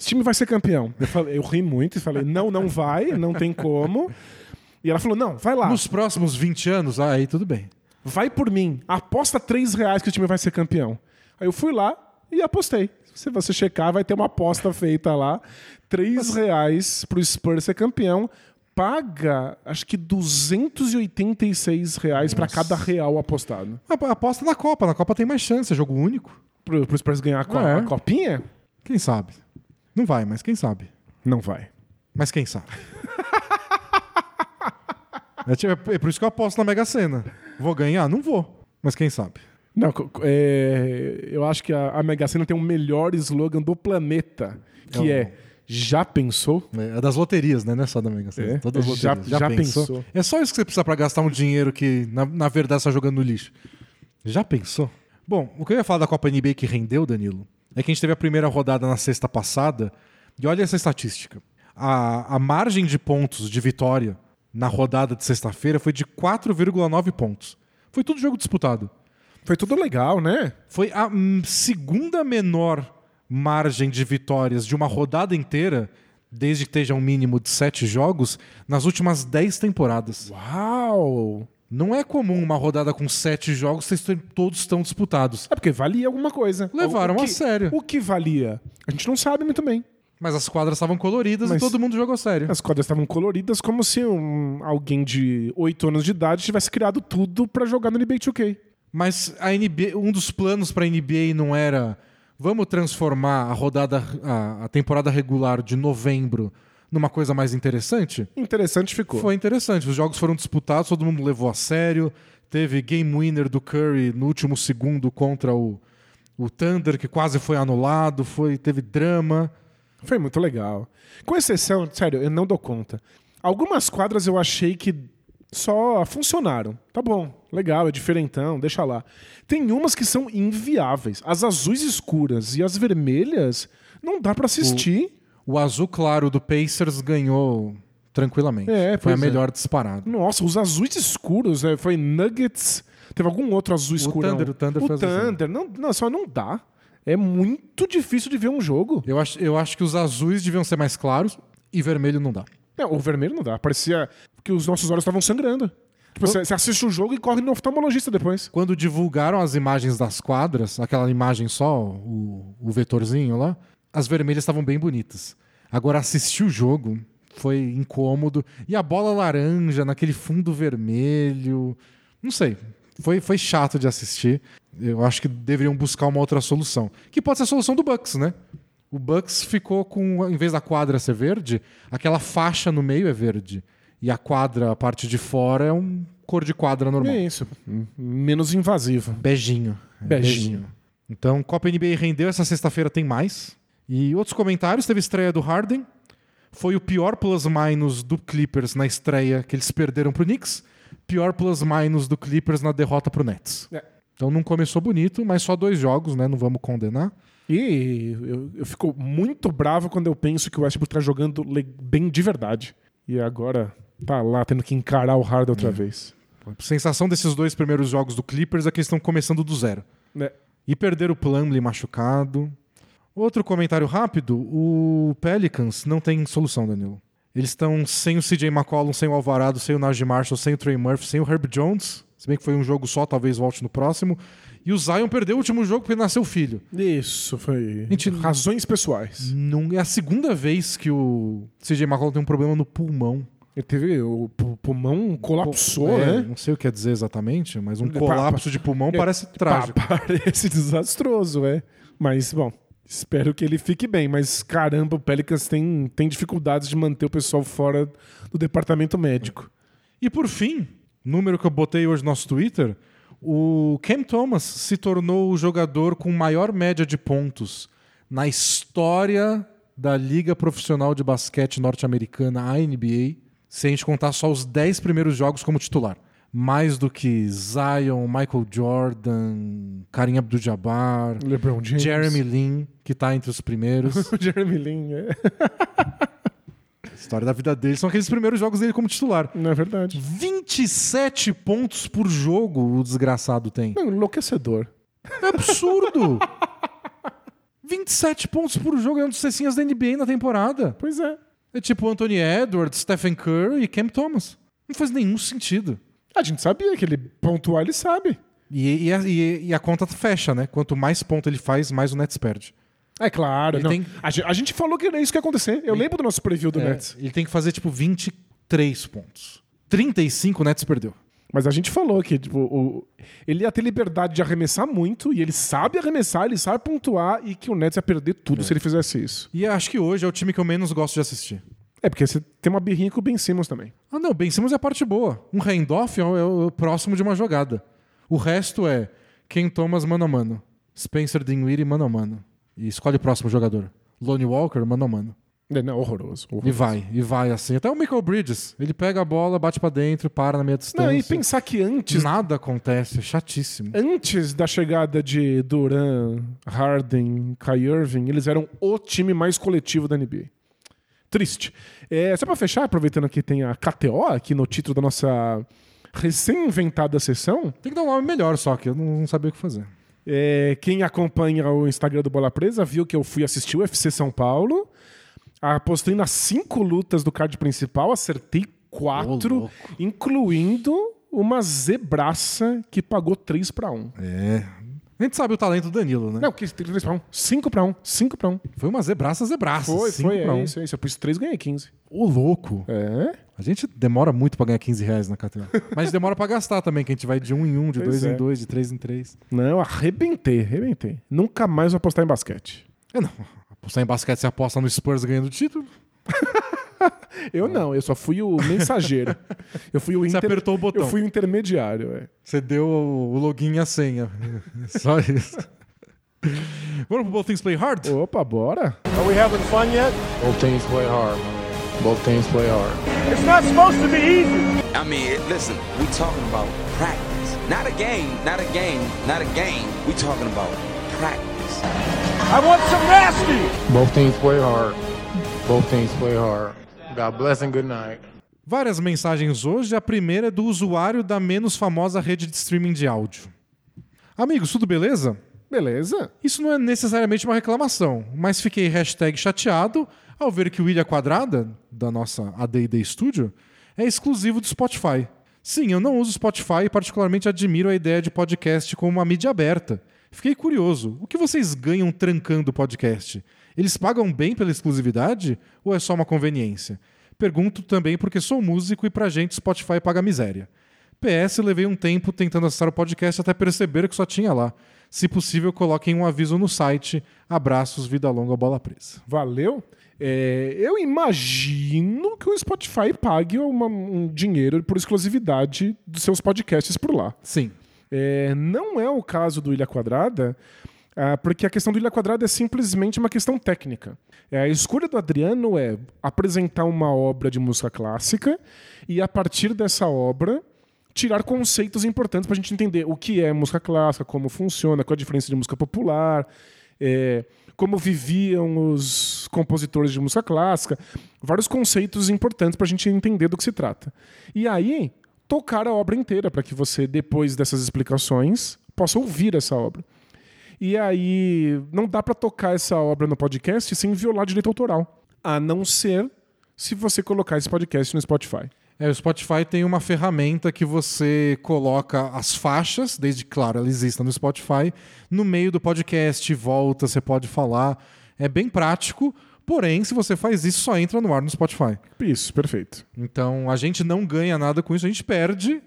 Esse time vai ser campeão. Eu, falei, eu ri muito e falei, não, não vai, não tem como. E ela falou, não, vai lá. Nos próximos 20 anos, aí tudo bem. Vai por mim, aposta 3 reais que o time vai ser campeão. Aí eu fui lá e apostei. Se você checar, vai ter uma aposta feita lá. 3 reais pro Spurs ser campeão. Paga, acho que 286 reais para cada real apostado. Aposta na Copa. Na Copa tem mais chance, é jogo único. Pro, pro Spurs ganhar a, co é. a copinha? Quem sabe? Não vai, mas quem sabe? Não vai. Mas quem sabe? é, tipo, é por isso que eu aposto na Mega Sena. Vou ganhar? Não vou. Mas quem sabe? Não, é, eu acho que a, a Mega Sena tem o melhor slogan do planeta, que é, é já pensou? É, é, das loterias, né? Não é só da Mega Sena. É, Todas as loterias. Já, já, já pensou? pensou? É só isso que você precisa para gastar um dinheiro que, na, na verdade, está jogando no lixo. Já pensou? Bom, o que eu ia falar da Copa NBA que rendeu, Danilo, é que a gente teve a primeira rodada na sexta passada, e olha essa estatística. A, a margem de pontos de vitória na rodada de sexta-feira foi de 4,9 pontos. Foi tudo jogo disputado. Foi tudo legal, né? Foi a hum, segunda menor margem de vitórias de uma rodada inteira, desde que esteja um mínimo de sete jogos, nas últimas dez temporadas. Uau! Não é comum uma rodada com sete jogos, vocês todos estão disputados. É porque valia alguma coisa. Levaram que, a sério. O que valia? A gente não sabe muito bem. Mas as quadras estavam coloridas Mas e todo mundo jogou sério. As quadras estavam coloridas como se um, alguém de 8 anos de idade tivesse criado tudo para jogar no NBA 2K. Mas a NBA, um dos planos para a NBA não era vamos transformar a rodada a, a temporada regular de novembro numa coisa mais interessante? Interessante ficou. Foi interessante. Os jogos foram disputados, todo mundo levou a sério. Teve game winner do Curry no último segundo contra o, o Thunder, que quase foi anulado. Foi, teve drama. Foi muito legal. Com exceção, sério, eu não dou conta. Algumas quadras eu achei que só funcionaram. Tá bom, legal, é diferentão, deixa lá. Tem umas que são inviáveis. As azuis escuras e as vermelhas não dá para assistir. O o azul claro do Pacers ganhou tranquilamente. É, foi a é. melhor é. disparada. Nossa, os azuis escuros, né? Foi Nuggets. Teve algum outro azul escuro? O Thunder, o Thunder, o Thunder. Não, não, só não dá. É muito difícil de ver um jogo. Eu acho, eu acho que os azuis deviam ser mais claros e vermelho não dá. Não, o vermelho não dá. Parecia que os nossos olhos estavam sangrando. Tipo, você, você assiste o jogo e corre no oftalmologista depois. Quando divulgaram as imagens das quadras, aquela imagem só, o, o vetorzinho lá, as vermelhas estavam bem bonitas. Agora, assistir o jogo foi incômodo. E a bola laranja naquele fundo vermelho. Não sei. Foi, foi chato de assistir. Eu acho que deveriam buscar uma outra solução. Que pode ser a solução do Bucks, né? O Bucks ficou com, em vez da quadra ser verde, aquela faixa no meio é verde. E a quadra, a parte de fora, é um cor de quadra normal. É isso. Menos invasivo. Beijinho. É Beijinho. Então, Copa NBA rendeu, essa sexta-feira tem mais. E outros comentários, teve estreia do Harden. Foi o pior plus-minus do Clippers na estreia que eles perderam pro Knicks. Pior plus-minus do Clippers na derrota pro Nets. É. Então não começou bonito, mas só dois jogos, né? Não vamos condenar. E eu, eu fico muito bravo quando eu penso que o Westbrook tá jogando bem de verdade. E agora tá lá tendo que encarar o Harden outra vez. A sensação desses dois primeiros jogos do Clippers é que eles estão começando do zero. Né? E perderam o Plumlee machucado. Outro comentário rápido: o Pelicans não tem solução, Danilo. Eles estão sem o CJ McCollum, sem o Alvarado, sem o Najee Marshall, sem o Trey Murphy, sem o Herb Jones. Se bem que foi um jogo só, talvez volte no próximo. E o Zion perdeu o último jogo porque nasceu filho. Isso, foi. Gente, Razões pessoais. Não, é a segunda vez que o CJ McCollum tem um problema no pulmão. Ele teve. O pu- pulmão colapsou, É, né? Não sei o que quer dizer exatamente, mas um colapso de pulmão é, parece trágico. Pa- Parece desastroso, é. Mas, bom, espero que ele fique bem. Mas, caramba, o Pelicans tem, tem dificuldades de manter o pessoal fora do departamento médico. E por fim, número que eu botei hoje no nosso Twitter, o Cam Thomas se tornou o jogador com maior média de pontos na história da Liga Profissional de Basquete Norte-Americana, a NBA, se a gente contar só os 10 primeiros jogos como titular. Mais do que Zion, Michael Jordan, Karim Abdul-Jabbar. Jeremy Lin, que tá entre os primeiros. Jeremy Lin, é. a história da vida dele são aqueles primeiros jogos dele como titular. Não é verdade. 27 pontos por jogo o desgraçado tem. Não, enlouquecedor. É absurdo! 27 pontos por jogo é um dos cecinhas da NBA na temporada. Pois é. É tipo Anthony Edwards, Stephen Curry e Cam Thomas. Não faz nenhum sentido. A gente sabia que ele pontuar, ele sabe. E, e a, e- e a conta fecha, né? Quanto mais ponto ele faz, mais o Nets perde. É claro. Ele não. tem- A, ge- a gente falou que era isso que ia acontecer. Eu lembro do nosso preview do É, Nets. ele tem que fazer tipo 23 pontos. 35 o Nets perdeu. Mas a gente falou que tipo, o- ele ia ter liberdade de arremessar muito, e ele sabe arremessar, ele sabe pontuar, e que o Nets ia perder tudo se ele fizesse isso. E acho que hoje é o time que eu menos gosto de assistir. É, porque você tem uma birrinha com o Ben Simmons também. Ah, não, Ben Simmons é a parte boa. Um handoff é o, é o próximo de uma jogada. O resto é Ken Thomas mano a mano, Spencer Dinwiddie mano a mano. E escolhe o próximo jogador. Lonnie Walker mano a mano. É, não, horroroso. E horroroso. vai, e vai assim. Até o Michael Bridges. Ele pega a bola, bate pra dentro, para na meia distância. Não, e pensar que antes, Nada acontece, é chatíssimo. antes da chegada de Duran, Harden, Kai Irving, eles eram o time mais coletivo da NBA. Triste. É, só pra fechar, aproveitando que tem a KTO aqui no título da nossa recém-inventada sessão, Tem que dar um nome melhor só, que eu não, não sabia o que fazer. É, quem acompanha o Instagram do Bola Presa viu que eu fui assistir o UFC São Paulo. Apostei nas cinco lutas do card principal, acertei quatro, louco. incluindo uma zebraça que pagou 3 para 1. É. A gente sabe o talento do Danilo, né? Não, que 3 para 1. 5 para 1. 5 para 1. Foi uma zebraça, zebraça. Foi, cinco foi. pra É um. isso, é isso. Eu pus 3 ganhei 15. Ô, louco. É? A gente demora muito pra ganhar 15 reais na KTO. Mas demora pra gastar também, que a gente vai de um em um, de Pois dois é. em dois, de três em três. Não, arrebentei, arrebentei. Nunca mais vou apostar em basquete. É, não. Apostar em basquete, você aposta no Spurs ganhando o título. Eu não, eu só fui o mensageiro. Eu fui o Você inter... apertou o botão. Eu fui o intermediário, é. Você deu o login e a senha. Só isso. Vamos pro Both Things Play Hard? Opa, bora. Are we having fun yet? Both teams play hard, man. Both teams play hard. It's not supposed to be easy. I mean, listen, we talking about practice. Not a game, not a game, not a game. We talking about practice. I want some nasty. Both teams play hard. Both teams play hard. God bless and good night. Várias mensagens hoje. A primeira é do usuário da menos famosa rede de streaming de áudio. Amigos, tudo beleza? Beleza. Isso não é necessariamente uma reclamação, mas fiquei hashtag chateado ao ver que o Ilha Quadrada, da nossa AD&D Studio, é exclusivo do Spotify. Sim, eu não uso Spotify e particularmente admiro a ideia de podcast como uma mídia aberta. Fiquei curioso, o que vocês ganham trancando o podcast? Eles pagam bem pela exclusividade ou é só uma conveniência? Pergunto também porque sou músico e pra gente Spotify paga miséria. PS, levei um tempo tentando acessar o podcast até perceber que só tinha lá. Se possível, coloquem um aviso no site. Abraços, vida longa, bola presa. Valeu? É, eu imagino que o Spotify pague uma- um dinheiro por exclusividade dos seus podcasts por lá. Sim. É, não é o caso do Ilha Quadrada, porque a questão do Ilha Quadrada é simplesmente uma questão técnica. É, a escolha do Adriano é apresentar uma obra de música clássica e, a partir dessa obra, tirar conceitos importantes para a gente entender o que é música clássica, como funciona, qual a diferença de música popular, é, como viviam os compositores de música clássica, vários conceitos importantes para a gente entender do que se trata. E aí, tocar a obra inteira para que você, depois dessas explicações, possa ouvir essa obra. E aí, não dá para tocar essa obra no podcast sem violar direito autoral, a não ser se você colocar esse podcast no Spotify. É, o Spotify tem uma ferramenta que você coloca as faixas, desde claro, ela exista no Spotify, no meio do podcast, volta, você pode falar. É bem prático, porém, se você faz isso, só entra no ar no Spotify. Isso, perfeito. Então, a gente não ganha nada com isso, a gente perde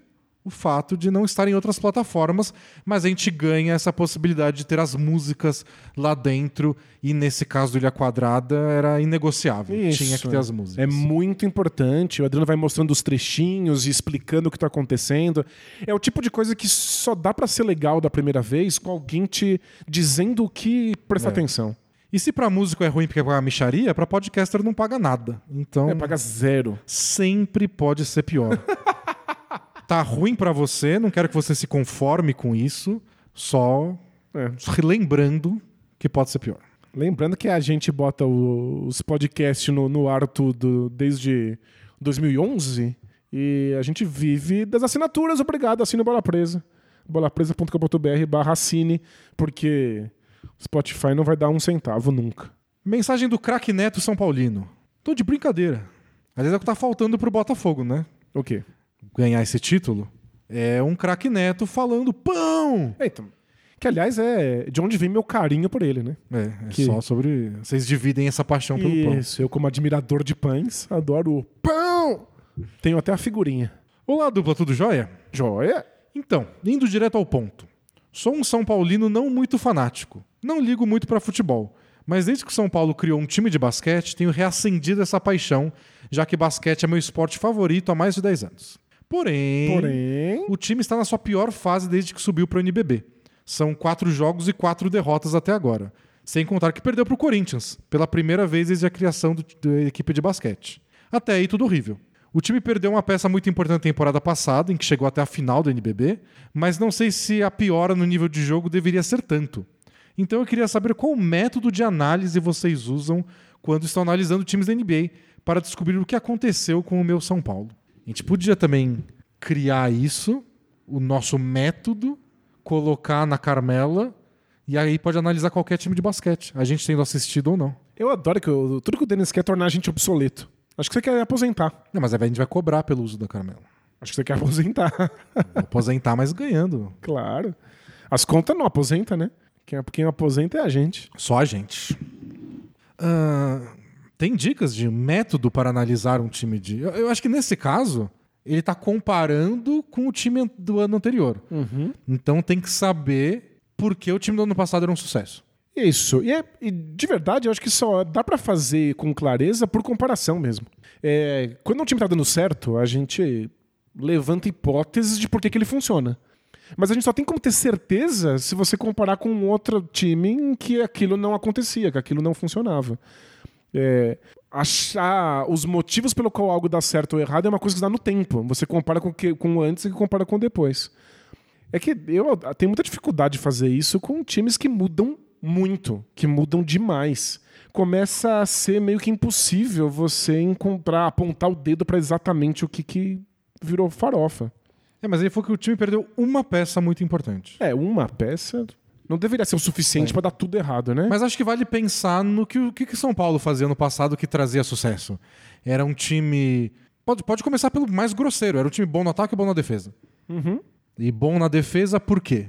o fato de não estar em outras plataformas, mas a gente ganha essa possibilidade de ter as músicas lá dentro, e nesse caso do Ilha Quadrada era inegociável. Isso. Tinha que ter as músicas. É muito importante. O Adriano vai mostrando os trechinhos e explicando o que está acontecendo. É o tipo de coisa que só dá para ser legal da primeira vez com alguém te dizendo o que presta É. atenção. E se pra músico é ruim porque paga micharia, pra podcaster não paga nada. Então, É, paga zero. sempre pode ser pior. tá ruim pra você, não quero que você se conforme com isso, só É. lembrando que pode ser pior. Lembrando que a gente bota o- os podcasts no, no ar tudo desde 2011 e a gente vive das assinaturas. Obrigado, assine Bola Presa. bolapresa.com.br barra assine, porque Spotify não vai dar um centavo nunca. Mensagem do craque Neto São Paulino. Tô de brincadeira. Às vezes é o que tá faltando pro Botafogo, né? O quê? Ganhar esse título. É um craque Neto falando pão! É, então, que aliás é de onde vem meu carinho por ele, né? É, é Que- só sobre. Vocês dividem essa paixão pelo pão. Isso, eu como admirador de pães, adoro o pão! Tenho até a figurinha. Olá, dupla, tudo jóia? Joia? Então, indo direto ao ponto. Sou um São Paulino não muito fanático. Não ligo muito pra futebol. Mas desde que o São Paulo criou um time de basquete, tenho reacendido essa paixão, já que basquete é meu esporte favorito há mais de 10 anos. Porém, Porém, o time está na sua pior fase desde que subiu para o NBB. São quatro jogos e quatro derrotas até agora. Sem contar que perdeu para o Corinthians, pela primeira vez desde a criação do- da equipe de basquete. Até aí, tudo horrível. O time perdeu uma peça muito importante na temporada passada, em que chegou até a final do NBB, mas não sei se a piora no nível de jogo deveria ser tanto. Então eu queria saber qual método de análise vocês usam quando estão analisando times da NBA para descobrir o que aconteceu com o meu São Paulo. A gente podia também criar isso, o nosso método, colocar na Carmela e aí pode analisar qualquer time de basquete, a gente tendo assistido ou não. eu adoro que eu- tudo que o Denis quer é tornar a gente obsoleto. Acho que você quer aposentar. Não, mas a gente vai cobrar pelo uso da Carmela. Acho que você quer aposentar. Aposentar, mas ganhando. claro. As contas não aposenta, né? Quem, quem aposenta é a gente. Só a gente. Ah, tem dicas de método para analisar um time de. Eu, eu acho que nesse caso, ele está comparando com o time do ano anterior. Então tem que saber por que o time do ano passado era um sucesso. Isso. E, é- e de verdade, eu acho que só dá pra fazer com clareza por comparação mesmo. É, quando um time tá dando certo, a gente levanta hipóteses de por que, que ele funciona. Mas a gente só tem como ter certeza se você comparar com um outro time em que aquilo não acontecia, que aquilo não funcionava. É, achar os motivos pelo qual algo dá certo ou errado é uma coisa que dá no tempo. Você compara com o que, com antes e compara com o depois. É que eu tenho muita dificuldade de fazer isso com times que mudam muito, que mudam demais. Começa a ser meio que impossível você encontrar, apontar o dedo para exatamente o que, que virou farofa. É, mas ele falou que o time perdeu uma peça muito importante. É, uma peça não deveria ser o suficiente para dar tudo errado, né? Mas acho que vale pensar no que o que, que São Paulo fazia no passado que trazia sucesso. Era um time. Pode, pode começar pelo mais grosseiro. Era um time bom no ataque e bom na defesa. E bom na defesa por quê?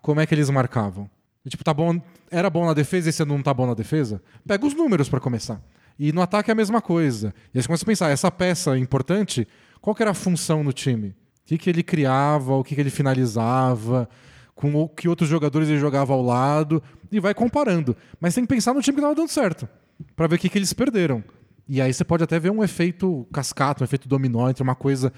Como é que eles marcavam? E, tipo, tá bom, era bom na defesa e esse não tá bom na defesa? Pega os números pra começar. E no ataque é a mesma coisa. E aí você começa a pensar, essa peça importante, qual que era a função no time? O que, que ele criava, o que, que ele finalizava, com o que outros jogadores ele jogava ao lado, e vai comparando. Mas tem que pensar no time que estava dando certo, para ver o que, que eles perderam. E aí você pode até ver um efeito cascata, um efeito dominó entre uma coisa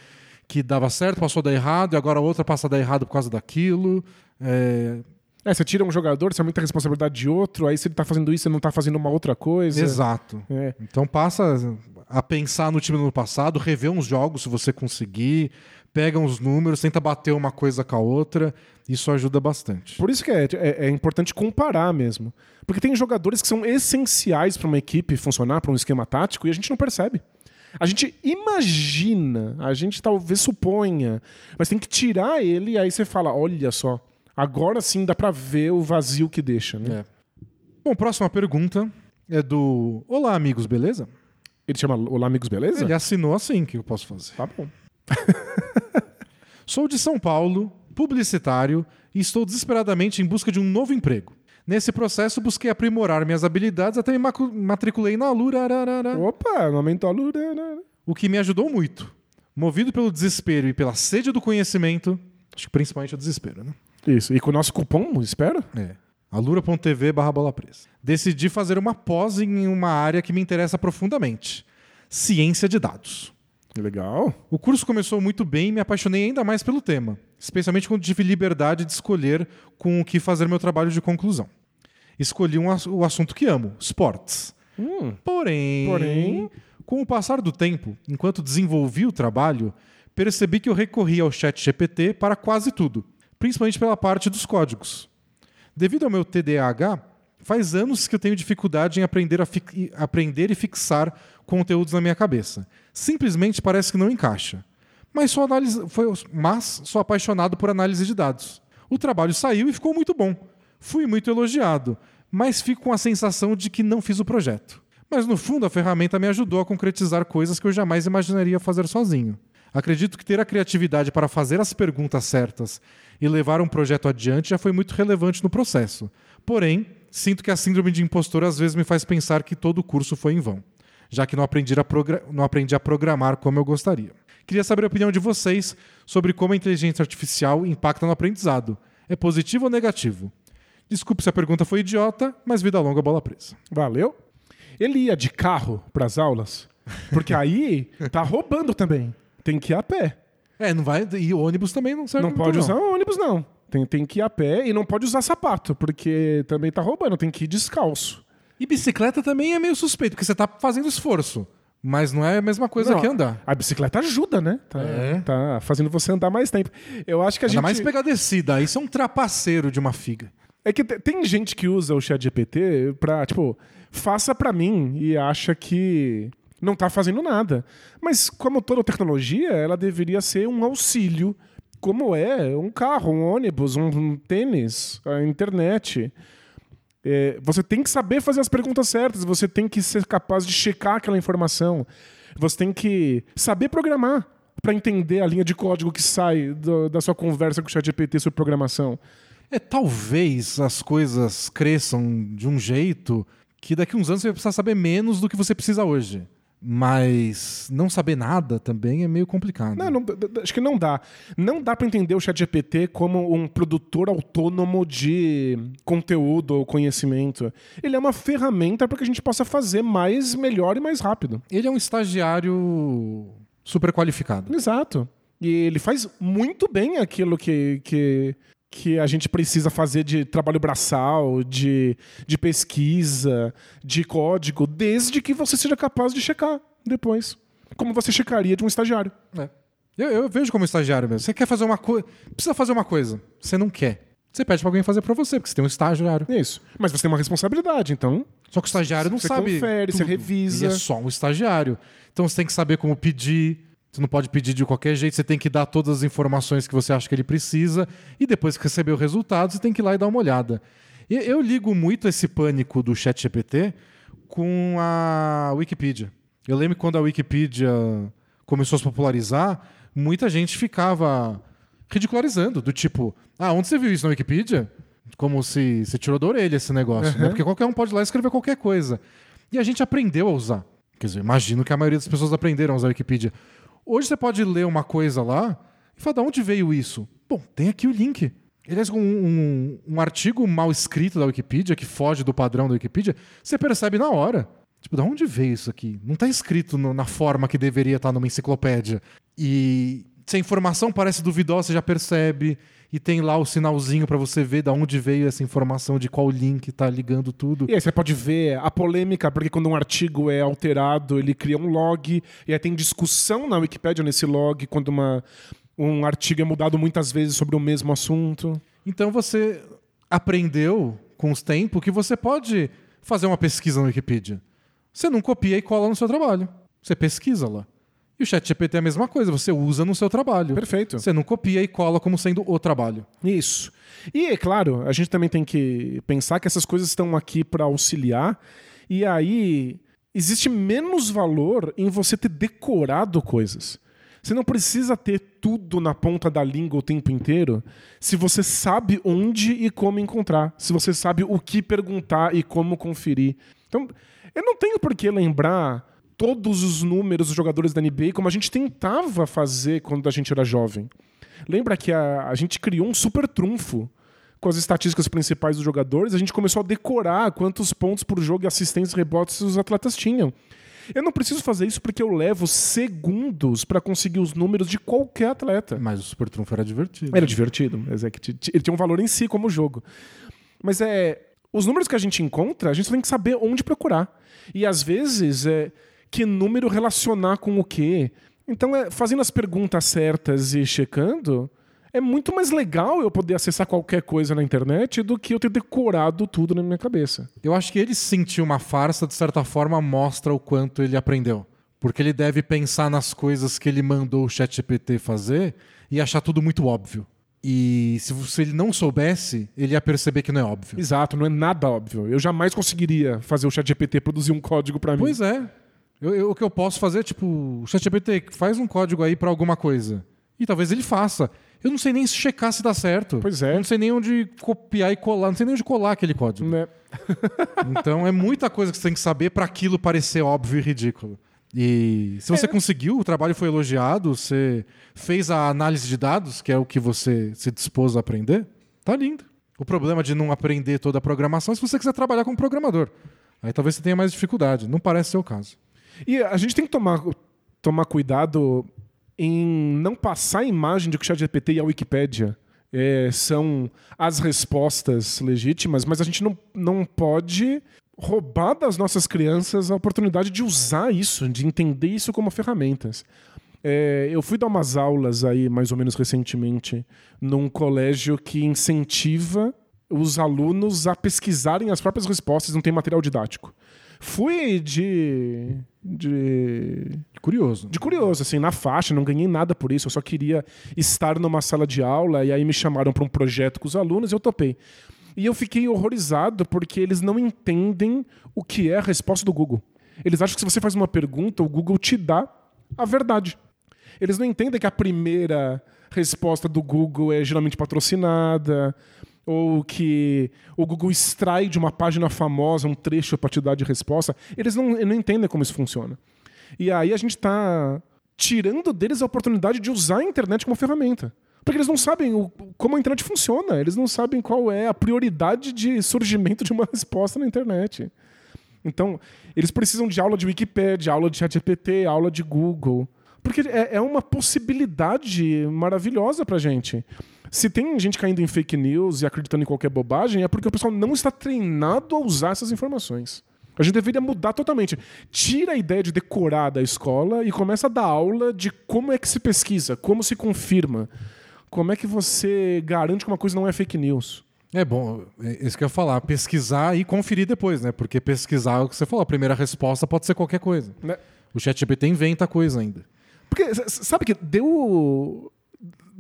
que dava certo, passou a dar errado, e agora a outra passa a dar errado por causa daquilo. É, É, você tira um jogador, você aumenta a responsabilidade de outro, aí se ele tá fazendo isso, você não tá fazendo uma outra coisa. Exato. É. Então passa a pensar no time do ano passado, rever uns jogos se você conseguir, pega uns números, tenta bater uma coisa com a outra. Isso ajuda bastante. Por isso que é, é- é importante comparar mesmo. Porque tem jogadores que são essenciais para uma equipe funcionar, para um esquema tático, e a gente não percebe. A gente imagina, a gente talvez suponha, mas tem que tirar ele e aí você fala: olha só, agora sim dá pra ver o vazio que deixa. Né? É. Bom, próxima pergunta é do Olá, amigos, beleza? Ele chama Olá, amigos, beleza? Ele assinou assim, que eu posso fazer? Tá bom. Sou de São Paulo, publicitário, e estou desesperadamente em busca de um novo emprego. Nesse processo, busquei aprimorar minhas habilidades até me matriculei na Alura, ararara, Opa, aumentou a lura. né? o que me ajudou muito. Movido pelo desespero e pela sede do conhecimento, acho que principalmente o desespero, né? Isso. E com o nosso cupom, espera? É. alura.tv barra bola presa. Decidi fazer uma pós em uma área que me interessa profundamente. Ciência de dados. Legal. O curso começou muito bem e me apaixonei ainda mais pelo tema, especialmente quando tive liberdade de escolher com o que fazer meu trabalho de conclusão. Escolhi um o assunto que amo, esportes. Porém, Porém- com o passar do tempo, enquanto desenvolvi o trabalho, percebi que eu recorri ao chat GPT para quase tudo, principalmente pela parte dos códigos. Devido ao meu TDAH, faz anos que eu tenho dificuldade em aprender, aprender e fixar conteúdos na minha cabeça. Simplesmente parece que não encaixa. Mas sou, foi, mas sou apaixonado por análise de dados. O trabalho saiu e ficou muito bom. Fui muito elogiado, mas fico com a sensação de que não fiz o projeto. Mas no fundo, a ferramenta me ajudou a concretizar coisas que eu jamais imaginaria fazer sozinho. Acredito que ter a criatividade para fazer as perguntas certas e levar um projeto adiante já foi muito relevante no processo. Porém, sinto que a síndrome de impostor às vezes me faz pensar que todo o curso foi em vão, já que não aprendi não aprendi a programar como eu gostaria. Queria saber a opinião de vocês sobre como a inteligência artificial impacta no aprendizado. É positivo ou negativo? Desculpe se a pergunta foi idiota, mas vida longa, bola presa. Valeu. Ele ia de carro pras aulas, porque aí tá roubando também. Tem que ir a pé. É, não vai. E ônibus também não serve Não pode usar ônibus, não. Tem, tem que ir a pé e não pode usar sapato, porque também tá roubando. Tem que ir descalço. E bicicleta também é meio suspeito, porque você tá fazendo esforço. Mas não é a mesma coisa Não, que andar. A bicicleta ajuda, né? Tá, É. tá fazendo você andar mais tempo. Eu acho que a Ainda gente. mais pegar descida. Isso é um trapaceiro de uma figa. É que te- tem gente que usa o chat GPT pra, tipo, faça pra mim e acha que não tá fazendo nada. Mas como toda tecnologia, ela deveria ser um auxílio, como é um carro, um ônibus, um, um tênis, a internet. É, você tem que saber fazer as perguntas certas, você tem que ser capaz de checar aquela informação. Você tem que saber programar pra entender a linha de código que sai do- da sua conversa com o chat GPT sobre programação. É, talvez as coisas cresçam de um jeito que daqui uns anos você vai precisar saber menos do que você precisa hoje. Mas não saber nada também é meio complicado. Não, não- acho que não dá. Não dá pra entender o ChatGPT como um produtor autônomo de conteúdo ou conhecimento. Ele é uma ferramenta para que a gente possa fazer mais, melhor e mais rápido. Ele é um estagiário super qualificado. Exato. E ele faz muito bem aquilo que, que, que a gente precisa fazer de trabalho braçal, de, de pesquisa, de código, desde que você seja capaz de checar depois. Como você checaria de um estagiário. É. Eu, eu vejo como estagiário mesmo. Você quer fazer uma coisa. Precisa fazer uma coisa. Você não quer. Você pede pra alguém fazer pra você, porque você tem um estagiário. Isso. Mas você tem uma responsabilidade, então Só que o estagiário não Você sabe. confere, você tudo. revisa. Ele é só um estagiário. Então você tem que saber como pedir. Você não pode pedir de qualquer jeito, você tem que dar todas as informações que você acha que ele precisa. E depois que receber o resultado, você tem que ir lá e dar uma olhada. E eu ligo muito esse pânico do chat GPT com a Wikipedia. Eu lembro que quando a Wikipedia começou a se popularizar, muita gente ficava ridicularizando, do tipo, ah, onde você viu isso na Wikipedia? Como se você tirou da orelha esse negócio, né? Porque qualquer um pode ir lá e escrever qualquer coisa. E a gente aprendeu a usar. Quer dizer, imagino que a maioria das pessoas aprenderam a usar a Wikipedia. Hoje você pode ler uma coisa lá e falar, de onde veio isso? Bom, tem aqui o link. Aliás, um, um, um artigo mal escrito da Wikipedia, que foge do padrão da Wikipedia, você percebe na hora. Tipo, de onde veio isso aqui? Não está escrito no- na forma que deveria estar numa enciclopédia. E se a informação parece duvidosa, você já percebe. E tem lá o sinalzinho para você ver de onde veio essa informação, de qual link tá ligando tudo. E aí você pode ver a polêmica, porque quando um artigo é alterado, ele cria um log, e aí tem discussão na Wikipédia nesse log, quando uma, um artigo é mudado muitas vezes sobre o mesmo assunto. Então você aprendeu com os tempos que você pode fazer uma pesquisa na Wikipedia. Você não copia e cola no seu trabalho. Você pesquisa lá. E o ChatGPT é a mesma coisa, você usa no seu trabalho. Perfeito. Você não copia e cola como sendo o trabalho. Isso. E, é claro, a gente também tem que pensar que essas coisas estão aqui para auxiliar, e aí existe menos valor em você ter decorado coisas. Você não precisa ter tudo na ponta da língua o tempo inteiro se você sabe onde e como encontrar, se você sabe o que perguntar e como conferir. Então, eu não tenho por que lembrar todos os números dos jogadores da NBA como a gente tentava fazer quando a gente era jovem. Lembra que a, a gente criou um super trunfo com as estatísticas principais dos jogadores, a gente começou a decorar quantos pontos por jogo e assistências e rebotes os atletas tinham. Eu não preciso fazer isso porque eu levo segundos para conseguir os números de qualquer atleta. Mas o Super Trunfo era divertido. Era divertido, mas é que ele tinha um valor em si como jogo. Mas é. Os números que a gente encontra, a gente tem que saber onde procurar. E às vezes é que número relacionar com o quê. Então, é, fazendo as perguntas certas e checando, é muito mais legal eu poder acessar qualquer coisa na internet do que eu ter decorado tudo na minha cabeça. Eu acho que ele sentir uma farsa, de certa forma, mostra o quanto ele aprendeu. Porque ele deve pensar nas coisas que ele mandou o ChatGPT fazer e achar tudo muito óbvio. E se, se ele não soubesse, ele ia perceber que não é óbvio. Exato, não é nada óbvio. Eu jamais conseguiria fazer o ChatGPT produzir um código para mim. Pois é. Eu- eu- o que eu posso fazer é, tipo, ChatGPT, faz um código aí pra alguma coisa. E talvez ele faça. Eu não sei nem se checar se dá certo. Pois é. Eu não sei nem onde copiar e colar. Não sei nem onde colar aquele código. Né? Então é muita coisa que você tem que saber pra aquilo parecer óbvio e ridículo. E se você conseguiu, o trabalho foi elogiado, você fez a análise de dados, que é o que você se dispôs a aprender, tá lindo. O problema de não aprender toda a programação é se você quiser trabalhar como programador. Aí talvez você tenha mais dificuldade. Não parece ser o caso. E a gente tem que tomar, tomar cuidado em não passar a imagem de que o ChatGPT e a Wikipédia é, são as respostas legítimas, mas a gente não, não pode roubar das nossas crianças a oportunidade de usar isso, de entender isso como ferramentas. É, eu fui dar umas aulas aí, mais ou menos recentemente, num colégio que incentiva os alunos a pesquisarem as próprias respostas, não tem material didático. Fui de. de. Curioso. de curioso, assim, na faixa, não ganhei nada por isso, eu só queria estar numa sala de aula e aí me chamaram para um projeto com os alunos e eu topei. E eu fiquei horrorizado porque eles não entendem o que é a resposta do Google. Eles acham que se você faz uma pergunta, o Google te dá a verdade. Eles não entendem que a primeira resposta do Google é geralmente patrocinada, ou que o Google extrai de uma página famosa um trecho para te dar de resposta. Eles não, não entendem como isso funciona. E aí a gente está tirando deles a oportunidade de usar a internet como ferramenta. Porque eles não sabem o- como a internet funciona, eles não sabem qual é a prioridade de surgimento de uma resposta na internet. Então, eles precisam de aula de Wikipedia, aula de ChatGPT, aula de Google. Porque é, é uma possibilidade maravilhosa pra gente. Se tem gente caindo em fake news e acreditando em qualquer bobagem, é porque o pessoal não está treinado a usar essas informações. A gente deveria mudar totalmente. Tira a ideia de decorar da escola e começa a dar aula de como é que se pesquisa, como se confirma, como é que você garante que uma coisa não é fake news. É bom, é isso que eu ia falar, pesquisar e conferir depois, né? Porque pesquisar é o que você falou, a primeira resposta pode ser qualquer coisa. Né? O ChatGPT inventa coisa ainda. Porque, sabe que deu.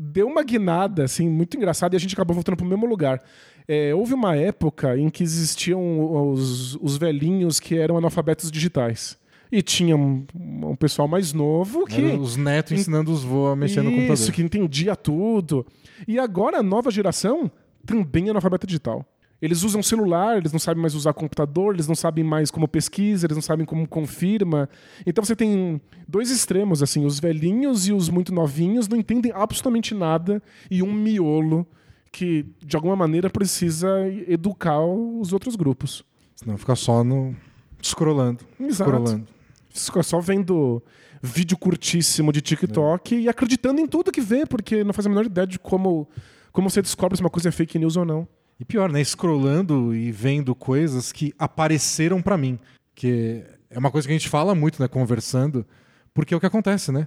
Deu uma guinada, assim, muito engraçada e a gente acabou voltando pro mesmo lugar. É, houve uma época em que existiam os, os velhinhos que eram analfabetos digitais. E tinha um, um pessoal mais novo que. Era os netos ensinando os vô a mexer no computador. Isso, que entendia tudo. E agora a nova geração também é analfabeta digital. Eles usam celular, eles não sabem mais usar computador, eles não sabem mais como pesquisa, eles não sabem como confirma. Então você tem dois extremos, assim, os velhinhos e os muito novinhos não entendem absolutamente nada e um miolo que, de alguma maneira, precisa educar os outros grupos. Senão fica só no. scrollando. Exato. Scrollando. Fica só vendo vídeo curtíssimo de TikTok e acreditando em tudo que vê, porque não faz a menor ideia de como, como você descobre se uma coisa é fake news ou não. E pior, né? Scrollando e vendo coisas que apareceram pra mim. Que é uma coisa que a gente fala muito, né? Conversando. Porque é o que acontece, né?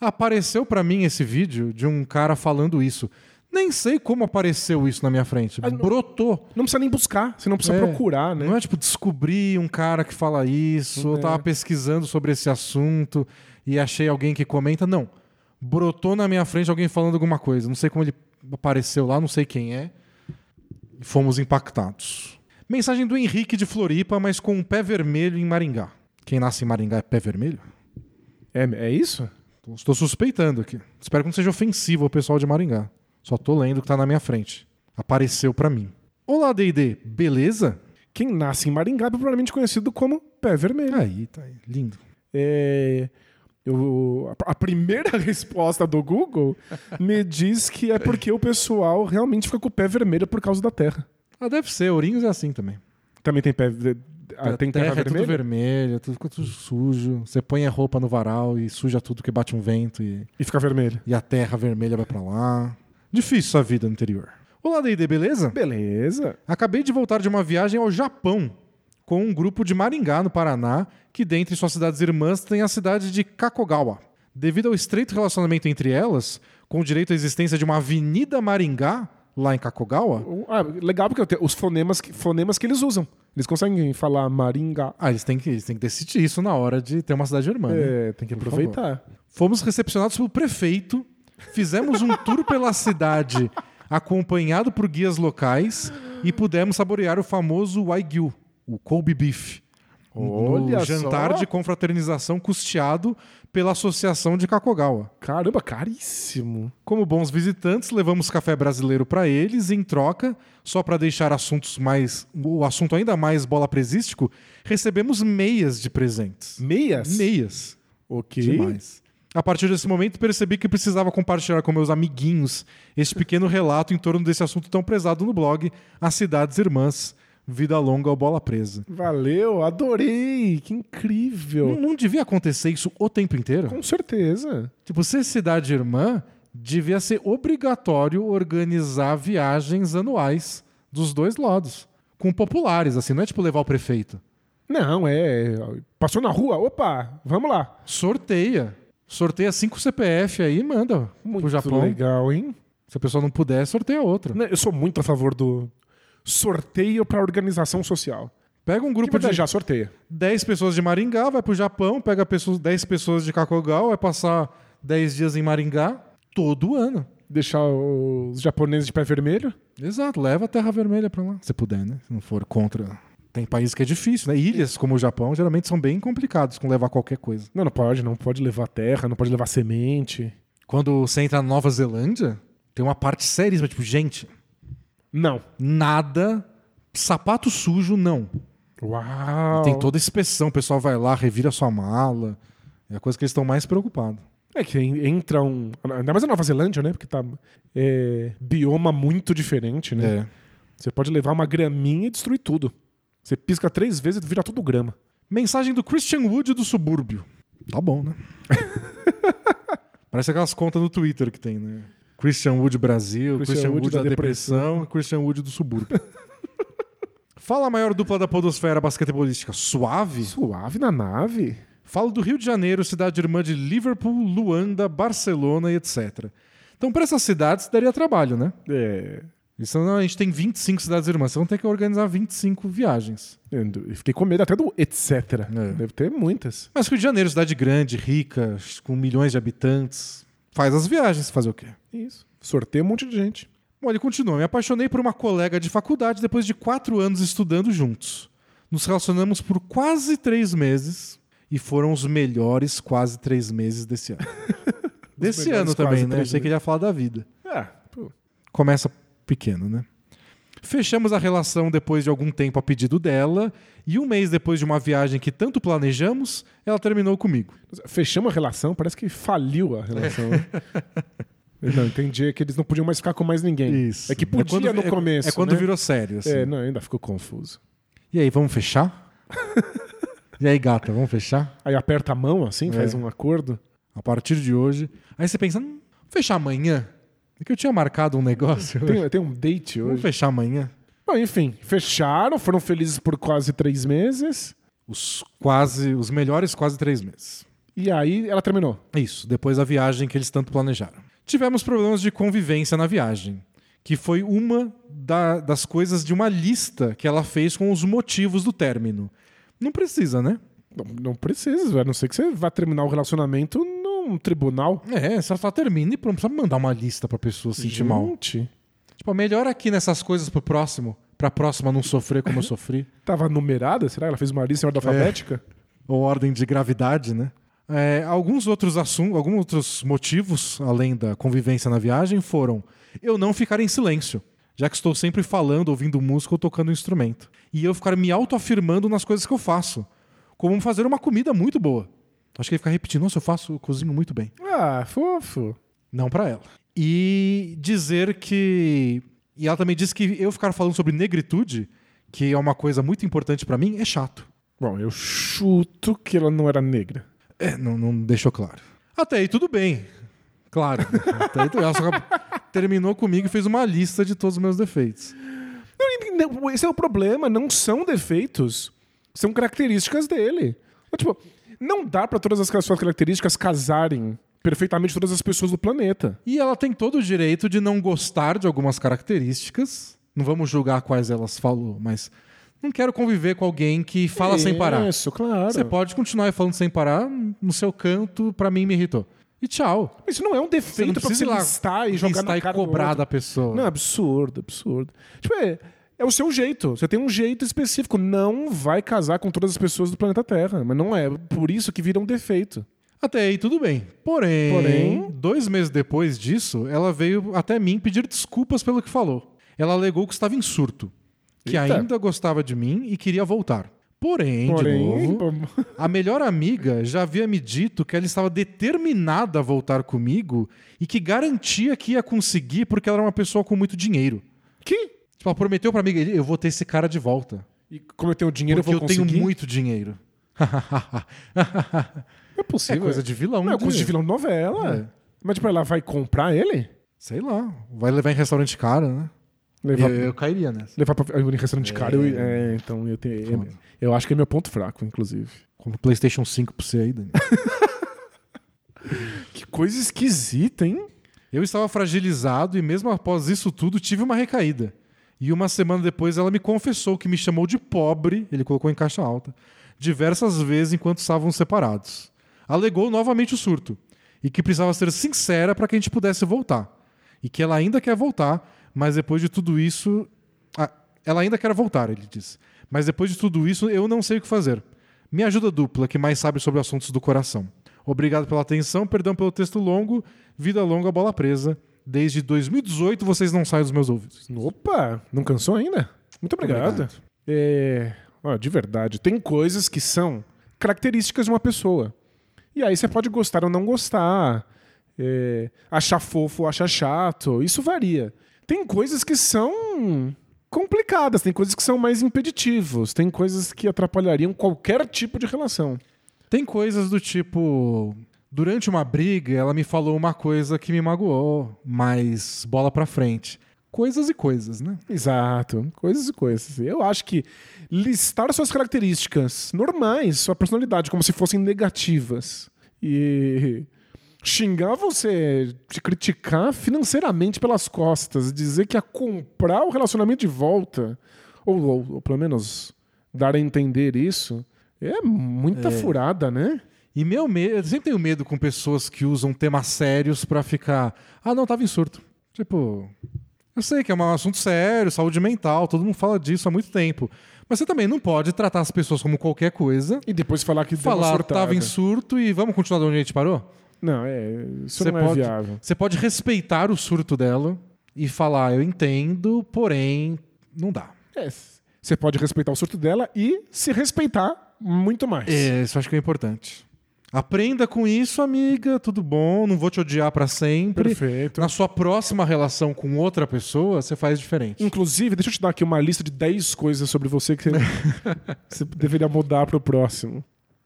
Apareceu pra mim esse vídeo de um cara falando isso. Nem sei como apareceu isso na minha frente. Ah, não- Brotou. Não precisa nem buscar, você não precisa É, procurar, né? Não é tipo descobrir um cara que fala isso, ou É. tava pesquisando sobre esse assunto e achei alguém que comenta. Não. Brotou na minha frente alguém falando alguma coisa. Não sei como ele apareceu lá, não sei quem é. Fomos impactados. Mensagem do Henrique de Floripa, mas com um pé vermelho em Maringá. Quem nasce em Maringá é pé vermelho? É, é isso? Tô- Estou suspeitando aqui. Espero que não seja ofensivo ao pessoal de Maringá. Só tô lendo o que tá na minha frente. Apareceu pra mim. Olá, D&D. Beleza? Quem nasce em Maringá é popularmente conhecido como pé vermelho. Aí, tá aí. Lindo. É, eu- a a primeira resposta do Google me diz que é porque o pessoal realmente fica com o pé vermelho por causa da terra. Ah, deve ser. Ourinhos é assim também. Também tem pé. ah, tem terra, terra é tudo vermelha? vermelho, tudo, fica tudo sujo. Você põe a roupa no varal e suja tudo que bate um vento e, E fica vermelho. e a terra vermelha vai pra lá. Difícil sua vida no interior. Olá, D&D, beleza? Beleza. Acabei de voltar de uma viagem ao Japão com um grupo de Maringá, no Paraná, que dentre suas cidades irmãs tem a cidade de Kakogawa. Devido ao estreito relacionamento entre elas, com direito à existência de uma Avenida Maringá lá em Kakogawa, Ah, legal porque os fonemas que, fonemas que eles usam. Eles conseguem falar Maringá. ah, eles têm que, eles têm que decidir isso na hora de ter uma cidade irmã. né? É, tem que aproveitar. Fomos recepcionados pelo prefeito, fizemos um tour pela cidade acompanhado por guias locais e pudemos saborear o famoso Wagyu, o Kobe Beef. Olha no jantar só. de confraternização custeado pela Associação de Kakogawa. Caramba, caríssimo. Como bons visitantes, levamos café brasileiro para eles e, em troca, só para deixar assuntos mais o assunto ainda mais bola presístico, recebemos meias de presentes. Meias? Meias. Ok. Demais. A partir desse momento, percebi que precisava compartilhar com meus amiguinhos este pequeno relato em torno desse assunto tão prezado no blog As Cidades Irmãs. Vida longa ou bola presa. Valeu, adorei. Que incrível. Não, não devia acontecer isso o tempo inteiro? Com certeza. Tipo, ser cidade irmã, devia ser obrigatório organizar viagens anuais dos dois lados. Com populares, assim, não é tipo levar o prefeito. Não, é. Passou na rua, opa, vamos lá. Sorteia. Sorteia cinco CPF aí e manda Muito pro Japão. legal, hein? Se a pessoa não puder, sorteia outra. Eu sou muito a favor do sorteio para organização social. Pega um grupo vai de desejar sorteia. 10 pessoas de Maringá, vai pro Japão, pega pessoas, 10 pessoas de Kakogal, vai passar 10 dias em Maringá todo ano. Deixar os japoneses de pé vermelho. Exato, leva a Terra Vermelha pra lá. Se puder, né? Se não for contra. Tem países que é difícil, né? Ilhas como o Japão geralmente são bem complicados com levar qualquer coisa. Não, não pode, não pode levar terra, não pode levar semente. Quando você entra na Nova Zelândia, tem uma parte seríssima, tipo, gente, Não. nada, sapato sujo, não. Uau. Tem toda a inspeção, o pessoal vai lá, revira sua mala. É a coisa que eles estão mais preocupados. É que en- entra um. Ainda mais na Nova Zelândia, né? Porque tá. É, bioma muito diferente, né? É. Você pode levar uma graminha e destruir tudo. Você pisca três vezes e vira tudo grama. Mensagem do Christian Wood do subúrbio. Tá bom, né? Parece aquelas contas no Twitter que tem, né? Christian Wood Brasil, Christian Christian, Wood Wood, da da, depressão, Christian Wood do subúrbio. Fala a maior dupla da podosfera basquetebolística. Suave? Suave na nave. Falo do Rio de Janeiro, cidade irmã de Liverpool, Luanda, Barcelona e etc. Então, para essas cidades, daria trabalho, né? É. Isso, não, a gente tem 25 cidades irmãs. Vão ter que organizar 25 viagens. Eu fiquei com medo até do etc. É. Deve ter muitas. Mas Rio de Janeiro, cidade grande, rica, com milhões de habitantes. Faz as viagens, fazer o quê? Isso. Sorteio um monte de gente. Bom, ele continua. Me apaixonei por uma colega de faculdade depois de quatro anos estudando juntos. Nos relacionamos por quase três meses e foram os melhores quase três meses desse ano. desse ano também, né? três Achei que ele ia falar da vida. É. pô. Começa pequeno, né? Fechamos a relação depois de algum tempo a pedido dela, e um mês depois de uma viagem que tanto planejamos, ela terminou comigo. Fechamos a relação, parece que faliu a relação. né? Não, entendi é que eles não podiam mais ficar com mais ninguém. Isso. É que podia quando, no é- começo. É, quando né? virou sério. assim. É, não, ainda ficou confuso. E aí, vamos fechar? e aí, gata, vamos fechar? Aí aperta a mão assim, É. faz um acordo. A partir de hoje. Aí você pensa, hum, fechar amanhã? É que eu tinha marcado um negócio. Tem, tem um date Vamos hoje. fechar amanhã? Bom, enfim, fecharam, foram felizes por quase três meses. Os quase, os melhores quase três meses. E aí ela terminou. Isso, depois da viagem que eles tanto planejaram. Tivemos problemas de convivência na viagem, que foi uma da- das coisas de uma lista que ela fez com os motivos do término. Não precisa, né? Não, não precisa, a não ser que você vá terminar o relacionamento num tribunal. É, só, só termina e pronto. Não precisa mandar uma lista pra pessoa se sentir mal. Gente, Tipo, melhor aqui nessas coisas pro próximo, pra próxima não sofrer como eu sofri. tava numerada? Será? Ela fez uma lista em ordem alfabética? Ou ordem de gravidade, né? É, alguns outros assuntos, alguns outros motivos, além da convivência na viagem, foram eu não ficar em silêncio, já que estou sempre falando, ouvindo música ou tocando um instrumento. E eu ficar me autoafirmando nas coisas que eu faço. Como fazer uma comida muito boa. Acho que ele fica repetindo, nossa, eu faço, eu cozinho muito bem. Ah, fofo. Não pra ela. E dizer que. E ela também disse que eu ficar falando sobre negritude, que é uma coisa muito importante pra mim, é chato. Bom, eu chuto que ela não era negra. É, não, não deixou claro. Até aí tudo bem. Claro. Até aí, ela só terminou comigo e fez uma lista de todos os meus defeitos. Não, não, Esse é o problema, não são defeitos, são características dele. Então, Tipo, não dá pra todas as suas características casarem perfeitamente todas as pessoas do planeta. E ela tem todo o direito de não gostar de algumas características. Não vamos julgar quais elas falou, mas não quero conviver com alguém que fala sem parar. Isso, claro. Você pode continuar falando sem parar no seu canto, pra mim me irritou. E tchau. Isso não é um Você não defeito pra você lá listar e jogar listar na e cara do cobrar da pessoa. Não, é absurdo, absurdo. Tipo, é, é o seu jeito. Você tem um jeito específico. Não vai casar com todas as pessoas do planeta Terra. Mas não é por isso que vira um defeito. Até aí tudo bem. Porém, Porém- dois meses depois disso, ela veio até mim pedir desculpas pelo que falou. Ela alegou que estava em surto, que Eita. ainda gostava de mim e queria voltar. Porém, de Porém, novo, a melhor amiga já havia me dito que ela estava determinada a voltar comigo e que garantia que ia conseguir porque ela era uma pessoa com muito dinheiro. que? Tipo, ela prometeu pra amiga, eu vou ter esse cara de volta. E como eu tenho dinheiro, porque eu eu, vou tenho conseguir? muito dinheiro. É é possível. coisa de vilão. Não, é coisa de vilão de novela. É. Mas, tipo, ela vai comprar ele? Sei lá. Vai levar em restaurante caro, né? Levar, Eu, eu cairia nessa. levar pra em restaurante caro. Eu, é, então eu tenho. Eu, eu acho que é meu ponto fraco, inclusive. Como PlayStation 5 pra você aí, Dani. Que coisa esquisita, hein? Eu estava fragilizado e mesmo após isso tudo tive uma recaída. E uma semana depois ela me confessou que me chamou de pobre, ele colocou em caixa alta, diversas vezes enquanto estavam separados. Alegou novamente o surto e que precisava ser sincera para que a gente pudesse voltar. E que ela ainda quer voltar, mas depois de tudo isso. Ah, ela ainda quer voltar, ele disse. Mas depois de tudo isso eu não sei o que fazer. Me ajuda dupla, que mais sabe sobre assuntos do coração. Obrigado pela atenção, perdão pelo texto longo, vida longa, bola presa. Desde 2018 vocês não saem dos meus ouvidos. Opa, não cansou ainda? Muito obrigado. Obrigado. É, ó, de verdade, tem coisas que são características de uma pessoa. E aí você pode gostar ou não gostar, é, achar fofo ou achar chato, isso varia. Tem coisas que são complicadas, tem coisas que são mais impeditivos, tem coisas que atrapalhariam qualquer tipo de relação. Tem coisas do tipo. Durante uma briga, ela me falou uma coisa que me magoou, mas bola pra frente. Coisas e coisas, né? Exato, coisas e coisas. Eu acho que listar suas características normais, sua personalidade, como se fossem negativas e xingar você, te criticar financeiramente pelas costas, dizer que ia comprar o relacionamento de volta, ou, ou, ou pelo menos dar a entender isso, é muita furada, né? E meu medo, eu sempre tenho medo com pessoas que usam temas sérios pra ficar. Ah, não, tava em surto. Tipo, eu sei que é um assunto sério, saúde mental, todo mundo fala disso há muito tempo. Mas você também não pode tratar as pessoas como qualquer coisa, E depois falar que falar tava em surto e vamos continuar de onde a gente parou? Não, é, isso Você não é pode, viável. você pode respeitar o surto dela e falar, eu entendo, porém, não dá. É, você pode respeitar o surto dela e se respeitar muito mais. É, isso acho que é importante. Aprenda com isso, amiga, tudo bom, não vou te odiar pra sempre. Perfeito. Na sua próxima relação com outra pessoa, você faz diferente. Inclusive, deixa eu te dar aqui uma lista de 10 coisas sobre você que você, deveria mudar pro próximo.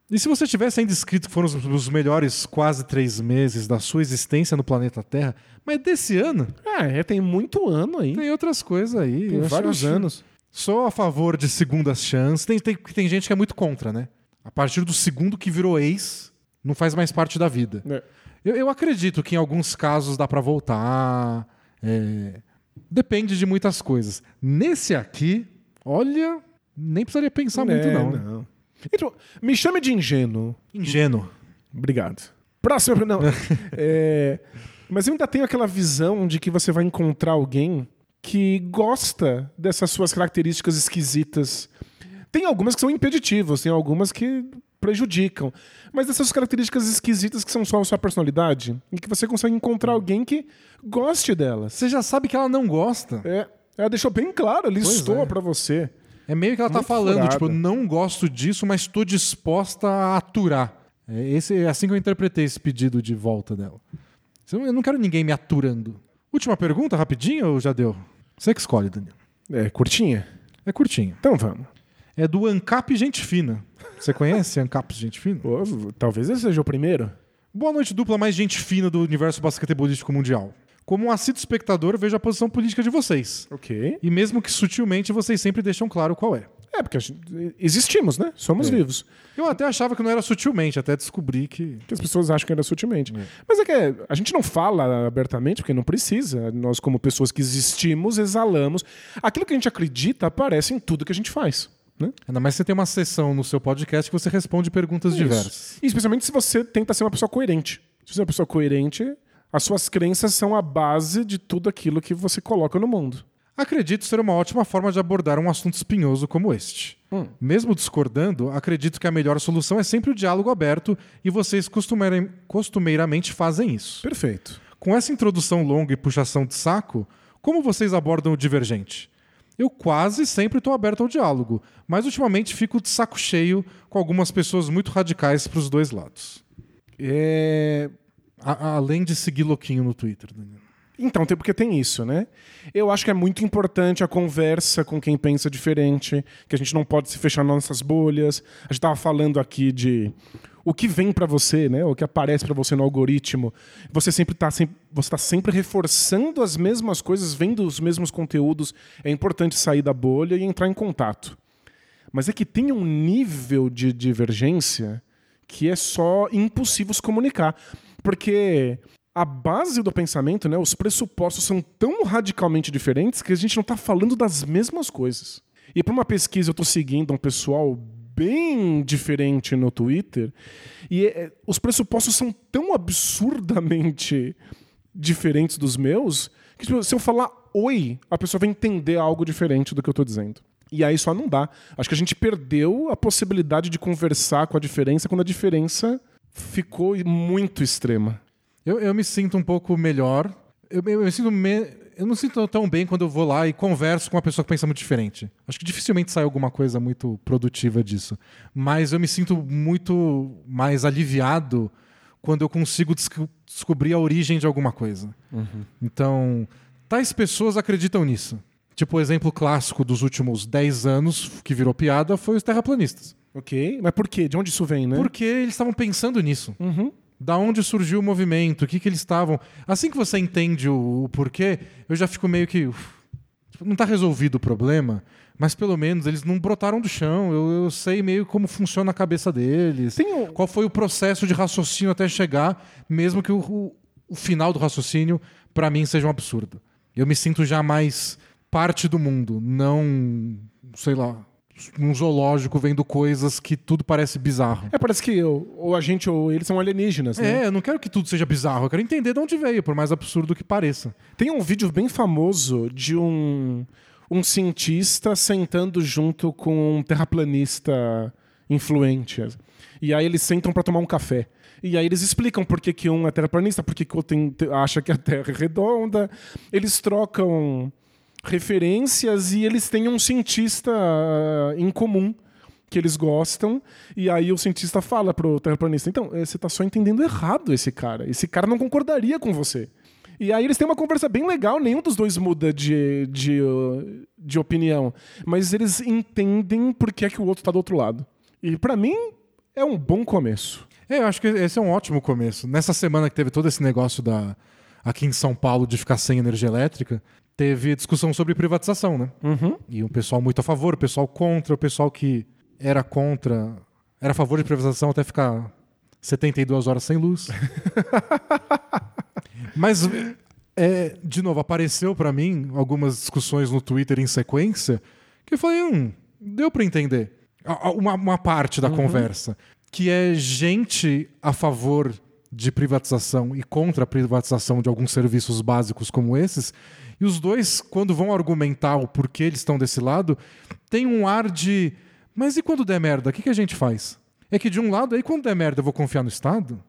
E se você tivesse ainda escrito que foram os, os melhores quase três meses da sua existência no planeta Terra, mas desse ano, Ah, é, tem muito ano aí. tem outras coisas aí. Tem vários acho- anos. Sou a favor de segundas chances. Tem, tem, tem gente que é muito contra, né? A partir do segundo que virou ex, não faz mais parte da vida. É. Eu, eu acredito que em alguns casos dá pra voltar. é, Depende de muitas coisas. Nesse aqui, olha, nem precisaria pensar muito, É, não. né? não. Então, me chame de ingênuo. Ingênuo. Obrigado. Próximo. Não. É, mas eu ainda tenho aquela visão de que você vai encontrar alguém que gosta dessas suas características esquisitas. Tem algumas que são impeditivas, tem algumas que prejudicam. Mas dessas características esquisitas que são só a sua personalidade, e que você consegue encontrar alguém que goste delas. Você já sabe que ela não gosta. É, ela deixou bem claro, listou é. pra você. É meio que ela tá Muito falando, furada. tipo, não gosto disso, mas estou disposta a aturar. É, esse, é assim que eu interpretei esse pedido de volta dela. Eu não quero ninguém me aturando. Última pergunta, rapidinho, ou já deu? Você que escolhe, Daniel. É, curtinha? É curtinho. Então vamos. É do Ancap Gente Fina. Você conhece Ancap Gente Fina? Talvez esse seja o primeiro. Boa noite, dupla mais gente fina do universo basquetebolístico mundial. Como um assíduo espectador, vejo a posição política de vocês. Ok. E mesmo que sutilmente, vocês sempre deixam claro qual é. É, porque gente- existimos, né? Somos vivos. Eu até achava que não era sutilmente, até descobri que. Que as pessoas acham que era sutilmente. Mas é que é, a gente não fala abertamente, porque não precisa. Nós, como pessoas que existimos, exalamos. Aquilo que a gente acredita aparece em tudo que a gente faz. Né? Ainda mais se você tem uma sessão no seu podcast que você responde perguntas diversas. E especialmente se você tenta ser uma pessoa coerente. Se você é uma pessoa coerente, as suas crenças são a base de tudo aquilo que você coloca no mundo. Acredito ser uma ótima forma de abordar um assunto espinhoso como este. Mesmo discordando, acredito que a melhor solução é sempre o diálogo aberto e vocês costumeira- costumeiramente fazem isso. Perfeito. Com essa introdução longa e puxação de saco, como vocês abordam o divergente? Eu quase sempre estou aberto ao diálogo, mas ultimamente fico de saco cheio com algumas pessoas muito radicais para os dois lados. É, A- além de seguir louquinho no Twitter. Daniel. Então, tem, porque tem isso, né? Eu acho que é muito importante a conversa com quem pensa diferente, que a gente não pode se fechar nas nossas bolhas. A gente tava falando aqui de o que vem pra você, né? O que aparece pra você no algoritmo. Você sempre tá sempre, você tá sempre reforçando as mesmas coisas, vendo os mesmos conteúdos. É importante sair da bolha e entrar em contato. Mas é que tem um nível de divergência que é só impossível se comunicar. Porque a base do pensamento, né, os pressupostos são tão radicalmente diferentes que a gente não está falando das mesmas coisas. E para uma pesquisa eu estou seguindo um pessoal bem diferente no Twitter e é, os pressupostos são tão absurdamente diferentes dos meus que tipo, se eu falar oi, a pessoa vai entender algo diferente do que eu estou dizendo. E aí só não dá. Acho que a gente perdeu a possibilidade de conversar com a diferença quando a diferença ficou muito extrema. Eu, eu me sinto um pouco melhor. Eu, eu me sinto me- eu não sinto tão bem quando eu vou lá e converso com uma pessoa que pensa muito diferente. Acho que dificilmente sai alguma coisa muito produtiva disso. Mas eu me sinto muito mais aliviado quando eu consigo desco- descobrir a origem de alguma coisa. Então, tais pessoas acreditam nisso. Tipo, o exemplo clássico dos últimos 10 anos que virou piada foi os terraplanistas. Ok, mas por quê? De onde isso vem, né? Porque eles estavam pensando nisso. Uhum. Da onde surgiu o movimento, o que, que eles estavam. Assim que você entende o, o porquê, eu já fico meio que. uf, tipo, não está resolvido o problema, mas pelo menos eles não brotaram do chão. Eu, eu sei meio como funciona a cabeça deles. Um- Qual foi o processo de raciocínio até chegar, mesmo que o, o, o final do raciocínio, para mim, seja um absurdo. Eu me sinto já mais parte do mundo, não, sei lá, num zoológico vendo coisas que tudo parece bizarro. É, parece que eu, ou a gente ou eles são alienígenas, né? É, eu não quero que tudo seja bizarro, eu quero entender de onde veio, por mais absurdo que pareça. Tem um vídeo bem famoso de um, um cientista sentando junto com um terraplanista influente. E aí eles sentam para tomar um café. E aí eles explicam por que, que um é terraplanista, por que, que o outro acha que a Terra é redonda. Eles trocam referências e eles têm um cientista ah, em comum que eles gostam, e aí o cientista fala pro terraplanista, então, eh, você tá só entendendo errado esse cara. Esse cara não concordaria com você. E aí eles têm uma conversa bem legal, nenhum dos dois muda de, de, uh, de opinião. Mas eles entendem por que, é que o outro tá do outro lado. E pra mim, é um bom começo. É, eu acho que esse é um ótimo começo. Nessa semana que teve todo esse negócio da aqui em São Paulo de ficar sem energia elétrica, teve discussão sobre privatização, né? E um pessoal muito a favor, o pessoal contra, o pessoal que era contra, era a favor de privatização até ficar 72 horas sem luz. Mas, é, de novo, apareceu pra mim algumas discussões no Twitter em sequência que eu falei, hum, deu pra entender. Uma, uma parte da conversa. Que é gente a favor de privatização e contra a privatização de alguns serviços básicos como esses. E os dois, quando vão argumentar o porquê eles estão desse lado, tem um ar de. Mas e quando der merda, o que, que a gente faz? É que de um lado, aí quando der merda, eu vou confiar no Estado?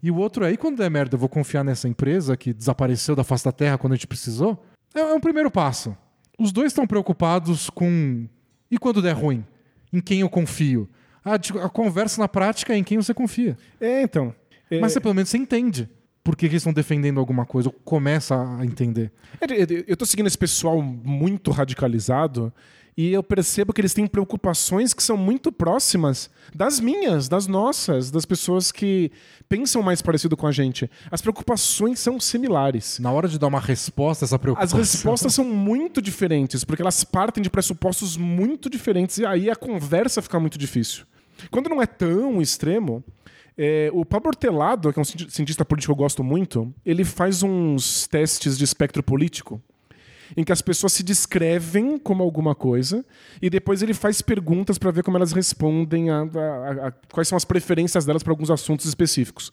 E o outro aí, quando der merda, eu vou confiar nessa empresa que desapareceu da face da terra quando a gente precisou? É, é um primeiro passo. Os dois estão preocupados com. E quando der ruim? Em quem eu confio? A, a conversa na prática é em quem você confia. É, então. É, Mas você, pelo menos você entende por que, que eles estão defendendo alguma coisa, ou começa a entender. Eu tô seguindo esse pessoal muito radicalizado e eu percebo que eles têm preocupações que são muito próximas das minhas, das nossas, das pessoas que pensam mais parecido com a gente. As preocupações são similares. Na hora de dar uma resposta a essa As preocupação. respostas são muito diferentes, porque elas partem de pressupostos muito diferentes e aí a conversa fica muito difícil. Quando não é tão extremo, é, o Pablo Hortelado, que é um cienti- cientista político que eu gosto muito, ele faz uns testes de espectro político em que as pessoas se descrevem como alguma coisa e depois ele faz perguntas para ver como elas respondem a, a- a- quais são as preferências delas para alguns assuntos específicos.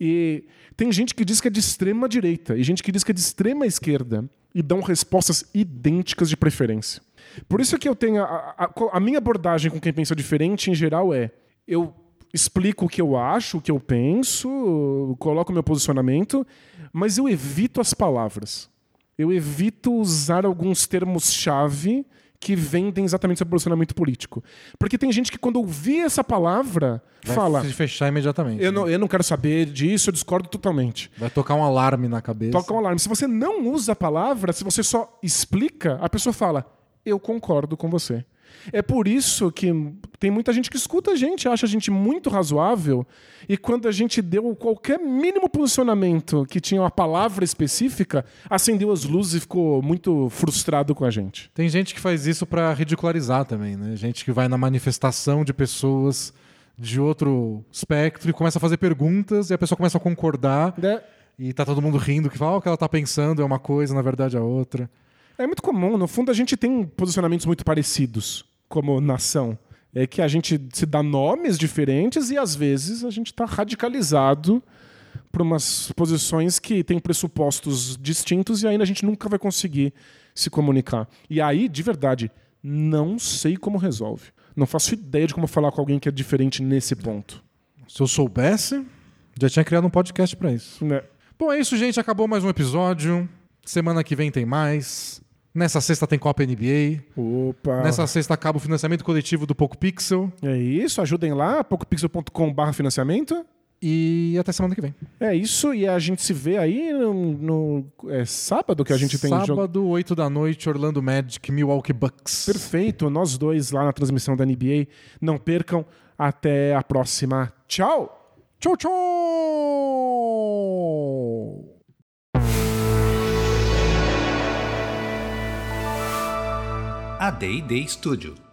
E tem gente que diz que é de extrema direita e gente que diz que é de extrema esquerda e dão respostas idênticas de preferência. Por isso que eu tenho a minha abordagem com quem pensa diferente em geral é eu explico o que eu acho, o que eu penso, coloco meu posicionamento, mas eu evito as palavras. Eu evito usar alguns termos-chave que vendem exatamente seu posicionamento político. Porque tem gente que, quando ouvir essa palavra, Vai fala: se fechar imediatamente. eu não, eu não quero saber disso, eu discordo totalmente. Vai tocar um alarme na cabeça. Toca um alarme. Se você não usa a palavra, se você só explica, a pessoa fala: Eu concordo com você. É por isso que tem muita gente que escuta a gente, acha a gente muito razoável, e quando a gente deu qualquer mínimo posicionamento que tinha uma palavra específica, acendeu as luzes e ficou muito frustrado com a gente. Tem gente que faz isso pra ridicularizar também, né? Gente que vai na manifestação de pessoas de outro espectro e começa a fazer perguntas e a pessoa começa a concordar Né? e tá todo mundo rindo que fala, "Ah, o que ela tá pensando é uma coisa, na verdade é outra. É muito comum, no fundo a gente tem posicionamentos muito parecidos como nação. É que a gente se dá nomes diferentes e às vezes a gente está radicalizado para umas posições que têm pressupostos distintos e ainda a gente nunca vai conseguir se comunicar. E aí, de verdade, não sei como resolve. Não faço ideia de como falar com alguém que é diferente nesse ponto. Se eu soubesse, já tinha criado um podcast pra isso. Né? Bom, é isso, gente. Acabou mais um episódio. Semana que vem tem mais. Nessa sexta tem Copa NBA. Opa! Nessa sexta acaba o financiamento coletivo do Poco Pixel. É isso, ajudem lá, pocopixel.com.br financiamento. E até semana que vem. É isso, e a gente se vê aí no, no- é sábado que a gente tem jogo. Sábado, 8 da noite, Orlando Magic, Milwaukee Bucks. Perfeito, nós dois lá na transmissão da NBA. Não percam. Até a próxima. Tchau! Tchau, tchau! A D&D Studio.